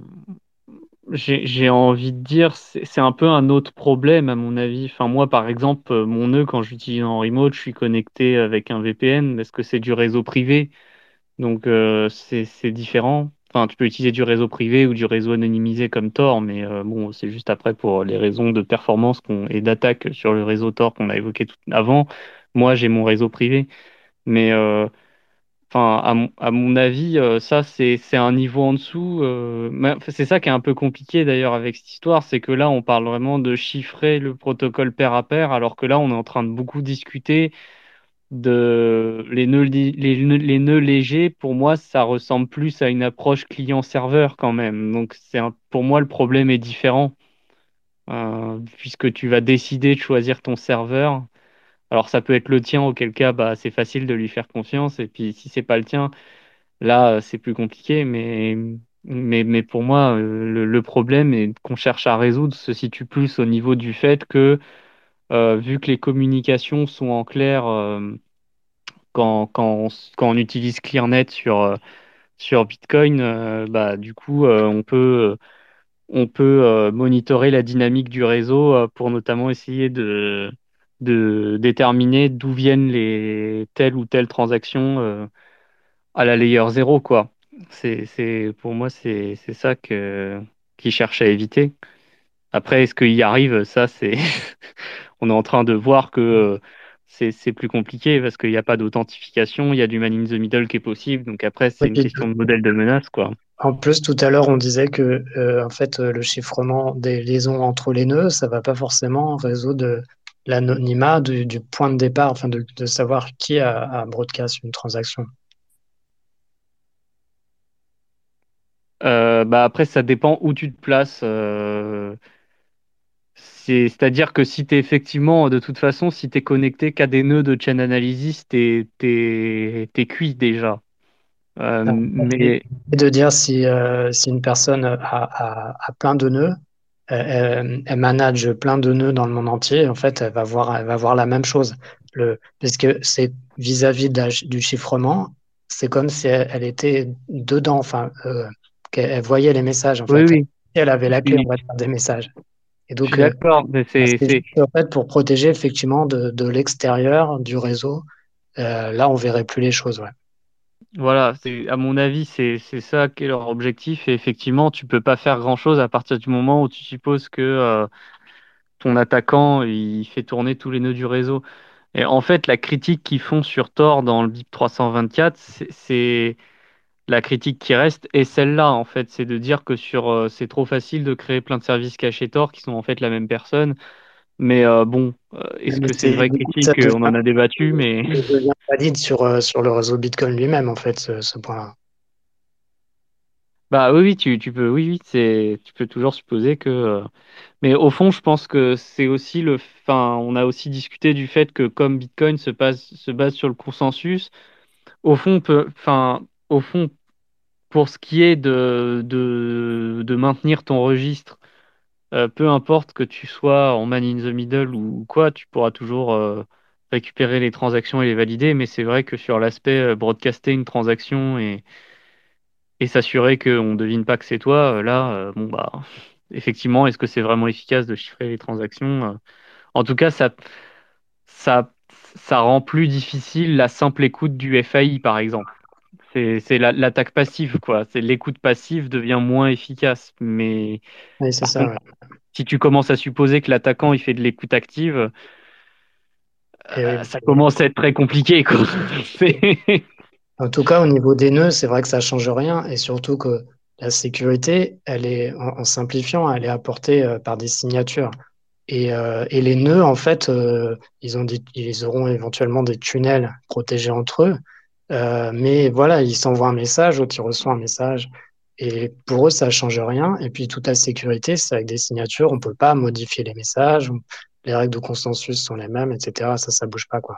j'ai envie de dire, c'est un peu un autre problème à mon avis. Enfin, moi, par exemple, euh, mon nœud, quand j'utilise en remote, je suis connecté avec un VPN parce que c'est du réseau privé. Donc, c'est différent. Enfin, tu peux utiliser du réseau privé ou du réseau anonymisé comme Tor, mais bon, c'est juste après pour les raisons de performance et d'attaque sur le réseau Tor qu'on a évoqué tout avant. Moi, j'ai mon réseau privé. Mais Enfin, à, mon avis, euh, ça, c'est un niveau en dessous. Euh, c'est ça qui est un peu compliqué d'ailleurs avec cette histoire, c'est que là, on parle vraiment de chiffrer le protocole pair à pair, alors que là, on est en train de beaucoup discuter de les nœuds, les, nœuds légers. Pour moi, ça ressemble plus à une approche client-serveur quand même. Donc, c'est pour moi, le problème est différent, euh, puisque tu vas décider de choisir ton serveur alors ça peut être le tien, auquel cas bah, c'est facile de lui faire confiance. Et puis si c'est pas le tien, là c'est plus compliqué. Mais, mais, mais pour moi, euh, le, problème qu'on cherche à résoudre se situe plus au niveau du fait que euh, vu que les communications sont en clair euh, quand, quand, on, utilise ClearNet sur, sur Bitcoin, bah, du coup on peut on peut monitorer la dynamique du réseau pour notamment essayer de, de déterminer d'où viennent les telles ou telles transactions euh, à la layer 0 quoi. C'est, pour moi c'est, ça que qu'ils cherchent à éviter. Après est-ce qu'il y arrive? Ça c'est on est en train de voir que euh, c'est, plus compliqué parce qu'il n'y a pas d'authentification, il y a du man in the middle qui est possible. Donc après c'est une question de modèle de menace quoi. En plus, tout à l'heure, on disait que euh, en fait, le chiffrement des liaisons entre les nœuds, ça va pas forcément résoudre l'anonymat du, point de départ, enfin de, savoir qui a, broadcast une transaction euh, bah Après, ça dépend où tu te places. Euh, c'est-à-dire que si tu es effectivement, de toute façon, si tu es connecté qu'à des nœuds de chain analysis, tu es, cuit déjà. Euh, ah, mais... De dire si, si une personne a, a plein de nœuds, elle, manage plein de nœuds dans le monde entier, en fait, elle va voir, elle va voir la même chose. Le, parce que c'est vis-à-vis du chiffrement, c'est comme si elle, était dedans, enfin, euh, qu'elle voyait les messages. En fait. Oui, elle avait la clé, on va dire, des messages. Et donc, euh, d'accord, mais c'est en fait pour protéger effectivement de, de l'extérieur du réseau. Euh, là, on verrait plus les choses. Ouais. Voilà, à mon avis, c'est ça qui est leur objectif. Et effectivement, tu peux pas faire grand-chose à partir du moment où tu supposes que euh, ton attaquant il fait tourner tous les nœuds du réseau. Et en fait, la critique qu'ils font sur Tor dans le BIP 324, c'est la critique qui reste et celle-là en fait, c'est de dire que sur euh, c'est trop facile de créer plein de services cachés Tor qui sont en fait la même personne. Mais euh, bon, euh, est-ce que c'est une vraie critique? On en a débattu, mais. Valide sur, sur le réseau Bitcoin lui-même, en fait, ce, point-là. Bah oui, oui, tu, tu peux, oui, oui, c'est, tu peux toujours supposer que. Mais au fond, je pense que c'est aussi le. Enfin, on a aussi discuté du fait que comme Bitcoin se base, se base sur le consensus, au fond, peut, enfin, au fond, pour ce qui est de, de, de maintenir ton registre euh, peu importe que tu sois en man in the middle ou quoi, tu pourras toujours euh, récupérer les transactions et les valider. Mais c'est vrai que sur l'aspect euh, broadcaster une transaction et, et s'assurer qu'on ne devine pas que c'est toi, là, bon bah effectivement, est-ce que c'est vraiment efficace de chiffrer les transactions En tout cas, ça, ça, ça rend plus difficile la simple écoute du FAI, par exemple. C'est l'attaque passive, quoi. C'est l'écoute passive devient moins efficace. Mais ça, si tu commences à supposer que l'attaquant il fait de l'écoute active, euh, ça commence à être très compliqué, quoi. en tout cas, au niveau des nœuds, c'est vrai que ça change rien, et surtout que la sécurité, elle est, en, simplifiant, elle est apportée euh, par des signatures. Et, euh, et, les nœuds, en fait, ils, ont ils auront éventuellement des tunnels protégés entre eux. Mais voilà, ils s'envoient un message, l'autre il reçoit un message. Et pour eux, ça ne change rien. Et puis toute la sécurité, c'est avec des signatures. On ne peut pas modifier les messages. Les règles de consensus sont les mêmes, etc. Ça, ça bouge pas, quoi.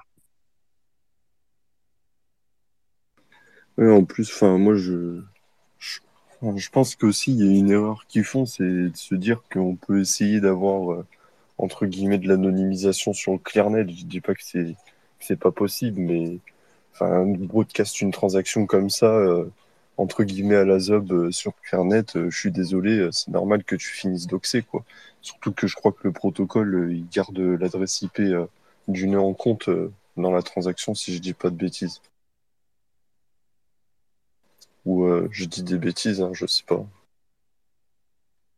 Oui, en plus, moi, je, je pense qu'aussi, il y a une erreur qu'ils font, c'est de se dire qu'on peut essayer d'avoir, euh, entre guillemets, de l'anonymisation sur le ClearNet. Je dis pas que c'est c'est pas possible, mais enfin, broadcast une transaction comme ça, euh, entre guillemets, à la ZOB euh, sur ClearNet, je suis désolé, c'est normal que tu finisses doxé, quoi. Surtout que je crois que le protocole, il garde l'adresse IP du nœud en compte dans la transaction, si je dis pas de bêtises. Ou euh, je dis des bêtises, hein, je sais pas.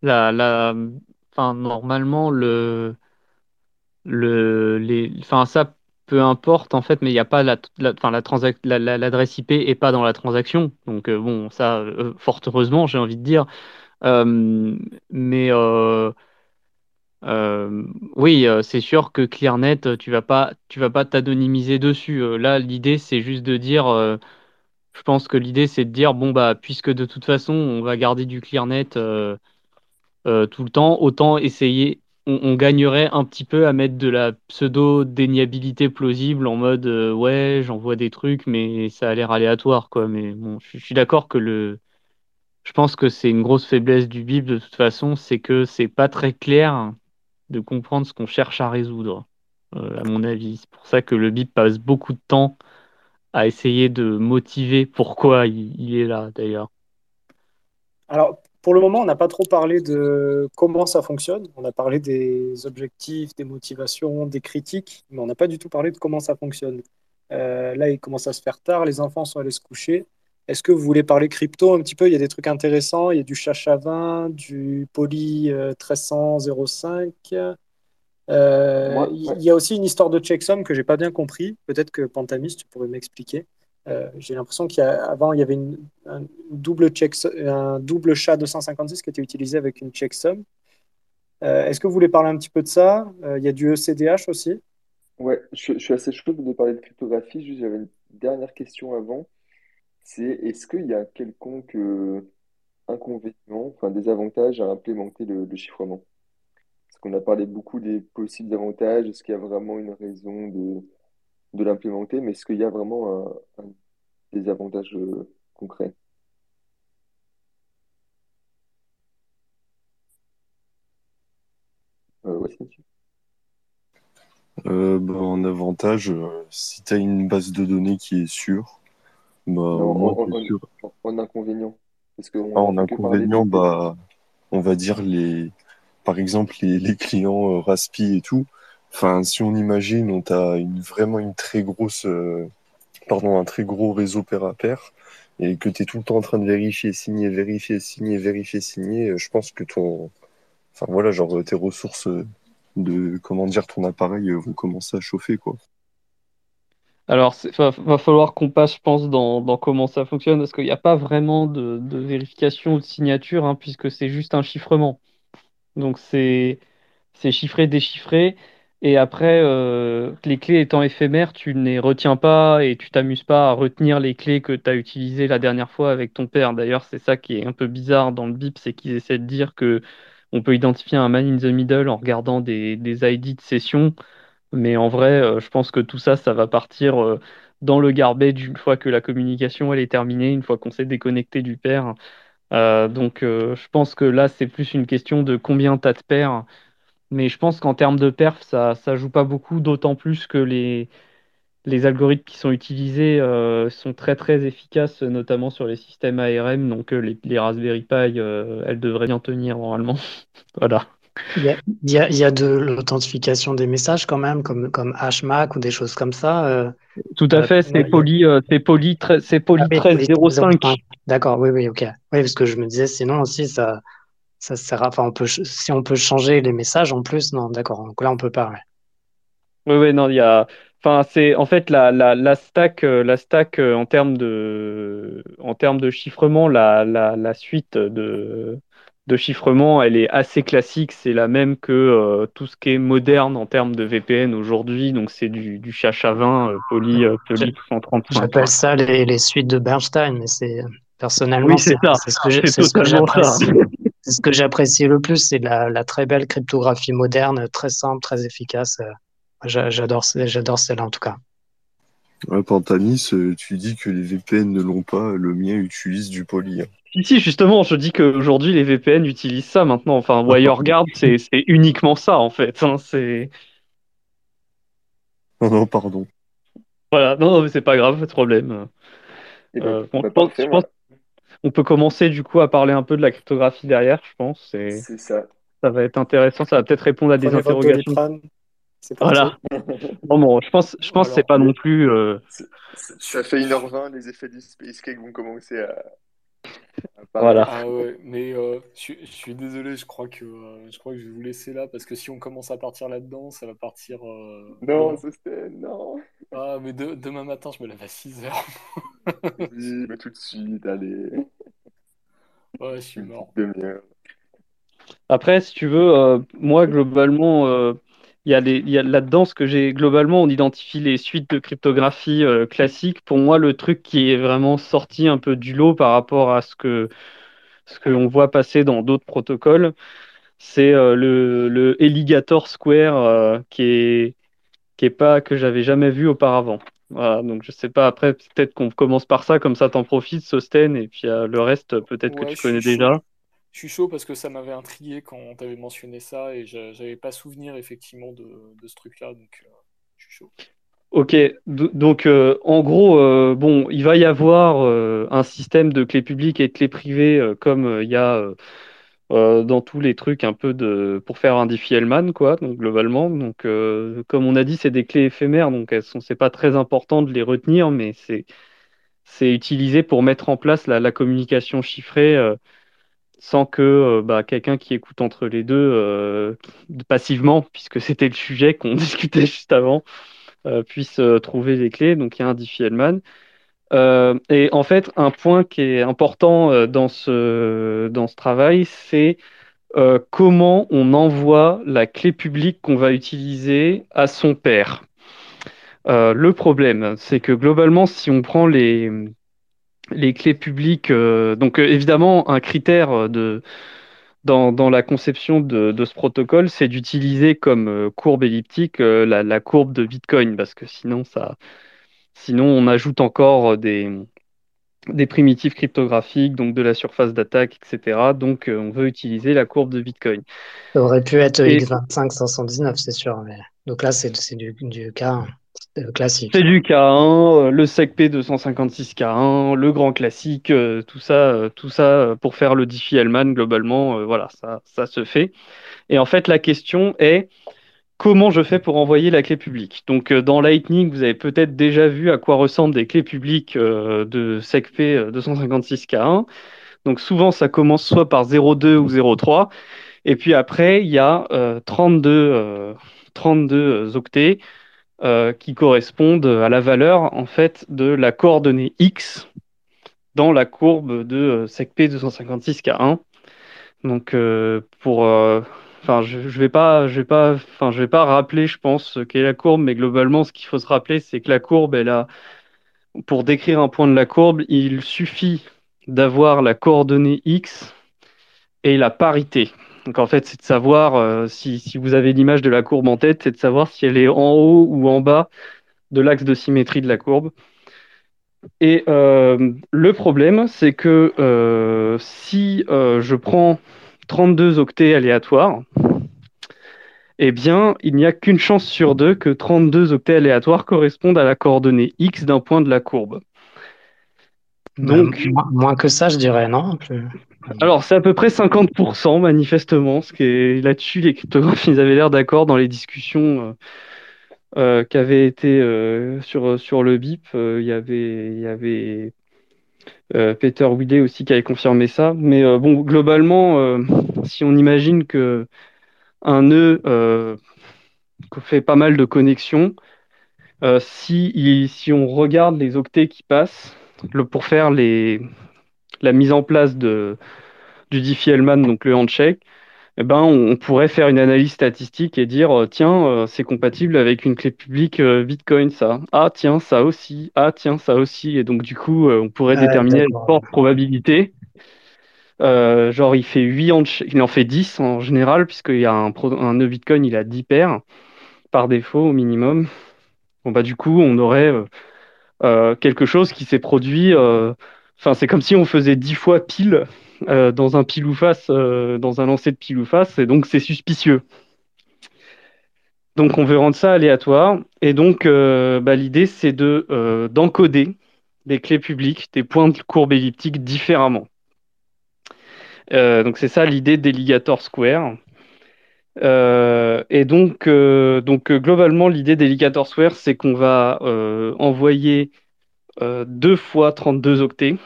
La, la, enfin, normalement, le, le, les, enfin, ça, peu importe en fait, mais il n'y a pas la, la, la l'adresse IP est pas dans la transaction. Donc euh, bon, ça, euh, fort heureusement, j'ai envie de dire. mais oui, c'est sûr que ClearNet, tu vas pas, tu vas pas t'anonymiser dessus. là, l'idée, c'est juste de dire je pense que l'idée, c'est de dire, bon, bah, puisque de toute façon, on va garder du ClearNet euh, euh, tout le temps, autant essayer, on, gagnerait un petit peu à mettre de la pseudo-déniabilité plausible en mode, euh, ouais, j'envoie des trucs, mais ça a l'air aléatoire, quoi. Mais bon, je, suis d'accord que le. Je pense que c'est une grosse faiblesse du BIP de toute façon, c'est que c'est pas très clair de comprendre ce qu'on cherche à résoudre, à mon avis. C'est pour ça que le BIP passe beaucoup de temps à essayer de motiver pourquoi il, est là d'ailleurs Alors, pour le moment, on n'a pas trop parlé de comment ça fonctionne. On a parlé des objectifs, des motivations, des critiques, mais on n'a pas du tout parlé de comment ça fonctionne. Euh, là, il commence à se faire tard, les enfants sont allés se coucher. Est-ce que vous voulez parler crypto un petit peu? Il y a des trucs intéressants. Il y a du Chacha20, du Poly 1300-05. Euh, euh, il y a aussi une histoire de checksum que j'ai pas bien compris. Peut-être que Pantamis, tu pourrais m'expliquer. Euh, j'ai l'impression qu'avant, il y avait un, double check, un double chat 256 qui était utilisé avec une checksum. Euh, Est-ce que vous voulez parler un petit peu de ça? Il y a du ECDH aussi. Ouais, je, suis assez chaud de parler de cryptographie. Juste, j'avais une dernière question avant. C'est est-ce qu'il y a quelconque inconvénient, enfin désavantage à implémenter le chiffrement? On a parlé beaucoup des possibles avantages. Est-ce qu'il y a vraiment une raison de, de l'implémenter? Mais est-ce qu'il y a vraiment un, des avantages euh, concrets? Euh, euh, bah, en avantage, si tu as une base de données qui est sûre, bah, en, inconvénient. en inconvénient, bah, on va dire les, par exemple les, clients euh, Raspi et tout. Enfin, si on imagine, on a vraiment une très grosse, euh, pardon, un très gros réseau pair à pair et que tu es tout le temps en train de vérifier, signer, vérifier, signer, vérifier, signer, euh, je pense que ton, enfin voilà, genre tes ressources de, comment dire, ton appareil vont commencer à chauffer, quoi. Alors, il va, falloir qu'on passe, je pense, dans, comment ça fonctionne, parce qu'il n'y a pas vraiment de, vérification ou de signature, hein, puisque c'est juste un chiffrement. Donc c'est chiffré, déchiffré. Et après, euh, les clés étant éphémères, tu ne les retiens pas et tu t'amuses pas à retenir les clés que tu as utilisées la dernière fois avec ton père. D'ailleurs, c'est ça qui est un peu bizarre dans le BIP, c'est qu'ils essaient de dire que on peut identifier un man in the middle en regardant des, des ID de session. Mais en vrai, euh, je pense que tout ça, ça va partir euh, dans le garbage une fois que la communication elle est terminée, une fois qu'on s'est déconnecté du père. Donc je pense que là, c'est plus une question de combien tu as de paires. Mais je pense qu'en termes de perf, ça ne joue pas beaucoup, d'autant plus que les, les algorithmes qui sont utilisés euh, sont très très efficaces, notamment sur les systèmes ARM. Donc les, les, Raspberry Pi, elles devraient bien tenir normalement. voilà. Il y, a, il, y a, de l'authentification des messages quand même, comme, comme HMAC ou des choses comme ça. Tout à fait, c'est Poly, c'est Poly, c'est Poly 1305. Ah, D'accord, oui, oui, ok. Oui, parce que je me disais, sinon aussi, ça, ça sert à, enfin, on peut, si on peut changer les messages en plus, non, d'accord, donc là, on peut pas, Oui, oui, non, il y a, Enfin, c'est en fait la, la, la stack, la stack en termes de, en termes de chiffrement, la, la, la suite de, de chiffrement, elle est assez classique. C'est la même que euh, tout ce qui est moderne en termes de VPN aujourd'hui. Donc, c'est du, du CHA20 euh, poly, euh, poly 135. J'appelle ça les, les, suites de Bernstein, mais c'est personnellement, c'est ce que j'apprécie. C'est ce que j'apprécie le plus, c'est la, la, très belle cryptographie moderne, très simple, très efficace. J'adore, j'adore celle-là en tout cas. Ouais, Pantanis, tu dis que les VPN ne l'ont pas, le mien utilise du poly. Hein. Si, justement, je dis qu'aujourd'hui, les VPN utilisent ça maintenant. Enfin, WireGuard, c'est uniquement ça, en fait. Hein, c'est... Non, non, pardon. Voilà, non, mais c'est pas grave, pas de problème. Eh ben, euh, je pense, on peut commencer du coup à parler un peu de la cryptographie derrière, je pense. C'est ça. Ça va être intéressant, ça va peut-être répondre à des interrogations. Voilà. bon, bon, je pense, je pense que c'est pas non plus. Euh... Ça fait 1h20, les effets du Space Cake vont commencer à, voilà. Ah ouais, mais euh, je, suis désolé, je crois que euh, je crois que je vais vous laisser là parce que si on commence à partir là-dedans, ça va partir. Euh, non, c'était non. Ah, mais demain matin, je me lève à 6 heures. oui, mais tout de suite, allez. Ouais, je suis mort. Après, si tu veux, moi globalement il y a, les, il y a là-dedans ce que j'ai globalement, on identifie les suites de cryptographie euh, classiques. Pour moi, le truc qui est vraiment sorti un peu du lot par rapport à ce que ce qu'on voit passer dans d'autres protocoles, c'est euh, le, le Alligator Square euh, qui est qui est pas que j'avais jamais vu auparavant. Voilà, donc je sais pas. Après, peut-être qu'on commence par ça, comme ça, t'en profites, Sosten, et puis le reste, peut-être que tu connais déjà je suis chaud parce que ça m'avait intrigué quand tu avais mentionné ça et j'avais pas souvenir effectivement de, ce truc-là, donc euh, je suis chaud. Ok, donc euh, en gros, euh, bon, il va y avoir un système de clés publiques et de clés privées comme il y a dans tous les trucs un peu de pour faire un Diffie-Hellman, quoi. Donc globalement, donc comme on a dit, c'est des clés éphémères, donc elles sont, c'est pas très important de les retenir, mais c'est c'est utilisé pour mettre en place la, la communication chiffrée sans que euh, bah, quelqu'un qui écoute entre les deux euh, passivement, puisque c'était le sujet qu'on discutait juste avant, euh, puisse trouver les clés. Donc il y a un Diffie-Hellman. et en fait, un point qui est important dans ce, dans ce travail, c'est comment on envoie la clé publique qu'on va utiliser à son père. le problème, c'est que globalement, si on prend les, les clés publiques. Euh, donc euh, évidemment, un critère de, dans, dans la conception de, de ce protocole, c'est d'utiliser comme euh, courbe elliptique la, la, courbe de Bitcoin, parce que sinon, ça, sinon on ajoute encore des, des primitives cryptographiques, donc de la surface d'attaque, etc. Donc on veut utiliser la courbe de Bitcoin. Ça aurait pu être X25 519, c'est sûr. Mais... Donc là, c'est du, du cas classique. C'est du K1, euh, le SECP 256K1, le grand classique, euh, tout ça, euh, tout ça pour faire le Diffie-Hellman, globalement, voilà, ça, ça se fait. Et en fait, la question est comment je fais pour envoyer la clé publique? Donc, dans Lightning, vous avez peut-être déjà vu à quoi ressemblent des clés publiques de SECP 256K1. Donc, souvent, ça commence soit par 0,2 ou 0,3. Et puis après, il y a 32, 32 octets euh, qui correspondent à la valeur en fait de la coordonnée x dans la courbe de euh, SECP 256K1. Donc euh, pour enfin je, je vais pas je vais pas enfin je vais pas rappeler je pense quelle est la courbe mais globalement ce qu'il faut se rappeler c'est que la courbe elle a pour décrire un point de la courbe, il suffit d'avoir la coordonnée x et la parité. Donc en fait, c'est de savoir, euh, si, vous avez l'image de la courbe en tête, c'est de savoir si elle est en haut ou en bas de l'axe de symétrie de la courbe. Et euh, le problème, c'est que euh, si je prends 32 octets aléatoires, eh bien, il n'y a qu'une chance sur deux que 32 octets aléatoires correspondent à la coordonnée x d'un point de la courbe. Donc, moins, que ça, je dirais, non alors, c'est à peu près 50%, manifestement, ce qui est là-dessus, les cryptographes, ils avaient l'air d'accord dans les discussions euh, euh, qui avaient été euh, sur, sur le BIP. Il y avait, il y avait Peter Wiley aussi qui avait confirmé ça. Mais bon, globalement, si on imagine que un nœud fait pas mal de connexions, si, si on regarde les octets qui passent, le, pour faire les, la mise en place de, du Diffie-Hellman, donc le handshake, eh ben, on, pourrait faire une analyse statistique et dire euh, tiens, euh, c'est compatible avec une clé publique euh, Bitcoin, ça. Ah, tiens, ça aussi. Ah, tiens, ça aussi. Et donc, du coup, on pourrait déterminer la forte probabilité. genre, il, fait 8 il en fait 10 en général, puisqu'il y a un, un nœud Bitcoin, il a 10 paires par défaut au minimum. Bon, bah, du coup, on aurait quelque chose qui s'est produit. Enfin, c'est comme si on faisait 10 fois pile euh, dans un pile ou face, euh, dans un lancer de pile ou face, et donc c'est suspicieux. Donc on veut rendre ça aléatoire, et donc euh, bah, l'idée c'est de d'encoder des clés publiques, des points de courbe elliptique différemment. donc c'est ça l'idée d'Eligator Square. Et donc, donc globalement, l'idée d'Eligator Square, c'est qu'on va envoyer deux fois 32 octets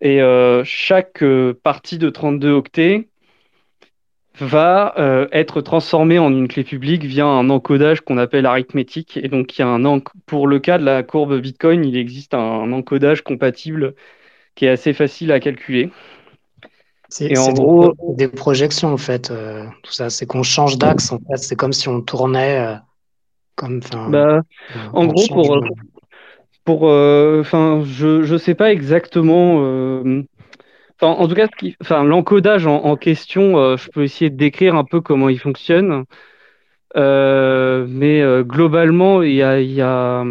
et euh, chaque euh, partie de 32 octets va euh, être transformée en une clé publique via un encodage qu'on appelle arithmétique. Et donc, il y a un pour le cas de la courbe Bitcoin, il existe un, encodage compatible qui est assez facile à calculer. C'est en gros des, projections en fait, tout ça. C'est qu'on change d'axe en fait. C'est comme si on tournait comme. Bah, en gros, pour, pour, euh, enfin, je je sais pas exactement. Euh, en tout cas, enfin, l'encodage en, question, euh, je peux essayer de décrire un peu comment il fonctionne. mais globalement, il y a, y a,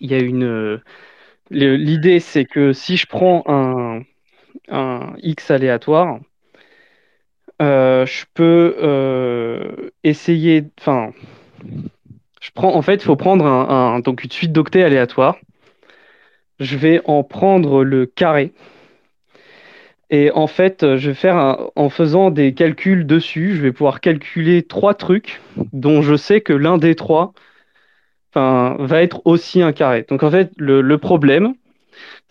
il y a une. L'idée, c'est que si je prends un, un X aléatoire, je peux essayer, enfin, en fait, il faut prendre donc une suite d'octets aléatoires. Je vais en prendre le carré. Et en fait, faire en faisant des calculs dessus, je vais pouvoir calculer trois trucs dont je sais que l'un des trois va être aussi un carré. Donc en fait, le, problème,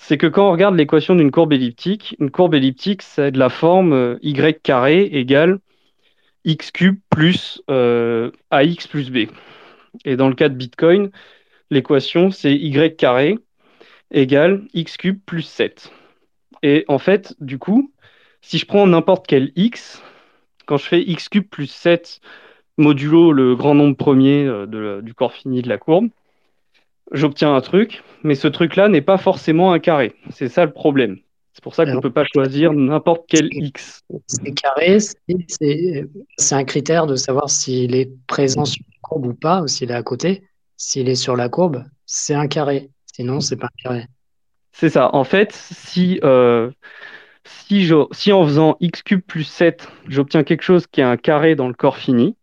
c'est que quand on regarde l'équation d'une courbe elliptique, une courbe elliptique, c'est de la forme euh, y carré égale x cube plus euh, ax plus b. Et dans le cas de Bitcoin, l'équation, c'est y carré égale x cube plus 7. Et en fait, du coup, si je prends n'importe quel x, quand je fais x cube plus 7 modulo le grand nombre premier euh, du corps fini de la courbe, j'obtiens un truc, mais ce truc-là n'est pas forcément un carré. C'est ça le problème. C'est pour ça qu'on ne peut pas choisir n'importe quel x. C'est carré, c'est un critère de savoir s'il est présent sur courbe ou pas, ou s'il est à côté. S'il est sur la courbe, c'est un carré. Sinon, c'est pas un carré. C'est ça. En fait, si, euh, si, si en faisant x cube plus 7, j'obtiens quelque chose qui est un carré dans le corps fini,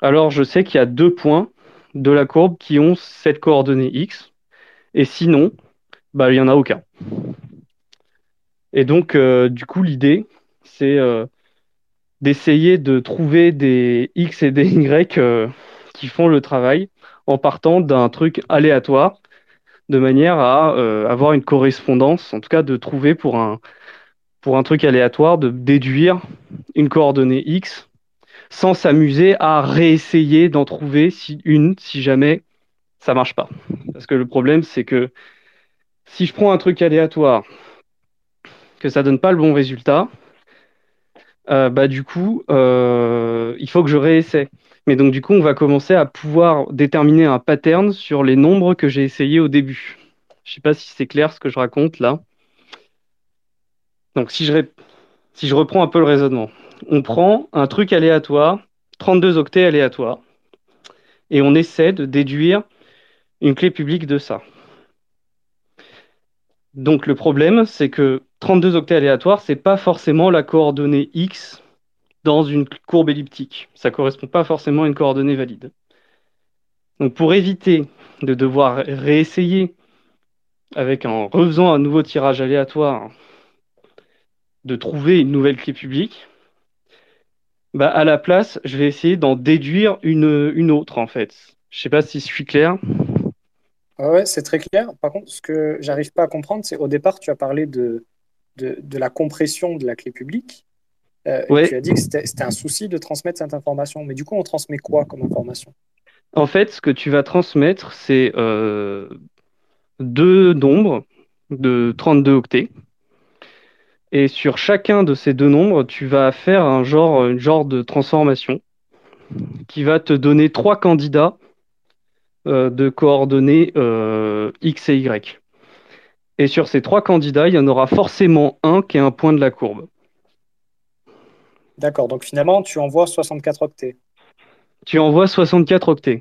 alors je sais qu'il y a deux points de la courbe qui ont cette coordonnée x. Et sinon, bah, il n'y en a aucun. Et donc, euh, du coup, l'idée, c'est euh, d'essayer de trouver des x et des y qui font le travail en partant d'un truc aléatoire de manière à euh, avoir une correspondance, en tout cas de trouver pour un truc aléatoire, de déduire une coordonnée x sans s'amuser à réessayer d'en trouver une si jamais ça marche pas. Parce que le problème, c'est que si je prends un truc aléatoire, que ça donne pas le bon résultat, euh, bah du coup, euh, il faut que je réessaie. Mais donc, du coup, on va commencer à pouvoir déterminer un pattern sur les nombres que j'ai essayés au début. Je sais pas si c'est clair ce que je raconte là. Donc, si je reprends un peu le raisonnement, on prend un truc aléatoire, 32 octets aléatoires, et on essaie de déduire une clé publique de ça. Donc le problème, c'est que 32 octets aléatoires, c'est pas forcément la coordonnée x dans une courbe elliptique. Ça correspond pas forcément à une coordonnée valide. Donc pour éviter de devoir réessayer avec en refaisant un nouveau tirage aléatoire de trouver une nouvelle clé publique, bah à la place, je vais essayer d'en déduire une, une autre en fait. Je sais pas si je suis clair. Ouais, c'est très clair. Par contre, ce que j'arrive pas à comprendre, c'est au départ, tu as parlé de, de, de, la compression de la clé publique. Euh, Tu as dit que c'était un souci de transmettre cette information. Mais du coup, on transmet quoi comme information? En fait, ce que tu vas transmettre, c'est euh, deux nombres de 32 octets. Et sur chacun de ces deux nombres, tu vas faire un genre, une genre de transformation qui va te donner trois candidats euh, de coordonnées euh, X et Y. Et sur ces trois candidats, il y en aura forcément un qui est un point de la courbe. D'accord, donc finalement, tu envoies 64 octets. Tu envoies 64 octets.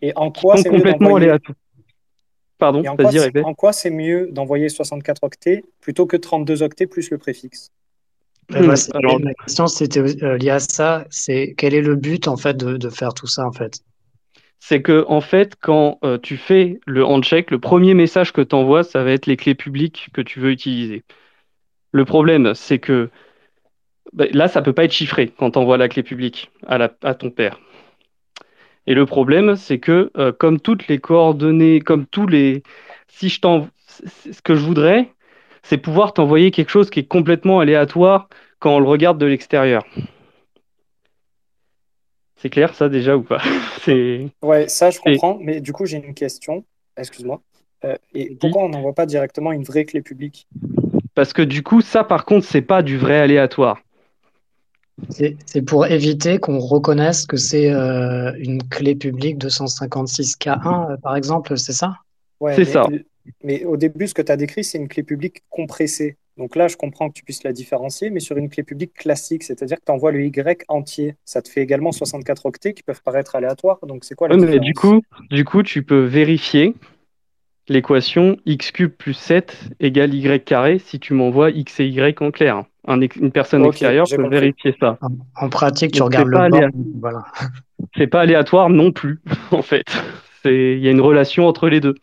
Et en quoi c'est complètement aléatoire Pardon, vas-y, En quoi c'est mieux d'envoyer 64 octets plutôt que 32 octets plus le préfixe? Ma question, c'était euh, liée à ça. C'est quel est le but en fait de, faire tout ça en fait? C'est que en fait, quand euh, tu fais le handshake, le premier message que tu envoies, ça va être les clés publiques que tu veux utiliser. Le problème, c'est que bah, là, ça peut pas être chiffré quand tu envoies la clé publique à, ton père. Et le problème, c'est que euh, comme toutes les coordonnées, comme tous les, si je t'envoie, ce que je voudrais, c'est pouvoir t'envoyer quelque chose qui est complètement aléatoire quand on le regarde de l'extérieur. C'est clair ça déjà ou pas? Ouais, ça je comprends, mais du coup j'ai une question, excuse-moi. Euh, et pourquoi on n'envoie pas directement une vraie clé publique? Parce que du coup, ça par contre, c'est pas du vrai aléatoire. C'est pour éviter qu'on reconnaisse que c'est euh, une clé publique 256K1, euh, par exemple, c'est ça? Ouais, C'est ça. Mais au début, ce que tu as décrit, c'est une clé publique compressée. Donc là, je comprends que tu puisses la différencier, mais sur une clé publique classique, c'est-à-dire que tu envoies le Y entier, ça te fait également 64 octets qui peuvent paraître aléatoires. Donc c'est quoi la mais du coup, du coup, tu peux vérifier l'équation x cube plus 7 égale y carré si tu m'envoies x et y en clair. une personne extérieure peut vérifier ça. En, pratique, tu regardes le bord, voilà. C'est pas aléatoire non plus, en fait. Il y a une relation entre les deux.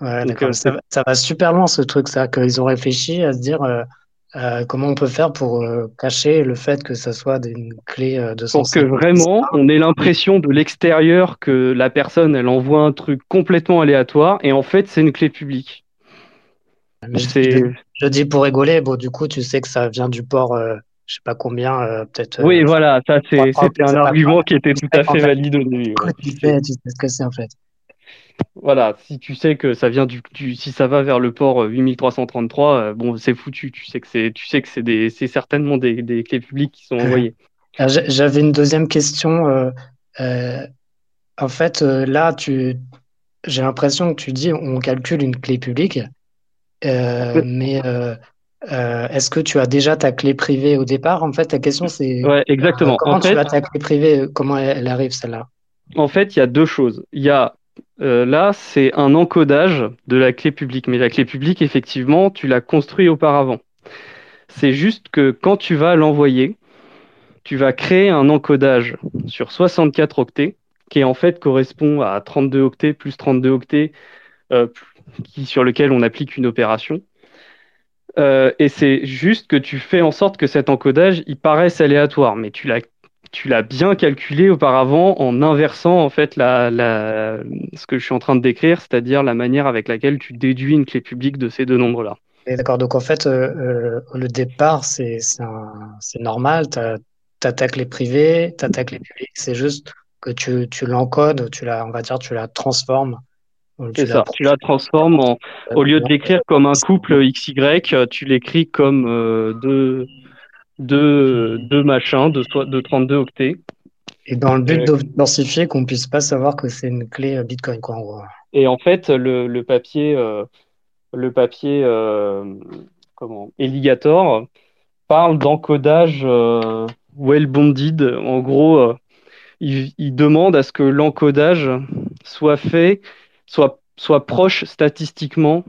Ouais, euh, ça, va super loin ce truc, ça, qu'ils ont réfléchi à se dire euh, euh, comment on peut faire pour cacher le fait que ça soit une clé de Pour que vraiment on ait l'impression de l'extérieur que la personne elle envoie un truc complètement aléatoire et en fait c'est une clé publique. je, je, dis pour rigoler, bon du coup tu sais que ça vient du port, je sais pas combien, peut-être. Oui voilà, ça c'était un argument qui était tout à fait valide au début. tu sais ce que c'est en fait. Voilà, si tu sais que ça vient du, si ça va vers le port 8333, euh, euh, bon, c'est foutu. Tu sais que c'est, tu sais que c'est des, c'est certainement des, des, clés publiques qui sont envoyées. J'avais une deuxième question. Euh, en fait, là, tu, j'ai l'impression que tu dis on calcule une clé publique, mais est-ce que tu as déjà ta clé privée au départ? En fait, ta question c'est. Ouais, exactement. comment tu as ta clé privée? Comment elle arrive celle-là? En fait, il y a deux choses. Il y a euh, là, c'est un encodage de la clé publique. Mais la clé publique, effectivement, tu l'as construit auparavant. C'est juste que quand tu vas l'envoyer, tu vas créer un encodage sur 64 octets, qui en fait correspond à 32 octets plus 32 octets, euh, sur lequel on applique une opération. Euh, et c'est juste que tu fais en sorte que cet encodage, il paraisse aléatoire, mais tu l'as tu l'as bien calculé auparavant en inversant en fait la, ce que je suis en train de décrire, c'est-à-dire la manière avec laquelle tu déduis une clé publique de ces deux nombres-là. D'accord, donc en fait, euh, euh, le départ, c'est normal, tu as, ta clé privée, tu ta clé publique, c'est juste que tu, tu l'encodes, tu la, on va dire, tu la transformes. C'est ça, tu la transformes en, au lieu de l'écrire comme un couple XY, tu l'écris comme euh, deux deux, deux machins de, de 32 octets. Et dans le but euh, densifier qu'on puisse pas savoir que c'est une clé euh, Bitcoin, quoi, en gros. Et en fait, le, le papier, euh, le papier comment, Alligator parle d'encodage well bonded. En gros, il, il, demande à ce que l'encodage soit fait, soit, soit proche statistiquement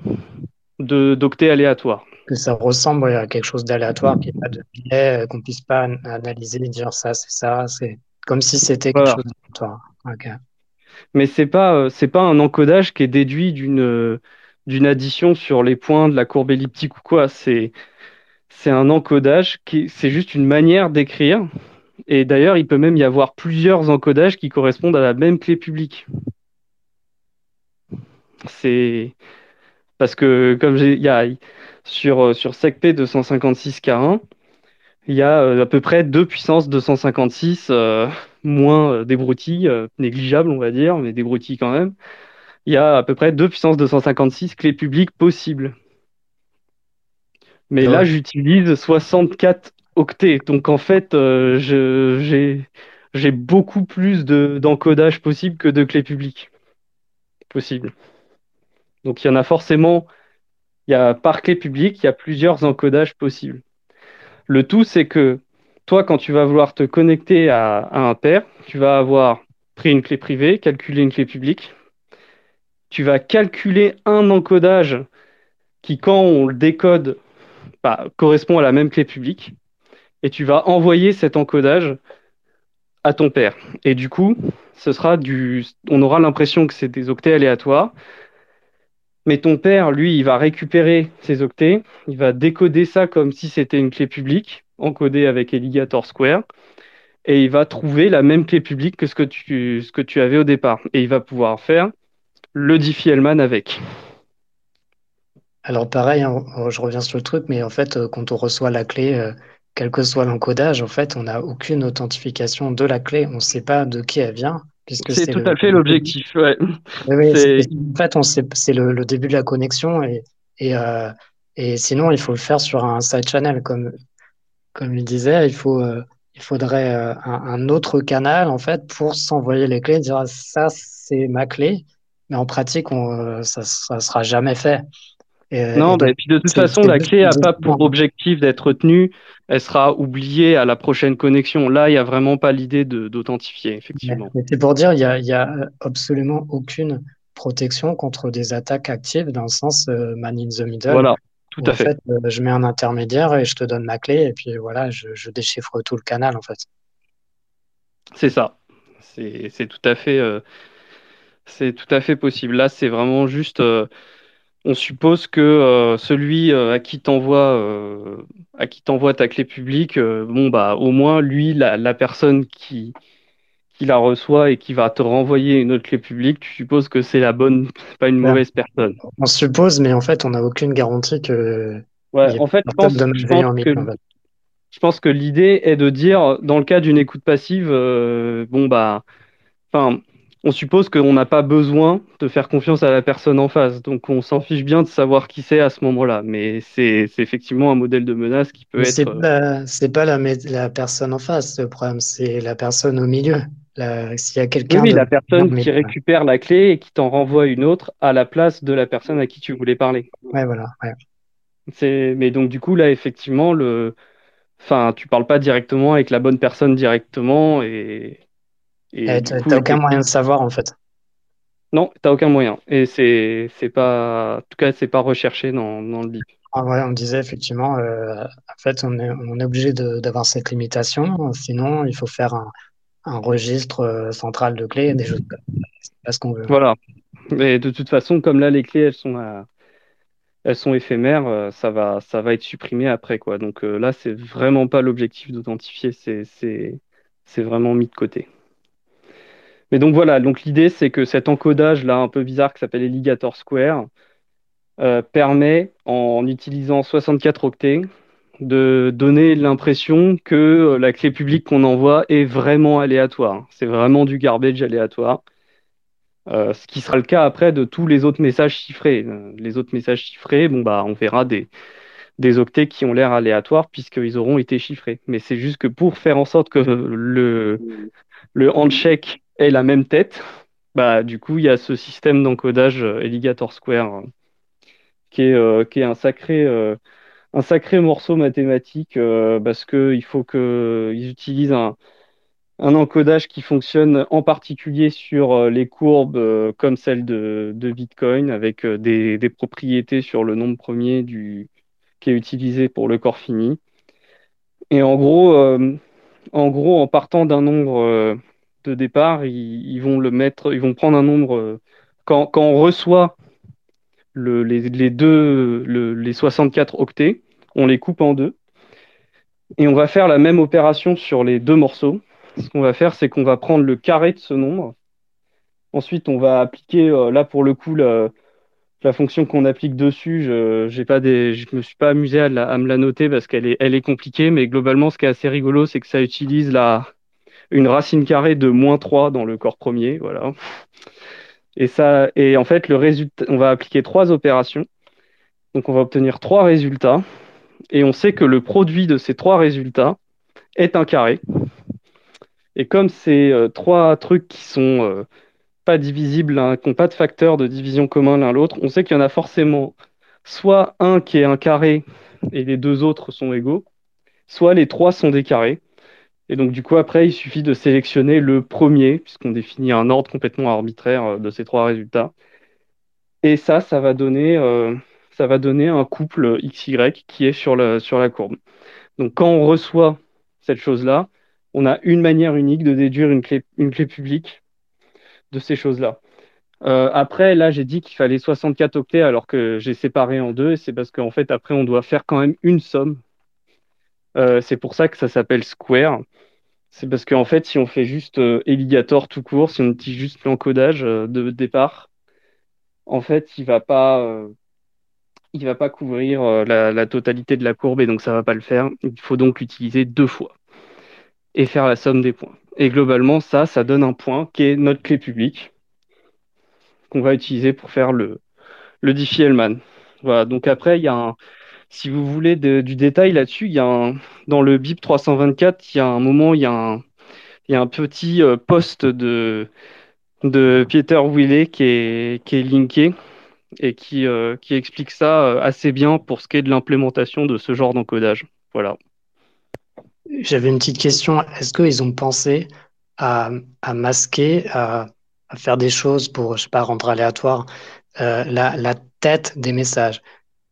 d'octets aléatoires que ça ressemble à quelque chose d'aléatoire, qu'il n'y ait pas de biais, euh, qu'on puisse pas analyser et dire ça, c'est ça. C'est comme si c'était quelque chose d'aléatoire. Mais c'est pas euh, c'est pas un encodage qui est déduit d'une euh, d'une addition sur les points de la courbe elliptique ou quoi. C'est c'est un encodage qui c'est juste une manière d'écrire. Et d'ailleurs, il peut même y avoir plusieurs encodages qui correspondent à la même clé publique. C'est parce que comme il y a sur, euh, sur SecP 256K1, il y a euh, à peu près deux puissances 256 euh, moins des broutilles, négligeables, on va dire, mais des broutilles quand même, il y a à peu près 2 puissance 256 clés publiques possibles. Mais là, j'utilise 64 octets. Donc en fait, j'ai beaucoup plus d'encodage possible que de clés publiques possibles. Donc il y en a forcément, il y a par clé publique, il y a plusieurs encodages possibles. Le tout, c'est que toi, quand tu vas vouloir te connecter à, un pair, tu vas avoir pris une clé privée, calculé une clé publique. Tu vas calculer un encodage qui, quand on le décode, bah, correspond à la même clé publique. Et tu vas envoyer cet encodage à ton père. Et du coup, on aura l'impression que c'est des octets aléatoires. Mais ton père, lui, il va récupérer ces octets, il va décoder ça comme si c'était une clé publique encodé avec Alligator Square et il va trouver la même clé publique que ce que tu, ce que tu avais au départ. Et il va pouvoir faire le Diffie-Hellman avec. Alors pareil, hein, je reviens sur le truc, mais en fait, euh, quand on reçoit la clé, euh, quel que soit l'encodage, en fait, on n'a aucune authentification de la clé. On ne sait pas de qui elle vient. C'est tout à fait l'objectif. Ouais. en fait, c'est le, début de la connexion et, et, euh, et, sinon, il faut le faire sur un side channel, comme, comme il disait, il, faut, euh, il faudrait euh, un, autre canal en fait pour s'envoyer les clés, dire ça c'est ma clé, mais en pratique on, ça ne sera jamais fait. Non, bah, et, puis de toute façon, la clé n'a pas pour objectif d'être tenue, elle sera oubliée à la prochaine connexion. Là, il n'y a vraiment pas l'idée d'authentifier, effectivement. C'est pour dire, il n'y a, a, absolument aucune protection contre des attaques actives dans le sens man in the middle. Voilà. Tout à fait. fait euh, je mets un intermédiaire et je te donne ma clé et puis voilà, je, déchiffre tout le canal en fait. C'est ça. C'est tout à fait. Euh, c'est tout à fait possible. Là, c'est vraiment juste. Euh, on suppose que celui à qui t'envoie à qui t'envoie ta clé publique, bon bah au moins lui, la, la personne qui qui la reçoit et qui va te renvoyer une autre clé publique, tu supposes que c'est la bonne, pas une mauvaise personne. On suppose, mais en fait, on n'a aucune garantie que. Ouais, en fait, je pense, que, je pense, que, l'idée est de dire, dans le cas d'une écoute passive, euh, bon bah, enfin, on suppose qu'on n'a pas besoin de faire confiance à la personne en face, donc on s'en fiche bien de savoir qui c'est à ce moment-là. Mais c'est effectivement un modèle de menace qui peut être. C'est pas, pas la, la personne en face, le problème, c'est la personne au milieu. S'il y a quelqu'un. Oui, la personne qui récupère la clé et qui t'en renvoie une autre à la place de la personne à qui tu voulais parler. Ouais, voilà. Mais donc, du coup, là, effectivement, le... enfin, tu parles pas directement avec la bonne personne directement et. Et tu n'as aucun moyen de savoir, en fait. Non, tu n'as aucun moyen. Et c'est pas. En tout cas, c'est pas recherché dans, dans le BIP. Ah ouais, on disait effectivement, euh, en fait, on est, on est obligé d'avoir cette limitation. Sinon, il faut faire un, un registre euh, central de clés, des choses C'est pas ce qu'on veut. Voilà. Mais de toute façon, comme là, les clés, elles sont, elles sont éphémères, euh, ça va, ça va être supprimé après. Quoi. Donc euh, là, c'est vraiment pas l'objectif d'authentifier, c'est vraiment mis de côté. Mais donc voilà, donc l'idée, c'est que cet encodage là un peu bizarre qui s'appelle Alligator Square permet, en utilisant 64 octets, de donner l'impression que euh, la clé publique qu'on envoie est vraiment aléatoire. C'est vraiment du garbage aléatoire. Euh, ce qui sera le cas après de tous les autres messages chiffrés. Euh, les autres messages chiffrés, bon bah on verra des, des octets qui ont l'air aléatoires puisqu'ils auront été chiffrés. Mais c'est juste que pour faire en sorte que le, le handshake la même tête, bah du coup il y a ce système d'encodage Alligator Square qui est, qui est un sacré un sacré morceau mathématique euh, parce qu'il faut qu'ils utilisent un, encodage qui fonctionne en particulier sur euh, les courbes euh, comme celle de, Bitcoin avec des, propriétés sur le nombre premier du, qui est utilisé pour le corps fini. Et en gros, en, gros en partant d'un nombre de départ, ils, vont le mettre, ils vont prendre un nombre. quand, quand on reçoit les, deux, les 64 octets, on les coupe en deux. Et on va faire la même opération sur les deux morceaux. Ce qu'on va faire, c'est qu'on va prendre le carré de ce nombre. Ensuite, on va appliquer, euh, là pour le coup, la, fonction qu'on applique dessus. Je ne me suis pas amusé à, me la noter parce qu'elle est, elle est compliquée, mais globalement, ce qui est assez rigolo, c'est que ça utilise la, une racine carrée de moins 3 dans le corps premier. Voilà. Et, ça, et en fait, le résultat, on va appliquer trois opérations. Donc on va obtenir trois résultats. Et on sait que le produit de ces trois résultats est un carré. Et comme c'est euh, trois trucs qui sont euh, pas divisibles, hein, qui n'ont pas de facteur de division commun l'un l'autre, on sait qu'il y en a forcément soit un qui est un carré et les deux autres sont égaux, soit les trois sont des carrés. Et donc du coup après il suffit de sélectionner le premier, puisqu'on définit un ordre complètement arbitraire euh, de ces trois résultats. Et ça, ça va donner, ça va donner un couple XY qui est sur la, sur la courbe. Donc quand on reçoit cette chose-là, on a une manière unique de déduire une clé, une clé publique de ces choses-là. Euh, après, là, j'ai dit qu'il fallait 64 octets alors que j'ai séparé en deux. Et c'est parce qu'en fait, après, on doit faire quand même une somme. Euh, c'est pour ça que ça s'appelle square. C'est parce qu'en fait, si on fait juste euh, Eligator tout court, si on utilise juste l'encodage de départ, en fait, il va il va pas couvrir la, totalité de la courbe et donc ça va pas le faire. Il faut donc l'utiliser deux fois et faire la somme des points. Et globalement, ça, ça donne un point qui est notre clé publique qu'on va utiliser pour faire le, le Diffie-Hellman. Voilà, donc après, il y a un, si vous voulez du détail là-dessus, il y a dans le BIP 324, il y a un moment, il y il y a un petit euh, poste de, Peter Willet qui est, qui est linké et qui, euh, qui explique ça euh, assez bien pour ce qui est de l'implémentation de ce genre d'encodage. Voilà. J'avais une petite question. Est-ce qu'ils ont pensé à, masquer, à, faire des choses pour, je sais pas, rendre aléatoire la, tête des messages?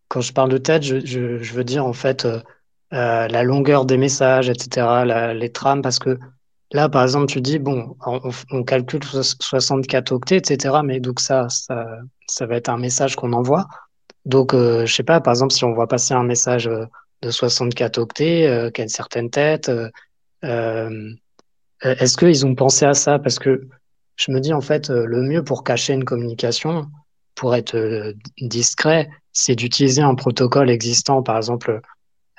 Quand je parle de tête, je, veux dire en fait euh, euh, la longueur des messages, etc., les trames, parce que là, par exemple, tu dis, bon, on, calcule 64 octets, etc., mais donc ça, ça, va être un message qu'on envoie. Donc, euh, je sais pas, par exemple, si on voit passer un message euh, de 64 octets, euh, qui a une certaine tête. Est-ce qu'ils ont pensé à ça? Parce que je me dis, en fait, le mieux pour cacher une communication, pour être discret, c'est d'utiliser un protocole existant, par exemple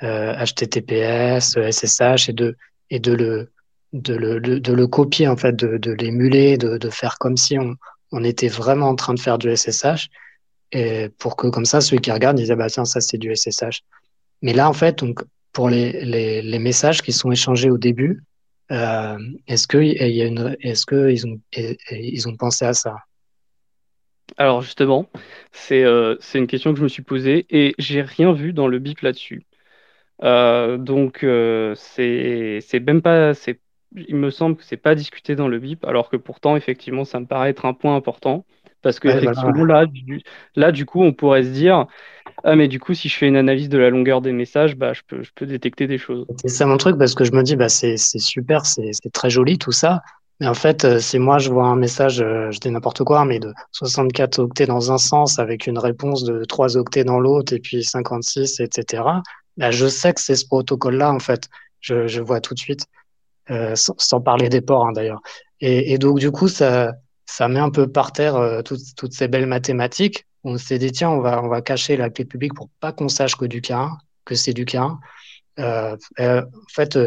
HTTPS, SSH, et de, le, copier, en fait, de, l'émuler, de, faire comme si on, était vraiment en train de faire du SSH, et pour que comme ça, ceux qui regardent disent, ah bah tiens, ça c'est du SSH. Mais là, en fait, donc, pour les, messages qui sont échangés au début, euh, est-ce qu'ils ont pensé à ça? Alors justement, c'est euh, une question que je me suis posée et j'ai rien vu dans le BIP là-dessus. Euh, donc euh, c'est même pas, il me semble que c'est pas discuté dans le BIP, alors que pourtant effectivement ça me paraît être un point important parce que ouais, effectivement là, du, là du coup on pourrait se dire ah, mais du coup, si je fais une analyse de la longueur des messages, bah, je, peux, je peux détecter des choses. C'est ça mon truc, parce que je me dis, bah, c'est super, c'est très joli tout ça. Mais en fait, euh, si moi je vois un message, euh, je dis n'importe quoi, mais de 64 octets dans un sens avec une réponse de 3 octets dans l'autre et puis 56, etc., bah, je sais que c'est ce protocole-là, en fait. Je, je, vois tout de suite, euh, sans, sans, parler des ports hein, d'ailleurs. Et, et, donc, du coup, ça, ça met un peu par terre euh, toutes, toutes ces belles mathématiques on s'est dit tiens on va on va cacher la clé publique pour pas qu'on sache que du K1 que c'est du K1 euh, en fait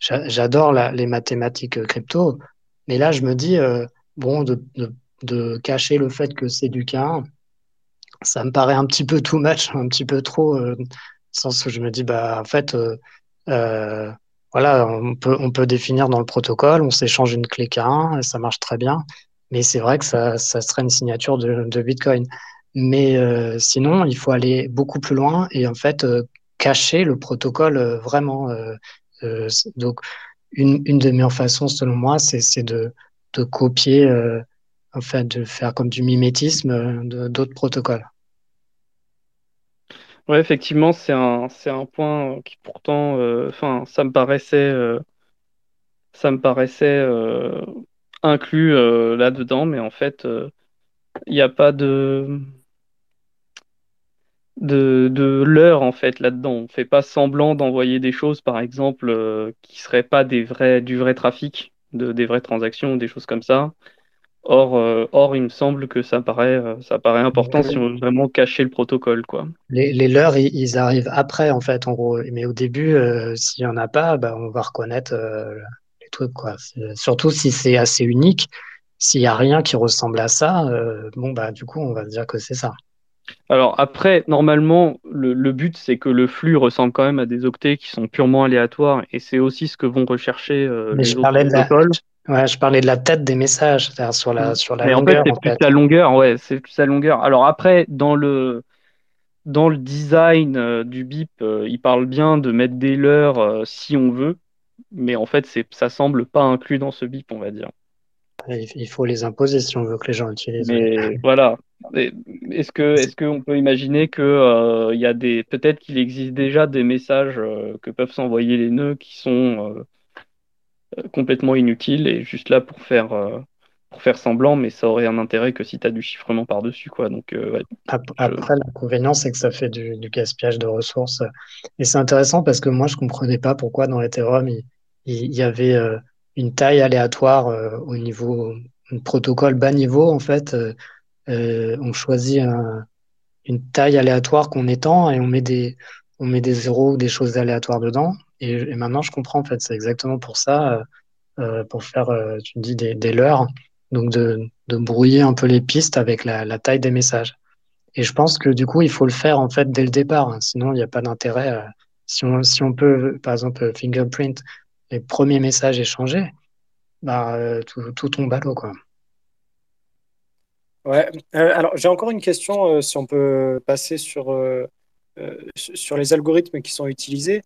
j'adore les mathématiques crypto mais là je me dis euh, bon de, cacher le fait que c'est du K1 ça me paraît un petit peu too much un petit peu trop euh, sens où je me dis bah en fait voilà on peut on peut définir dans le protocole on s'échange une clé K1 et ça marche très bien mais c'est vrai que ça, ça serait une signature de, de Bitcoin. Mais euh, sinon, il faut aller beaucoup plus loin et en fait euh, cacher le protocole euh, vraiment. Euh, euh, donc, une, une des meilleures façons, selon moi, c'est de, de copier, en fait, de faire comme du mimétisme d'autres protocoles. Ouais, effectivement, c'est un, un point qui pourtant, enfin, ça me paraissait, ça me paraissait inclus là-dedans, mais en fait, il n'y a pas de de, de l'heure en fait là-dedans. On fait pas semblant d'envoyer des choses, par exemple, euh, qui seraient pas des vrais, du vrai trafic, de, des vraies transactions, des choses comme ça. Or, euh, or, il me semble que ça paraît, euh, ça paraît important si on veut vraiment cacher le protocole, quoi. Les, les leurs, ils, ils, arrivent après, en fait, en gros. Mais au début, euh, s'il y en a pas, bah, on va reconnaître truc. Quoi. Surtout si c'est assez unique. S'il n'y a rien qui ressemble à ça, bon, bah, du coup, on va dire que c'est ça. Alors après, normalement, le, but, c'est que le flux ressemble quand même à des octets qui sont purement aléatoires, et c'est aussi ce que vont rechercher les je autres parlais. De la... Ouais, je parlais de la tête des messages, c'est-à-dire sur la, sur la longueur. En fait, c'est plus la longueur, ouais, c'est plus la longueur. Alors après, dans le, dans le design euh, du BIP, euh, il parle bien de mettre des leurres euh, si on veut, mais en fait, ça semble pas inclus dans ce BIP, on va dire. Il faut les imposer si on veut que les gens utilisent. Mais voilà. Est-ce que est-ce qu'on peut imaginer que il y a des peut-être qu'il existe déjà des messages que peuvent s'envoyer les nœuds qui sont complètement inutiles et juste là pour faire pour faire semblant, mais ça aurait un intérêt que si tu as du chiffrement par-dessus. quoi. Donc, euh, Après, l'inconvénient, c'est que ça fait du, gaspillage de ressources. Et c'est intéressant parce que moi, je ne comprenais pas pourquoi dans Ethereum, il, il y avait euh, une taille aléatoire euh, au niveau, un protocole bas niveau, en fait. on choisit une taille aléatoire qu'on étend et on met des, on met des zéros ou des choses aléatoires dedans. Et, maintenant, je comprends, en fait, c'est exactement pour ça. pour faire, tu dis, des, des leurres donc de, brouiller un peu les pistes avec la, taille des messages. Et je pense que du coup, il faut le faire en fait dès le départ, hein. sinon il n'y a pas d'intérêt. Euh, si, on, si on peut, par exemple, fingerprint les premiers messages échangés, bah, euh, tout, tout, tombe à l'eau. Quoi. Ouais, euh, alors j'ai encore une question, si on peut passer sur, sur les algorithmes qui sont utilisés.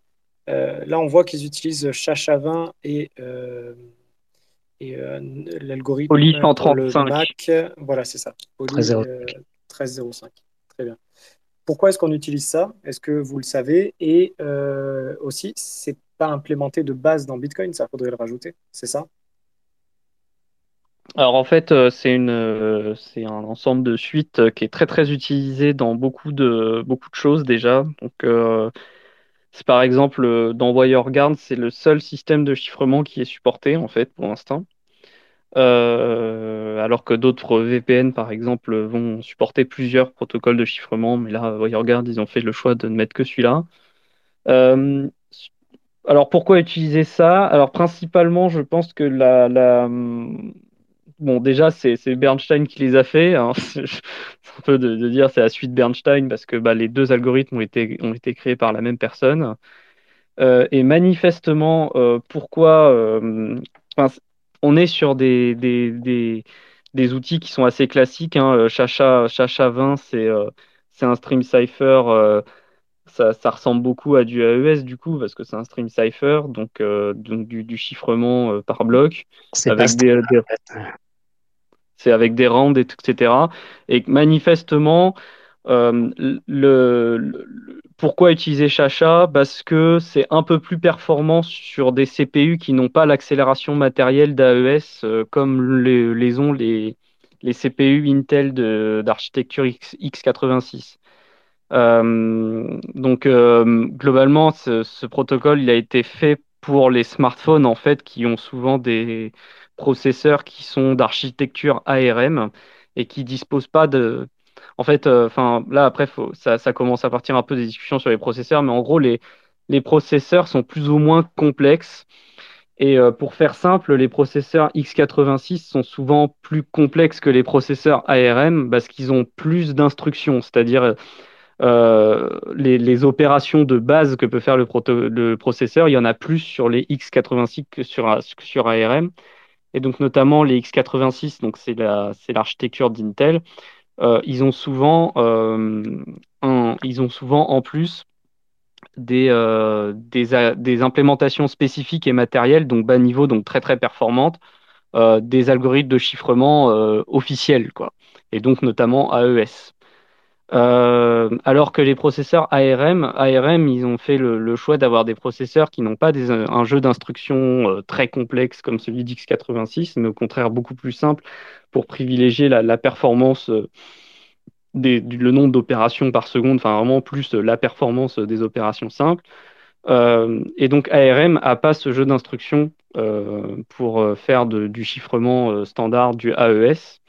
là, on voit qu'ils utilisent SHA-20 et et euh, l'algorithme pour le Mac, voilà, c'est ça. 13.05. Euh, Très bien. Pourquoi est-ce qu'on utilise ça? Est-ce que vous le savez? Et euh, aussi, c'est pas implémenté de base dans Bitcoin, ça faudrait le rajouter, c'est ça? Alors en fait, c'est une, c'est un ensemble de suites qui est très très utilisé dans beaucoup de beaucoup de choses déjà. Donc c'est par exemple euh, dans WireGuard, c'est le seul système de chiffrement qui est supporté en fait pour l'instant. Euh, alors que d'autres VPN, par exemple, vont supporter plusieurs protocoles de chiffrement, mais là, WireGuard, ils ont fait le choix de ne mettre que celui-là. Euh, alors pourquoi utiliser ça? Alors principalement, je pense que la, bon déjà c'est Bernstein qui les a fait. Hein. c'est un peu de, dire c'est la suite Bernstein parce que bah, les deux algorithmes ont été ont été créés par la même personne. Euh, et manifestement, euh, pourquoi euh, on est sur des, des, des, des, outils qui sont assez classiques. Hein. Chacha, Chacha 20, c'est c'est un stream cipher ça, ça, ressemble beaucoup à du AES du coup parce que c'est un stream cipher donc, donc du, du, chiffrement par bloc avec des, c'est avec des rounds, etc. Et manifestement, euh, le, pourquoi utiliser Chacha? Parce que c'est un peu plus performant sur des CPU qui n'ont pas l'accélération matérielle d'AES euh, comme les, ont les, les CPU Intel d'architecture X, 86 euh, donc globalement, ce, protocole il a été fait pour les smartphones en fait qui ont souvent des, processeurs qui sont d'architecture ARM et qui disposent pas de. En fait, euh, enfin là après, ça, commence à partir un peu des discussions sur les processeurs, mais en gros, les, les processeurs sont plus ou moins complexes. Et euh, pour faire simple, les processeurs x86 sont souvent plus complexes que les processeurs ARM parce qu'ils ont plus d'instructions, c'est-à-dire euh, les, opérations de base que peut faire le, processeur, il y en a plus sur les x86 que sur, ARM et donc notamment les x86, donc c'est l'architecture d'Intel, euh, ils ont souvent euh, ils ont souvent en plus des, des, implémentations spécifiques et matérielles, donc bas niveau, donc très très performantes, des algorithmes de chiffrement officiels, quoi, et donc notamment AES. Euh, alors que les processeurs ARM, ARM, ils ont fait le, choix d'avoir des processeurs qui n'ont pas un jeu d'instructions euh, très complexe comme celui d'X86, mais au contraire beaucoup plus simple pour privilégier la, performance, euh, le nombre d'opérations par seconde, enfin vraiment plus la performance des opérations simples. et donc ARM n'a pas ce jeu d'instructions pour faire du chiffrement standard du AES.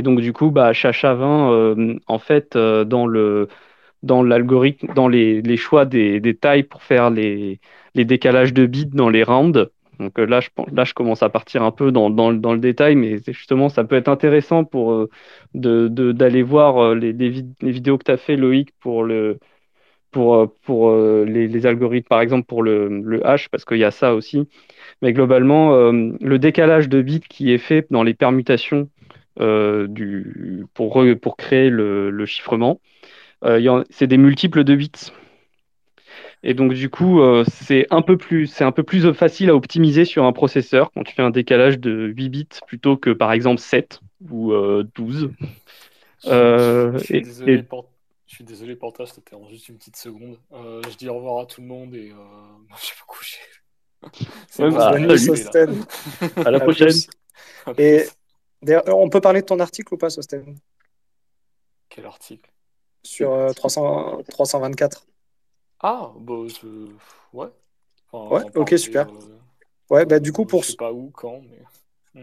Et donc, du coup, bah, Chacha 20, euh, en fait, euh, dans le dans l'algorithme, dans les, les choix des, des, tailles pour faire les, les, décalages de bits dans les rounds, Donc là, je, là, je commence à partir un peu dans, dans, dans le détail, mais justement, ça peut être intéressant pour d'aller voir les, les, vidéos que tu as fait, Loïc, pour le, pour, pour les, les, algorithmes, par exemple pour le, le hash, parce qu'il y a ça aussi. Mais globalement, le décalage de bits qui est fait dans les permutations du, pour, pour créer le, le chiffrement, c'est des multiples de bits. Et donc du coup, euh, c'est un peu plus, c'est un peu plus facile à optimiser sur un processeur quand tu fais un décalage de 8 bits plutôt que par exemple 7 ou 12. Euh, je, suis euh, désolé, et... pour... je suis désolé Portage, c'était en juste une petite seconde. je dis au revoir à tout le monde et je vais me coucher. Ouais, bah, salut, à la prochaine. Et on peut parler de ton article ou pas, Sosten? Quel article? Sur 300, 324. Ah, bah, ouais. ouais, ok, super. Euh, ouais, bah, du coup, pour. Je sais pas où, quand, mais.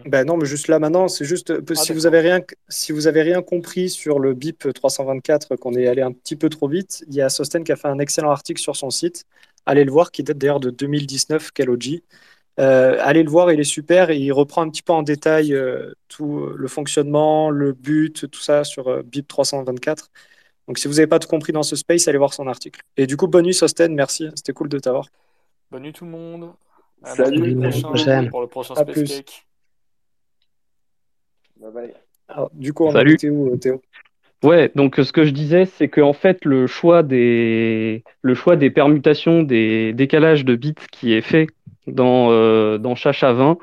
Ben non, mais juste là maintenant, c'est juste euh, si, vous avez rien, si vous avez rien compris sur le BIP 324, qu'on est allé un petit peu trop vite, il y a Sosten qui a fait un excellent article sur son site. Allez le voir, qui date d'ailleurs de 2019, Keloji. Euh, allez le voir, il est super et il reprend un petit peu en détail tout le fonctionnement, le but, tout ça sur BIP 324. Donc, si vous n'avez pas tout compris dans ce space, allez voir son article. Et du coup, bonne nuit, Sosten, merci. C'était cool de t'avoir. Bonne nuit, tout le monde. Salut, prochain, pour le prochain à Space Cake. Bye bye. Alors, du coup, on Salut. a où, Théo? Ouais, donc ce que je disais, c'est qu'en fait, le choix, des... le choix des permutations, des décalages de bits qui est fait dans, euh, dans Chacha20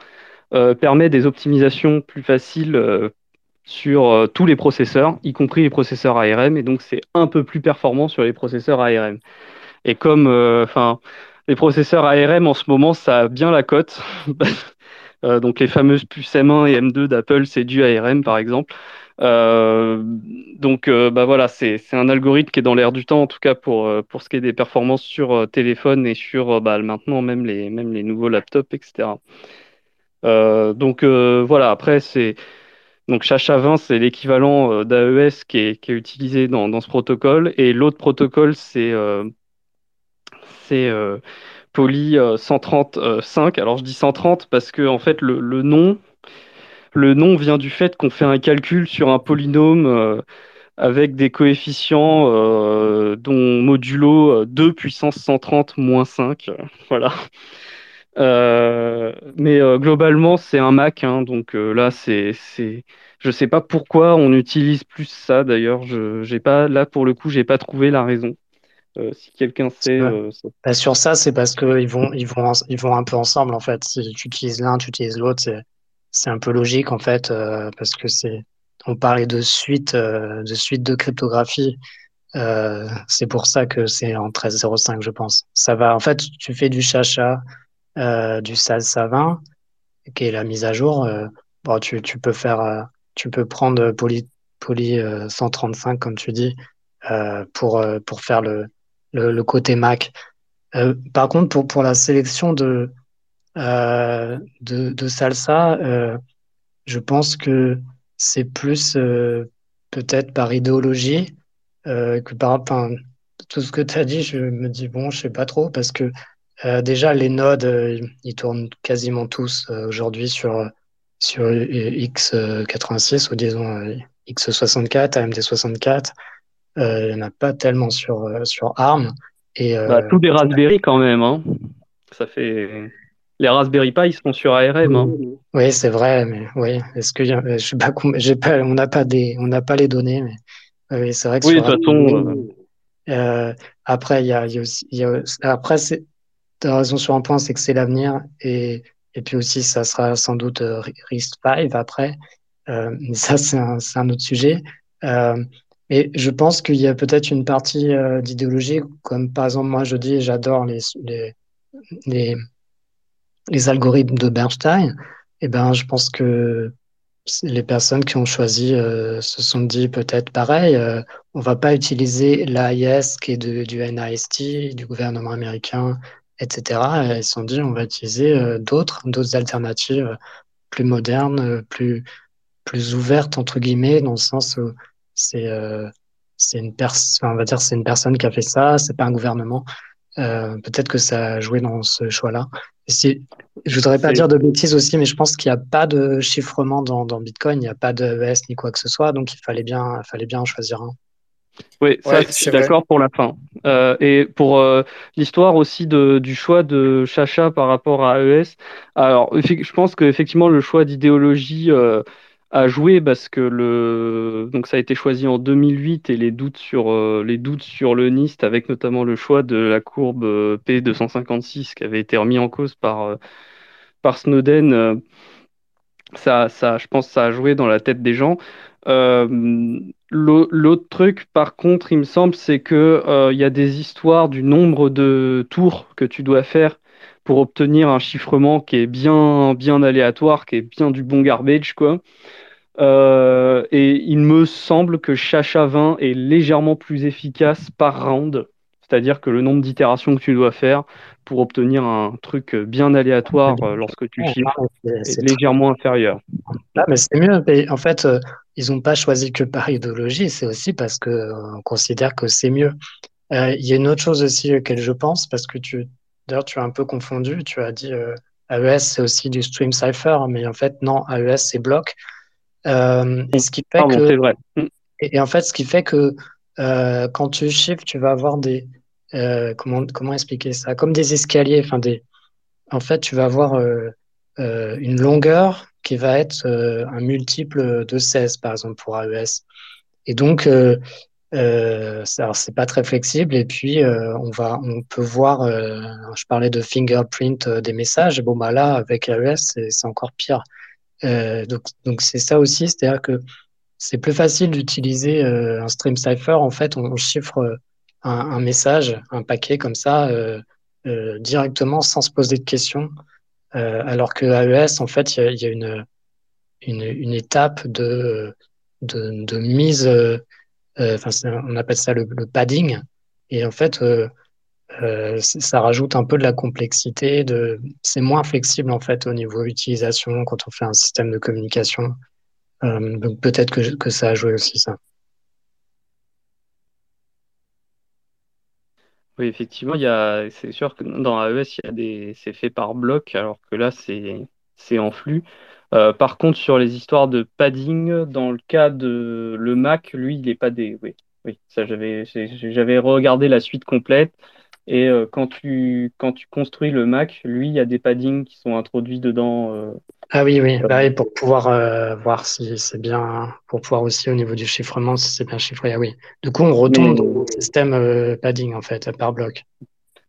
euh, permet des optimisations plus faciles euh, sur euh, tous les processeurs, y compris les processeurs ARM, et donc c'est un peu plus performant sur les processeurs ARM. Et comme enfin les processeurs ARM en ce moment, ça a bien la cote. Donc les fameuses puces M1 et M2 d'Apple, c'est du ARM par exemple. Donc bah voilà, c'est un algorithme qui est dans l'air du temps, en tout cas pour, pour ce qui est des performances sur téléphone et sur bah, maintenant même les, même les nouveaux laptops, etc. donc voilà, après c'est donc SHA-20, c'est l'équivalent euh, d'AES qui est, utilisé dans, ce protocole. Et l'autre protocole, c'est euh, euh, Poly 135. Alors je dis 130 parce que en fait le, nom, le nom vient du fait qu'on fait un calcul sur un polynôme avec des coefficients dont modulo 2 puissance 130 moins 5. Voilà. Euh, mais euh, globalement, c'est un Mac, hein, donc euh, là, c'est, c'est, je sais pas pourquoi on utilise plus ça. D'ailleurs, je, j'ai pas, là pour le coup, j'ai pas trouvé la raison. si quelqu'un sait, ça... bah, sur ça, c'est parce que ils vont, ils vont, ils vont un peu ensemble en fait. Si tu utilises l'un, tu utilises l'autre, c'est, c'est un peu logique en fait, parce que c'est, on parlait de suite, de suite de cryptographie. c'est pour ça que c'est en 13.05, je pense. Ça va. En fait, tu fais du chacha euh, du salsa 20, qui est la mise à jour, euh, bon, tu, tu, peux faire, euh, tu peux prendre poly, poly 135, comme tu dis, pour, pour faire le, le, le côté Mac. par contre, pour, pour la sélection de, de, de, salsa, je pense que c'est plus peut-être par idéologie que par enfin, tout ce que tu as dit. Je me dis, bon, je sais pas trop, parce que euh, déjà, les nodes, euh, ils tournent quasiment tous euh, aujourd'hui sur, sur x86 ou disons x64, AMD64. Il n'y en a pas tellement sur, sur ARM. Et, bah, tous les Raspberry quand même. Hein. Ça fait... Les Raspberry Pi, ils sont sur ARM. Hein. Oui, c'est vrai, mais oui. Est-ce que je sais pas, pas, on n'a pas des, on n'a pas les données, mais oui, c'est vrai que oui, de toute façon. Euh, après, il y a, y a aussi, y a, après, c'est, tu as raison sur un point, c'est que c'est l'avenir. Et, et puis aussi, ça sera sans doute euh, RISC-V après. Euh, mais ça, c'est un, un, autre sujet. Euh, et je pense qu'il y a peut-être une partie euh, d'idéologie, comme par exemple, moi, je dis, j'adore les, les, les, les, algorithmes de Bernstein. Eh ben, je pense que les personnes qui ont choisi euh, se sont dit peut-être pareil, euh, on va pas utiliser l'AIS qui est du NIST, du gouvernement américain, etc. Et ils se sont dit, on va utiliser euh, d'autres, d'autres alternatives plus modernes, euh, plus, plus ouvertes, entre guillemets, dans le sens où c'est euh, c'est une personne, on va dire, c'est une personne qui a fait ça, c'est pas un gouvernement. Euh, peut-être que ça a joué dans ce choix-là. Si, je voudrais pas dire de bêtises aussi, mais je pense qu'il n'y a pas de chiffrement dans, dans Bitcoin, il n'y a pas de ES ni quoi que ce soit, donc il fallait bien, il fallait bien en choisir un. Oui, ça, je suis d'accord pour la fin. Euh, et pour euh, l'histoire aussi de, du choix de Chacha par rapport à ES, alors je pense qu'effectivement le choix d'idéologie euh, a joué parce que le donc ça a été choisi en 2008 et les doutes sur les doutes sur le NIST avec notamment le choix de la courbe P256 qui avait été remis en cause par par Snowden ça, ça, je pense ça a joué dans la tête des gens. Euh, l'autre truc, par contre, il me semble, c'est que euh, il y a des histoires du nombre de tours que tu dois faire pour obtenir un chiffrement qui est bien, bien aléatoire, qui est bien du bon garbage, quoi. Euh, et il me semble que Chacha 20 est légèrement plus efficace par round, c'est-à-dire que le nombre d'itérations que tu dois faire pour obtenir un truc bien aléatoire lorsque tu chiffres est, légèrement inférieur. Là, mais c'est mieux. En fait, ils n'ont pas choisi que par idéologie, c'est aussi parce qu'on euh, considère que c'est mieux. Euh, il y a une autre chose aussi auquel je pense, parce que tu, d'ailleurs, tu as un peu confondu, tu as dit euh, AES, c'est aussi du stream cipher, mais en fait, non, AES, c'est bloc. Et ce qui fait que. Vrai. Mm. Et, en fait, ce qui fait que quand tu chiffres, tu vas avoir des. comment, comment expliquer ça? Comme des escaliers, enfin des. En fait, tu vas avoir une longueur qui va être euh, un multiple de 16, par exemple, pour AES. Et donc, euh, euh, c'est pas très flexible. Et puis, euh, on, va, on peut voir, je parlais de fingerprint des messages. Bon, bah là, avec AES, c'est encore pire. Donc, donc c'est ça aussi, c'est-à-dire que c'est plus facile d'utiliser un stream cipher. En fait, on, chiffre un, un, message, un paquet comme ça, directement sans se poser de questions. Euh, alors que AES, en fait, il y, a, une, étape de, mise, euh, euh, on appelle ça le, padding. Et en fait, ça rajoute un peu de la complexité. C'est moins flexible en fait au niveau utilisation quand on fait un système de communication. donc peut-être que, ça a joué aussi ça. Oui, effectivement, c'est sûr que dans AES, des, c'est fait par bloc, alors que là, c'est, en flux. Euh, par contre, sur les histoires de padding, dans le cas de le Mac, lui, il est pas des, oui, oui, j'avais regardé la suite complète. Et euh, quand tu, quand tu construis le Mac, lui, il y a des paddings qui sont introduits dedans. Euh, ah oui, oui, bah pour pouvoir euh, voir si c'est bien, pour pouvoir aussi au niveau du chiffrement, si c'est bien chiffré. Ah oui. Du coup, on retourne dans le système padding en fait, par bloc.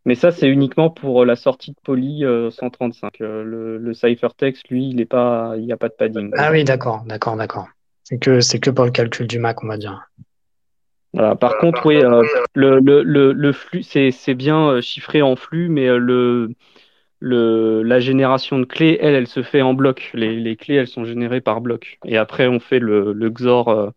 Mais ça, c'est uniquement pour la sortie de Poly 135. le, le ciphertext, lui, il pas, n'y a pas de padding. Ah oui, d'accord, d'accord, d'accord. C'est que, c'est que pour le calcul du Mac, on va dire. Voilà. Par contre, oui, le, le, le, le, flux, c'est, c'est bien chiffré en flux, mais le, le, la génération de clés, elle, elle se fait en bloc. Les, les, clés, elles sont générées par bloc. Et après, on fait le, le XOR. Euh.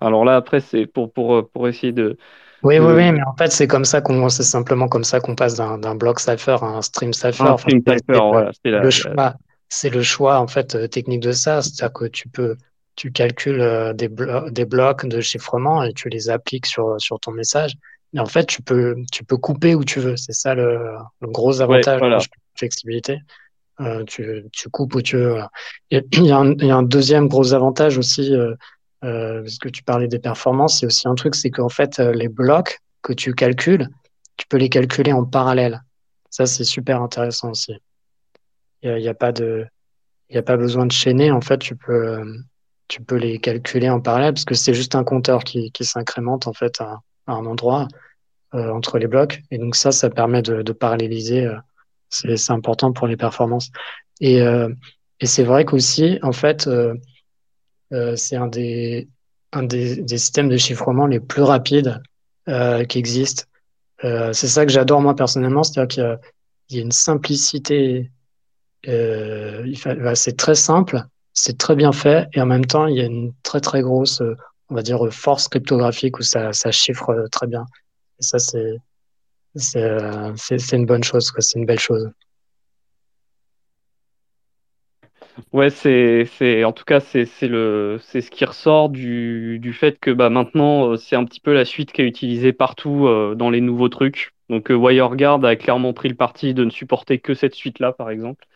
Alors là, après, c'est pour, pour, pour essayer de. Oui, oui, oui, mais en fait, c'est comme ça qu'on, c'est simplement comme ça qu'on passe d'un bloc cipher à un stream cipher. Un stream cipher, voilà, c'est le choix. C'est le choix en fait euh, technique de ça, c'est-à-dire que tu peux, tu calcules euh, des, des blocs de chiffrement et tu les appliques sur, sur ton message. Mais en fait, tu peux, tu peux couper où tu veux. C'est ça le, le gros avantage de la flexibilité. Euh, tu, tu, coupes où tu veux. Il, y a un, il, y a un, deuxième gros avantage aussi, euh, euh, parce que tu parlais des performances, c'est aussi un truc, c'est qu'en fait, euh, les blocs que tu calcules, tu peux les calculer en parallèle. Ça, c'est super intéressant aussi. Il n'y a, a, pas de, il a pas besoin de chaîner. En fait, tu peux, tu peux les calculer en parallèle parce que c'est juste un compteur qui, qui s'incrémente en fait à, un endroit euh, entre les blocs. Et donc ça, ça permet de, de paralléliser. Euh, c'est important pour les performances. Et, euh, et c'est vrai qu'aussi, en fait, c'est un des, un des, des, systèmes de chiffrement les plus rapides qui existent. c'est ça que j'adore moi personnellement, c'est-à-dire qu'il y, y, a une simplicité. Bah, c'est très simple, c'est très bien fait, et en même temps, il y a une très très grosse on va dire, force cryptographique où ça, ça chiffre euh, très bien. Et ça, c'est, c'est, euh, une bonne chose, c'est une belle chose. Ouais, c'est, en tout cas, c'est, le, c'est ce qui ressort du, du fait que bah, maintenant, euh, c'est un petit peu la suite qui est utilisée partout dans les nouveaux trucs. Donc, WireGuard a clairement pris le parti de ne supporter que cette suite-là, par exemple.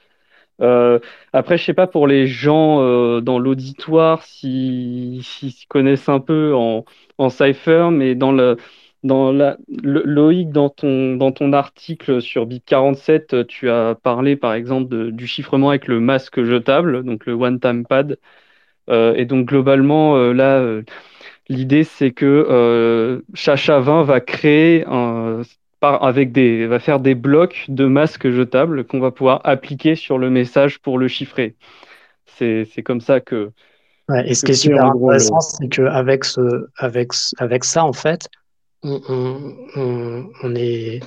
Euh, après, je sais pas pour les gens euh, dans l'auditoire s'ils si, connaissent un peu en, en Cypher, mais dans le dans la, Loïc, dans ton, dans ton article sur BIP47, tu as parlé par exemple du chiffrement avec le masque jetable, donc le one-time pad. Euh, et donc globalement, là, l'idée c'est que Chacha 20 va créer un, avec des, va faire des blocs de masques jetables qu'on va pouvoir appliquer sur le message pour le chiffrer. C'est comme ça que. Ouais, et ce qui est super intéressant, c'est qu'avec ce, avec, avec ça, en fait, on, on, on est.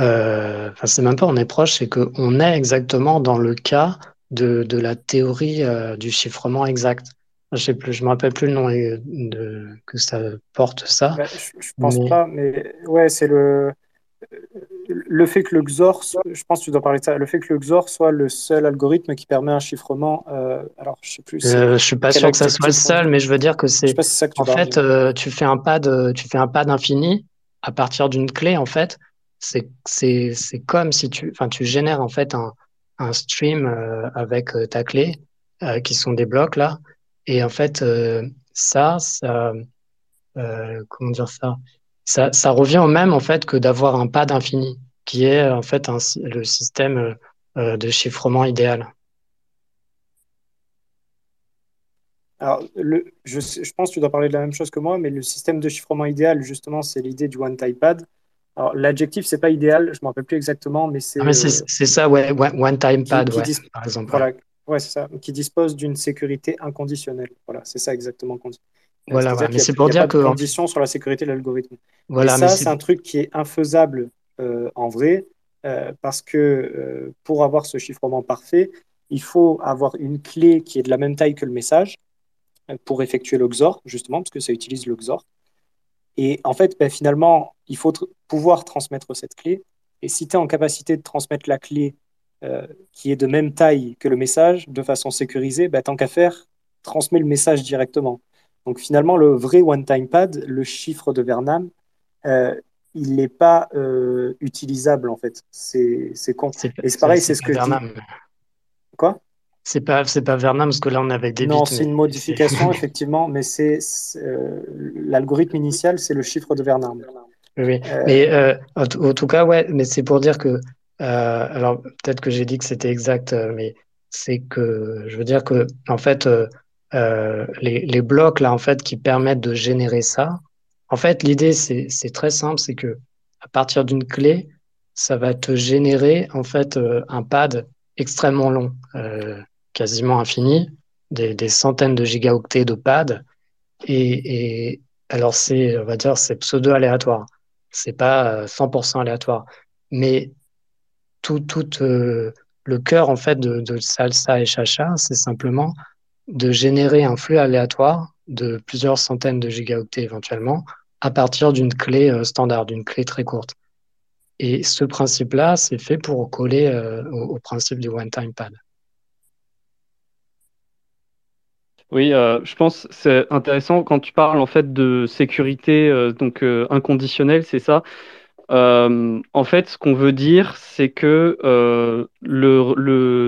Euh, enfin, c'est même pas on est proche, c'est qu'on est exactement dans le cas de, de la théorie euh, du chiffrement exact. Je plus, je me rappelle plus le nom de, que ça porte ça. Bah, je, je, pense pas, mais ouais, c'est le le fait que le XOR, je pense que tu dois parler de ça, le fait que le XOR soit le seul algorithme qui permet un chiffrement, euh, alors je sais plus. Euh, je suis pas sûr que ça soit le seul, mais je veux dire que c'est. En fait, euh, tu fais un pad, tu fais un pad infini à partir d'une clé. En fait, c'est c'est c'est comme si tu, enfin, tu génères en fait un un stream avec ta clé qui sont des blocs là, et en fait ça, ça, comment dire ça? Ça, ça, revient au même en fait que d'avoir un pad infini, qui est en fait un, le système euh, de chiffrement idéal. Alors, le, je, je, pense que tu dois parler de la même chose que moi, mais le système de chiffrement idéal, justement, c'est l'idée du one-time pad. Alors, l'adjectif, c'est pas idéal, je ne me rappelle plus exactement, mais c'est. Ah, c'est ça, ouais, one-time pad, ouais, par exemple. Voilà, ouais, c'est ça, qui dispose d'une sécurité inconditionnelle. Voilà, c'est ça exactement qu'on dit. Voilà, mais c'est pour dire que. Conditions sur la sécurité de l'algorithme. Voilà, Et ça, c'est un truc qui est infaisable euh, en vrai, euh, parce que euh, pour avoir ce chiffrement parfait, il faut avoir une clé qui est de la même taille que le message pour effectuer le XOR, justement, parce que ça utilise le XOR. Et en fait, ben, finalement, il faut pouvoir transmettre cette clé. Et si tu es en capacité de transmettre la clé qui est de même taille que le message de façon sécurisée, ben, tant qu'à faire, transmets le message directement. Donc finalement, le vrai one-time pad, le chiffre de Vernam, euh, il n'est pas euh, utilisable en fait. C'est con. Et c'est pareil, c'est ce que Vernam. je dis. Quoi? C'est pas c'est pas Vernam parce que là on avait des Non, c'est une modification effectivement, mais c'est euh, l'algorithme initial, c'est le chiffre de Vernam. Oui, mais en, tout cas, ouais, mais c'est pour dire que alors peut-être que j'ai dit que c'était exact, mais c'est que je veux dire que en fait euh, les, les, blocs là en fait qui permettent de générer ça. En fait, l'idée c'est très simple, c'est que à partir d'une clé, ça va te générer en fait euh, un pad extrêmement long, euh, quasiment infini, des, des, centaines de gigaoctets de pads. Et, et alors c'est, on va dire, c'est pseudo aléatoire. C'est pas 100% aléatoire, mais tout, tout le cœur en fait de, Salsa et Chacha, c'est simplement de générer un flux aléatoire de plusieurs centaines de gigaoctets éventuellement à partir d'une clé euh, standard, d'une clé très courte. Et ce principe-là, c'est fait pour coller euh, au, principe du one-time pad. Oui, euh, je pense c'est intéressant quand tu parles en fait de sécurité donc inconditionnelle, c'est ça. En fait, ce qu'on veut dire, c'est que le,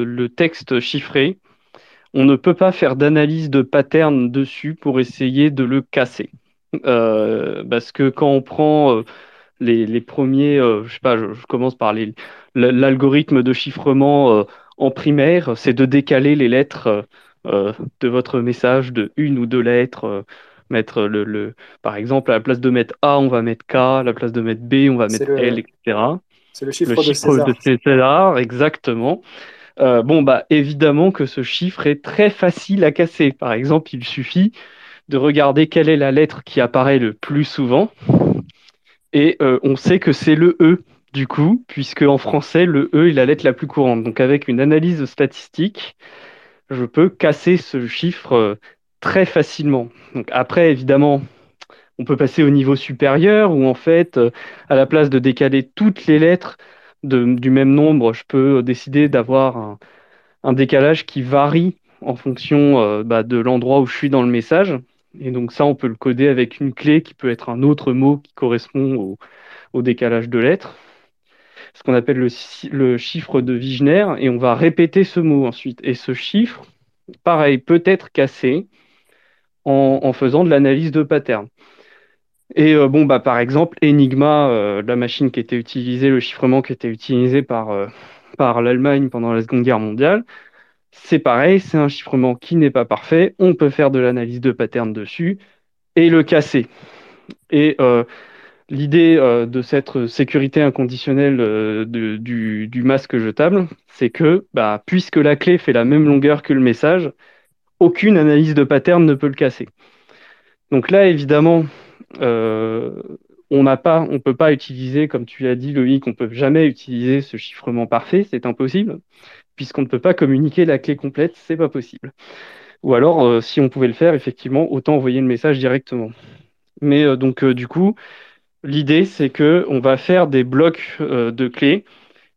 le, texte chiffré, on ne peut pas faire d'analyse de pattern dessus pour essayer de le casser. Euh, parce que quand on prend euh, les, premiers, euh, je sais pas, je, commence par l'algorithme de chiffrement en primaire, c'est de décaler les lettres de votre message de une ou deux lettres. Mettre le, par exemple, à la place de mettre A, on va mettre K, à la place de mettre B, on va mettre L, etc. C'est le chiffre, de, César. de César. exactement. Euh, bon, bah, évidemment que ce chiffre est très facile à casser. Par exemple, il suffit de regarder quelle est la lettre qui apparaît le plus souvent. Et euh, on sait que c'est le E, du coup, puisque en français, le E est la lettre la plus courante. Donc, avec une analyse statistique, je peux casser ce chiffre euh, très facilement. Après, évidemment, on peut passer au niveau supérieur où, en fait, à la place de décaler toutes les lettres, du même nombre, je peux décider d'avoir un, décalage qui varie en fonction euh, bah, de l'endroit où je suis dans le message. Et donc ça, on peut le coder avec une clé qui peut être un autre mot qui correspond au, décalage de lettres. ce qu'on appelle le, chiffre de Wigner, et on va répéter ce mot ensuite. Et ce chiffre, pareil, peut être cassé en, faisant de l'analyse de pattern. Et euh, bon, bah, par exemple, Enigma, euh, la machine qui était utilisée, le chiffrement qui était utilisé par, euh, par l'Allemagne pendant la Seconde Guerre mondiale, c'est pareil, c'est un chiffrement qui n'est pas parfait. On peut faire de l'analyse de pattern dessus et le casser. Et L'idée de cette sécurité inconditionnelle euh, du, masque jetable, c'est que bah, puisque la clé fait la même longueur que le message, aucune analyse de pattern ne peut le casser. Donc là, évidemment, euh, on n'a pas, on peut pas utiliser, comme tu l'as dit, Loïc, on peut jamais utiliser ce chiffrement parfait, c'est impossible, puisqu'on ne peut pas communiquer la clé complète, c'est pas possible. Ou alors, si on pouvait le faire, effectivement, autant envoyer le message directement. Mais donc, du coup, L'idée, c'est que on va faire des blocs euh, de clés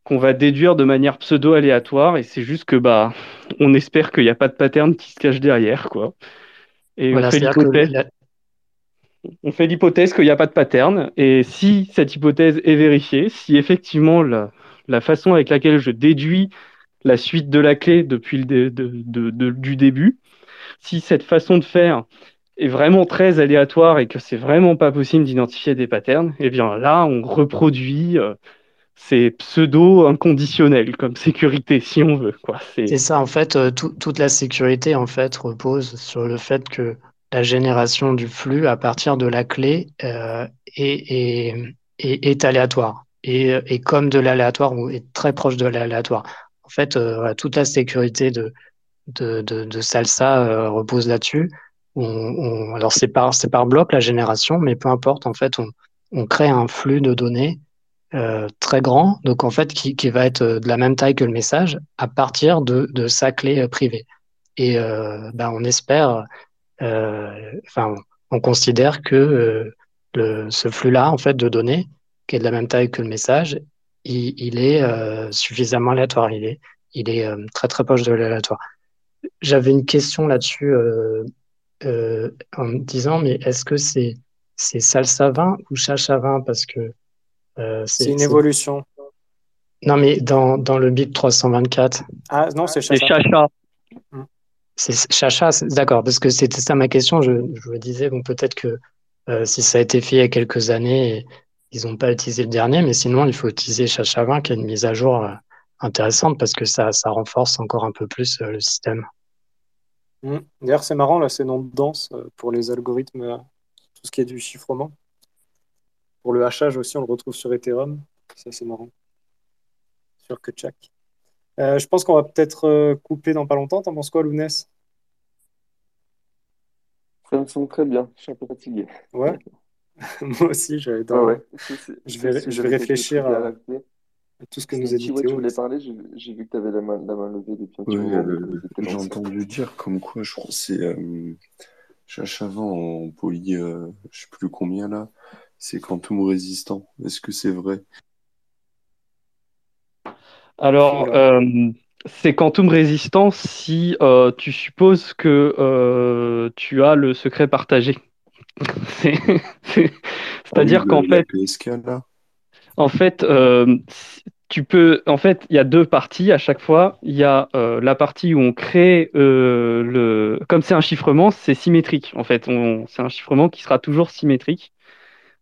qu'on va déduire de manière pseudo-aléatoire et c'est juste que bah on espère qu'il n'y a pas de pattern qui se cache derrière quoi. Et on fait l'hypothèse. On fait l'hypothèse qu'il n'y a pas de pattern et si cette hypothèse est vérifiée, si effectivement la, la façon avec laquelle je déduis la suite de la clé depuis le du début, si cette façon de faire est vraiment très aléatoire et que c'est vraiment pas possible d'identifier des patterns, et eh bien là, on reproduit euh, ces pseudo inconditionnels comme sécurité, si on veut. C'est ça, en fait, euh, toute la sécurité en fait repose sur le fait que la génération du flux à partir de la clé euh, est, aléatoire. Et, et comme de l'aléatoire ou est très proche de l'aléatoire. En fait, toute la sécurité de, Salsa repose là-dessus alors c'est par, c'est bloc la génération, mais peu importe, en fait, on crée un flux de données euh, très grand, donc en fait qui, qui, va être de la même taille que le message à partir de, de sa clé euh, privée. Et euh, ben, on espère, euh, enfin, on, considère que euh, le, ce flux-là, en fait, de données, qui est de la même taille que le message, il, il est suffisamment aléatoire. Il est, il est très très proche de l'aléatoire. J'avais une question là-dessus euh, en me disant mais est-ce que c'est c'est salsa 20 ou chacha 20 parce que euh, c'est une évolution. Non mais dans, dans le BIP 324. Ah non c'est chacha. C'est chacha. C'est d'accord parce que c'était ça ma question. Je, je me disais bon peut-être que euh, si ça a été fait il y a quelques années, ils n'ont pas utilisé le dernier, mais sinon il faut utiliser chacha 20 qui est une mise à jour intéressante parce que ça, ça renforce encore un peu plus le système. Mmh. D'ailleurs, c'est marrant, là, ces noms de danse euh, pour les algorithmes, euh, tout ce qui est du chiffrement. Pour le hachage aussi, on le retrouve sur Ethereum. Ça, c'est marrant. Sur Kachak. Euh, je pense qu'on va peut-être couper dans pas longtemps. T'en penses quoi, Lounès? Ça me semble très bien. Je suis un peu fatigué. Ouais. Moi aussi, je vais, je vais réfléchir à tout ce que nous a dit Tu voulais parler, j'ai vu que tu avais la main, la main levée depuis un petit moment. J'ai entendu dire comme quoi, je crois c'est euh, en poly, euh, je sais plus combien là, c'est quantum résistant. Est-ce que c'est vrai? Alors, euh, c'est quantum résistant si euh, tu supposes que euh, tu as le secret partagé. C'est-à-dire ah qu'en fait. PSK, là en fait, euh, tu peux, en fait, il y a deux parties à chaque fois. Il y a euh, la partie où on crée euh, le, comme c'est un chiffrement, c'est symétrique. En fait, c'est un chiffrement qui sera toujours symétrique.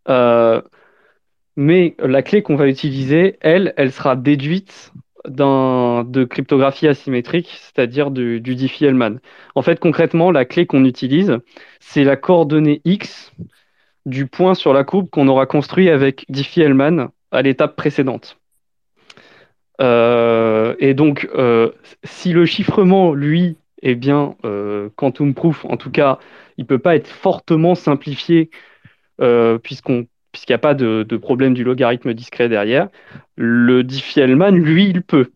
Mais la clé qu'on va utiliser, elle, elle sera déduite de cryptographie asymétrique, c'est-à-dire du, Diffie-Hellman. En fait, concrètement, la clé qu'on utilise, c'est la coordonnée x du point sur la courbe qu'on aura construit avec Diffie-Hellman à l'étape précédente. Euh, et donc, euh, si le chiffrement, lui, est bien euh, quantum proof, en tout cas, il ne peut pas être fortement simplifié puisqu'on puisqu'il n'y a pas de, problème du logarithme discret derrière, le Diffie-Hellman, lui, il peut.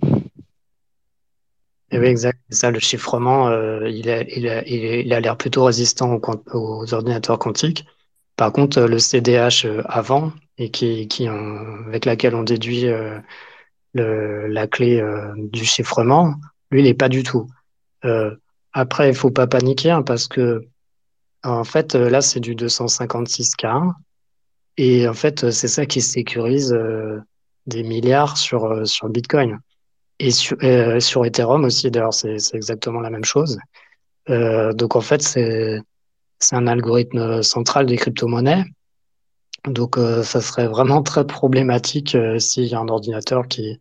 Et oui, exact. Ça, le chiffrement, il, a, il, a, il, a, l'air plutôt résistant aux, ordinateurs quantiques. Par contre, le CDH avant, et qui, qui avec laquelle on déduit euh, le, la clé euh, du chiffrement, lui, il n'est pas du tout. Euh, après, il faut pas paniquer hein, parce que en fait, là, c'est du 256K. Et en fait, c'est ça qui sécurise des milliards sur, sur Bitcoin. Et sur, Ethereum aussi, d'ailleurs, c'est exactement la même chose. donc en fait, c'est un algorithme central des crypto-monnaies. Donc ça serait vraiment très problématique s'il y a un ordinateur qui,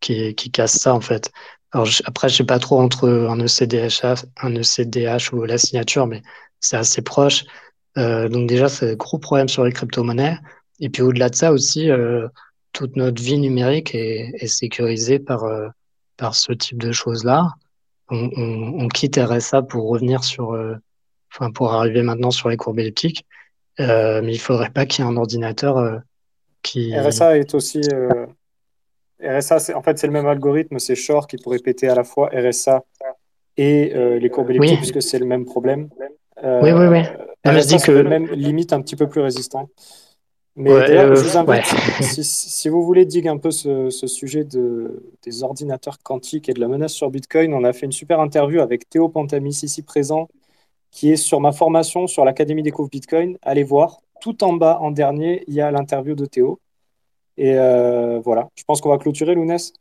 qui, casse ça en fait. Alors, après, je sais pas trop entre un ECDH, un ECDH ou la signature, mais c'est assez proche. Euh, donc déjà, c'est un gros problème sur les crypto-monnaies. Et puis au-delà de ça aussi, euh, toute notre vie numérique est, est sécurisée par, euh, par ce type de choses-là. On, on, on, quitte RSA pour revenir sur, enfin pour arriver maintenant sur les courbes elliptiques. Mais il faudrait pas qu'il y ait un ordinateur qui. RSA est aussi RSA, en fait, c'est le même algorithme, c'est Shor qui pourrait péter à la fois RSA et les courbes elliptiques, puisque c'est le même problème. Euh, oui, oui, oui. Que... même limite un petit peu plus résistant. Mais d'ailleurs, je vous invite, si, si, vous voulez dig un peu ce, ce, sujet de, des ordinateurs quantiques et de la menace sur Bitcoin, on a fait une super interview avec Théo Pantamis ici présent, qui est sur ma formation sur l'Académie des Couves Bitcoin. Allez voir, tout en bas, en dernier, il y a l'interview de Théo. Et euh, voilà, je pense qu'on va clôturer, Lounès.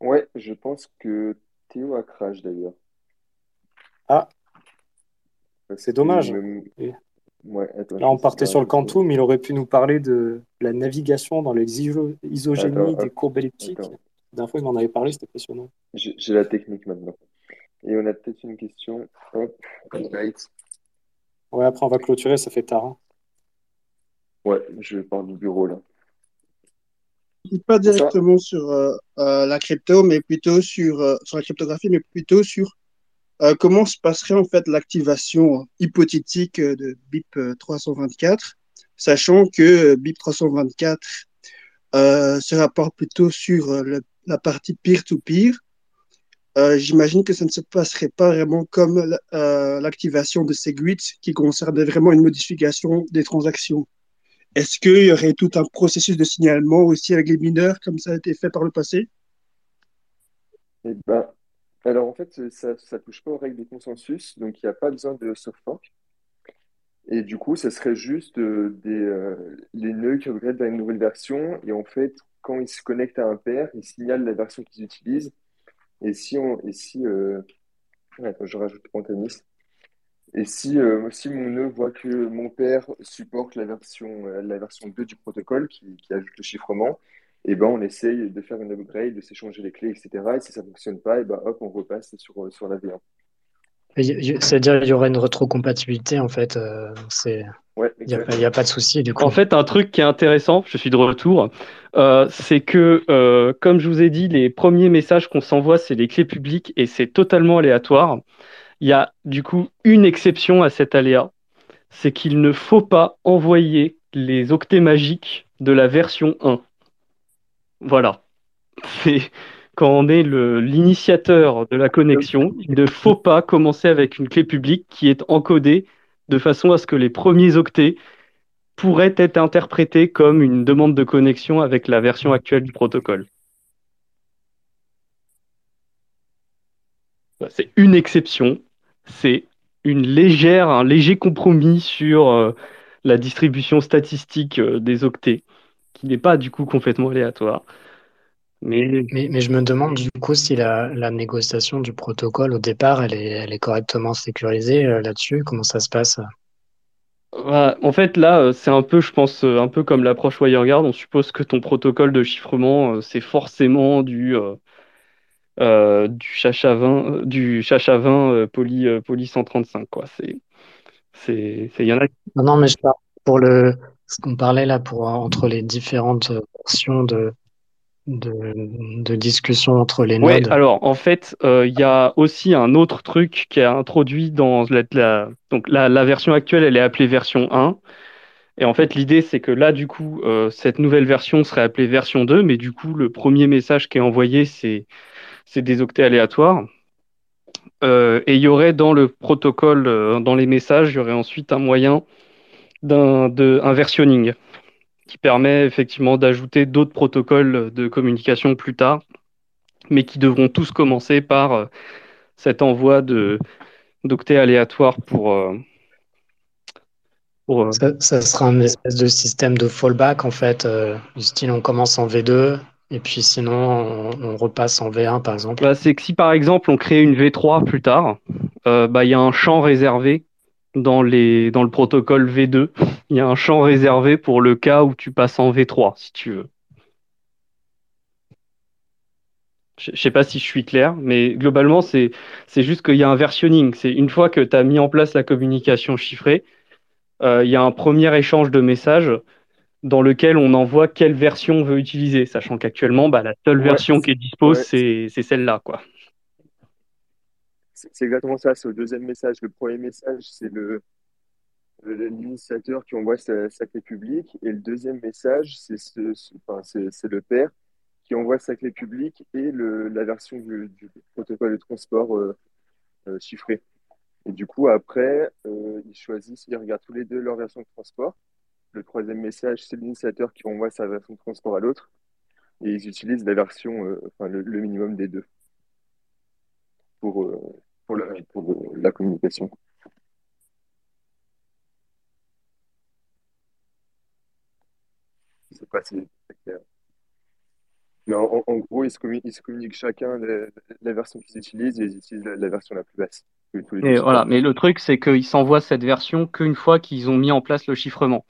Ouais, je pense que Théo a crash d'ailleurs. Ah, c'est dommage. Là, on partait sur le Quantum, il aurait pu nous parler de la navigation dans les isogénies des courbes elliptiques. D'un fois, il m'en avait parlé, c'était passionnant. J'ai la technique maintenant. Et on a peut-être une question. Hop, Ouais, après, on va clôturer, ça fait tard. Hein. Ouais, je parle du bureau là. Pas directement sur euh, euh, la crypto, mais plutôt sur, euh, sur la cryptographie, mais plutôt sur comment se passerait en fait l'activation hypothétique de BIP 324, sachant que BIP 324 se rapporte plutôt sur la partie peer-to-peer. J'imagine que ça ne se passerait pas vraiment comme l'activation de Segwit, qui concernait vraiment une modification des transactions. Est-ce qu'il y aurait tout un processus de signalement aussi avec les mineurs, comme ça a été fait par le passé? Eh ben, Alors en fait, ça ne touche pas aux règles de consensus, donc il n'y a pas besoin de soft fork. Et du coup, ce serait juste euh, euh, les nœuds qui upgradent vers une nouvelle version. Et en fait, quand ils se connectent à un pair, ils signalent la version qu'ils utilisent. Et si et si, euh... attends, je rajoute Pantanis. Et si, si mon nœud voit que mon père supporte la version, la version 2 du protocole qui ajoute le chiffrement, et ben on essaye de faire une upgrade, de s'échanger les clés, etc. Et si ça ne fonctionne pas, et ben hop, on repasse sur, euh, sur la V1. C'est-à-dire qu'il y aurait une rétrocompatibilité en fait. c'est il n'y a, a, pas de souci du coup. En fait, un truc qui est intéressant, je suis de retour, c'est que, comme je vous ai dit, les premiers messages qu'on s'envoie, c'est les clés publiques et c'est totalement aléatoire. Il y a du coup une exception à cet aléa, c'est qu'il ne faut pas envoyer les octets magiques de la version 1. Voilà. C'est quand on est l'initiateur de la connexion, il ne faut pas commencer avec une clé publique qui est encodée de façon à ce que les premiers octets pourraient être interprétés comme une demande de connexion avec la version actuelle du protocole. C'est une exception, c'est une légère, un léger compromis sur euh, la distribution statistique euh, des octets, qui n'est pas du coup complètement aléatoire. Mais... Mais, je me demande du coup si la, la, négociation du protocole au départ, elle est, elle est correctement sécurisée euh, là-dessus. Comment ça se passe? En fait, là, c'est un peu, je pense, un peu comme l'approche WireGuard. On suppose que ton protocole de chiffrement, c'est forcément du euh, du chacha 20, euh, du chacha 20 euh, poly, poly 135. Quoi. C'est, c'est, il y en a. Non, mais je parle pour le, ce qu'on parlait là pour entre les différentes versions de, de, de discussion entre les nodes. Oui, alors en fait, il y a aussi un autre truc qui est introduit dans la, la donc la, la, version actuelle, elle est appelée version 1. Et en fait, l'idée, c'est que là, du coup, cette nouvelle version serait appelée version 2, mais du coup, le premier message qui est envoyé, c'est c'est des octets aléatoires. Euh, et il y aurait dans le protocole, euh, dans les messages, il y aurait ensuite un moyen d'un un versionning qui permet effectivement d'ajouter d'autres protocoles de communication plus tard, mais qui devront tous commencer par euh, cet envoi d'octets aléatoires pour, Pour, ça, sera un espèce de système de fallback en fait, du style on commence en V2 et puis sinon on, repasse en V1 par exemple. Bah, c'est que si par exemple on crée une V3 plus tard, bah, il y a un champ réservé dans, les, dans le protocole V2. Il y a un champ réservé pour le cas où tu passes en V3 si tu veux. Je ne sais pas si je suis clair, mais globalement, c'est juste qu'il y a un versionning. C'est une fois que tu as mis en place la communication chiffrée, euh, il y a un premier échange de messages dans lequel on envoie quelle version on veut utiliser, sachant qu'actuellement, bah, la seule version qui est dispo, c'est celle-là. quoi. C'est exactement ça, c'est au deuxième message. Le premier message, c'est l'initiateur qui envoie sa, clé publique, et le deuxième message, c'est le père qui envoie sa clé publique et le, la version du, protocole de transport euh, euh, chiffré. Et du coup, après, euh, ils choisissent, ils regardent tous les deux leur version de transport. Le troisième message, c'est l'initiateur qui envoie sa version de transport à l'autre. Et ils utilisent la version, enfin, le, minimum des deux pour, pour, la, pour la communication. Je sais pas si c'est clair. Mais en, gros, ils se, communiquent, chacun la, version qu'ils utilisent et ils utilisent la, version la plus basse. Et voilà, mais le truc, c'est qu'ils s'envoient cette version qu'une fois qu'ils ont mis en place le chiffrement.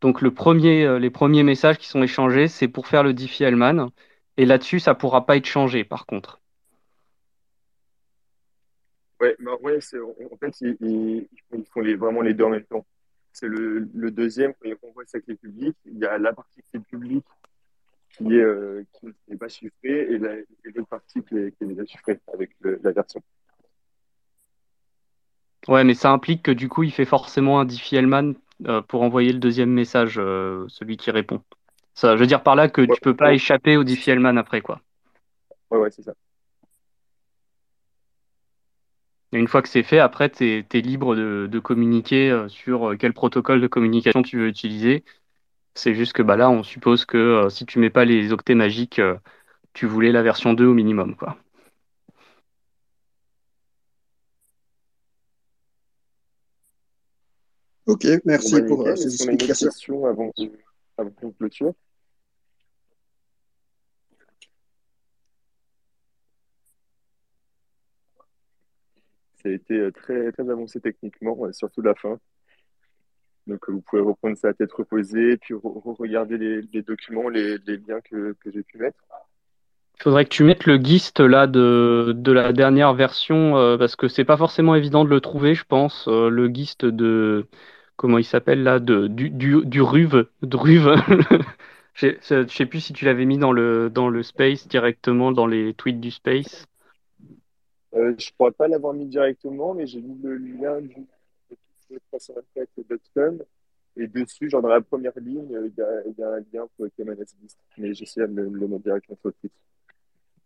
Donc le premier, euh, les premiers messages qui sont échangés, c'est pour faire le Diffie-Hellman. Et là-dessus, ça ne pourra pas être changé, par contre. Ouais, bah ouais en fait, ils, font les, vraiment les deux en même temps. C'est le, le, deuxième, quand ils envoient sa clé publique, il y a la partie clé publique qui est, euh, qui n'est pas chiffré et l'autre partie qui est, qui est, déjà chiffrée avec la version. Ouais, mais ça implique que du coup, il fait forcément un Diffie-Hellman euh, pour envoyer le deuxième message, euh, celui qui répond. Ça, je veux dire par là que tu peux pas échapper au Diffie-Hellman après, quoi. Ouais, ouais, c'est ça. Et une fois que c'est fait, après, tu es, libre de, de communiquer sur quel protocole de communication tu veux utiliser c'est juste que bah, là, on suppose que euh, si tu mets pas les octets magiques, euh, tu voulais la version 2 au minimum. Quoi. Ok, merci bah, pour euh, ces explications. avant, avant qu'on clôture. Ça a été très, très avancé techniquement, surtout la fin. Donc, vous pouvez reprendre ça tête reposée, puis regarder les, documents, les, liens que, j'ai pu mettre. Il faudrait que tu mettes le GIST là de, la dernière version, euh, parce que c'est pas forcément évident de le trouver, je pense. Euh, le GIST de. Comment il s'appelle là de, du, du, du RUV. je sais plus si tu l'avais mis dans le, dans le Space directement, dans les tweets du Space. Euh, je ne pourrais pas l'avoir mis directement, mais j'ai mis le lien du 324.com. Et dessus, genre dans la première ligne, il y a, y a un lien pour Keman's List. Mais j'essaie de le, mettre directement sur le.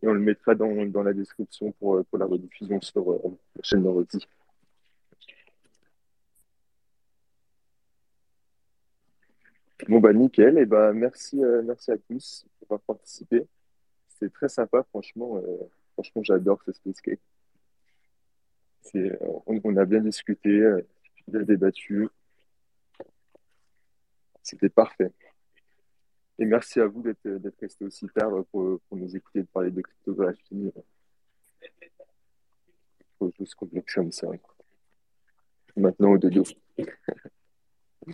Et on le mettra dans, dans la description pour, pour la rediffusion sur euh, la chaîne d'Enroti. Bon bah nickel, et bah merci, euh, merci à tous pour avoir participé. C'était très sympa, franchement. Euh, franchement, j'adore ce Space. On, on, a bien discuté, bien débattu. C'était parfait. Et merci à vous d'être resté aussi tard pour, nous écouter de parler de cryptographie. Faut juste qu'on comme ça. Maintenant au dodo.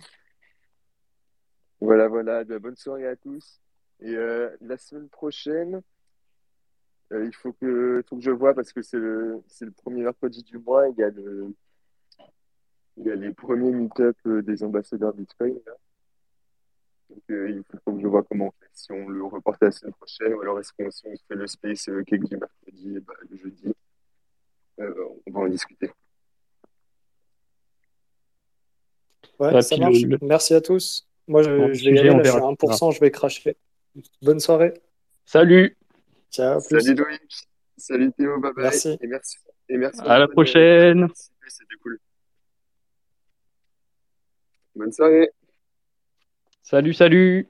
voilà, voilà. Bonne soirée à tous. Et euh, la semaine prochaine, euh, il faut que, faut que je vois parce que c'est le, le premier mercredi du mois. Il y a le, il y a les premiers meet-up euh, des ambassadeurs Bitcoin. Donc, euh, il faut que je vois comment on fait. Si on le reporte la semaine prochaine, ou alors est-ce qu'on si fait le space euh, cake du mercredi, bah, le jeudi, on va en discuter. Ouais, ça marche. Merci à tous. Moi, je, vais y aller, là, je suis à 1%, je vais cracher. Bonne soirée. Salut. Ciao. Salut Louis. Salut Théo, bye bye. Merci. Et merci. Et merci à la prochaine. C'était cool. Bonne soirée. Salut, salut.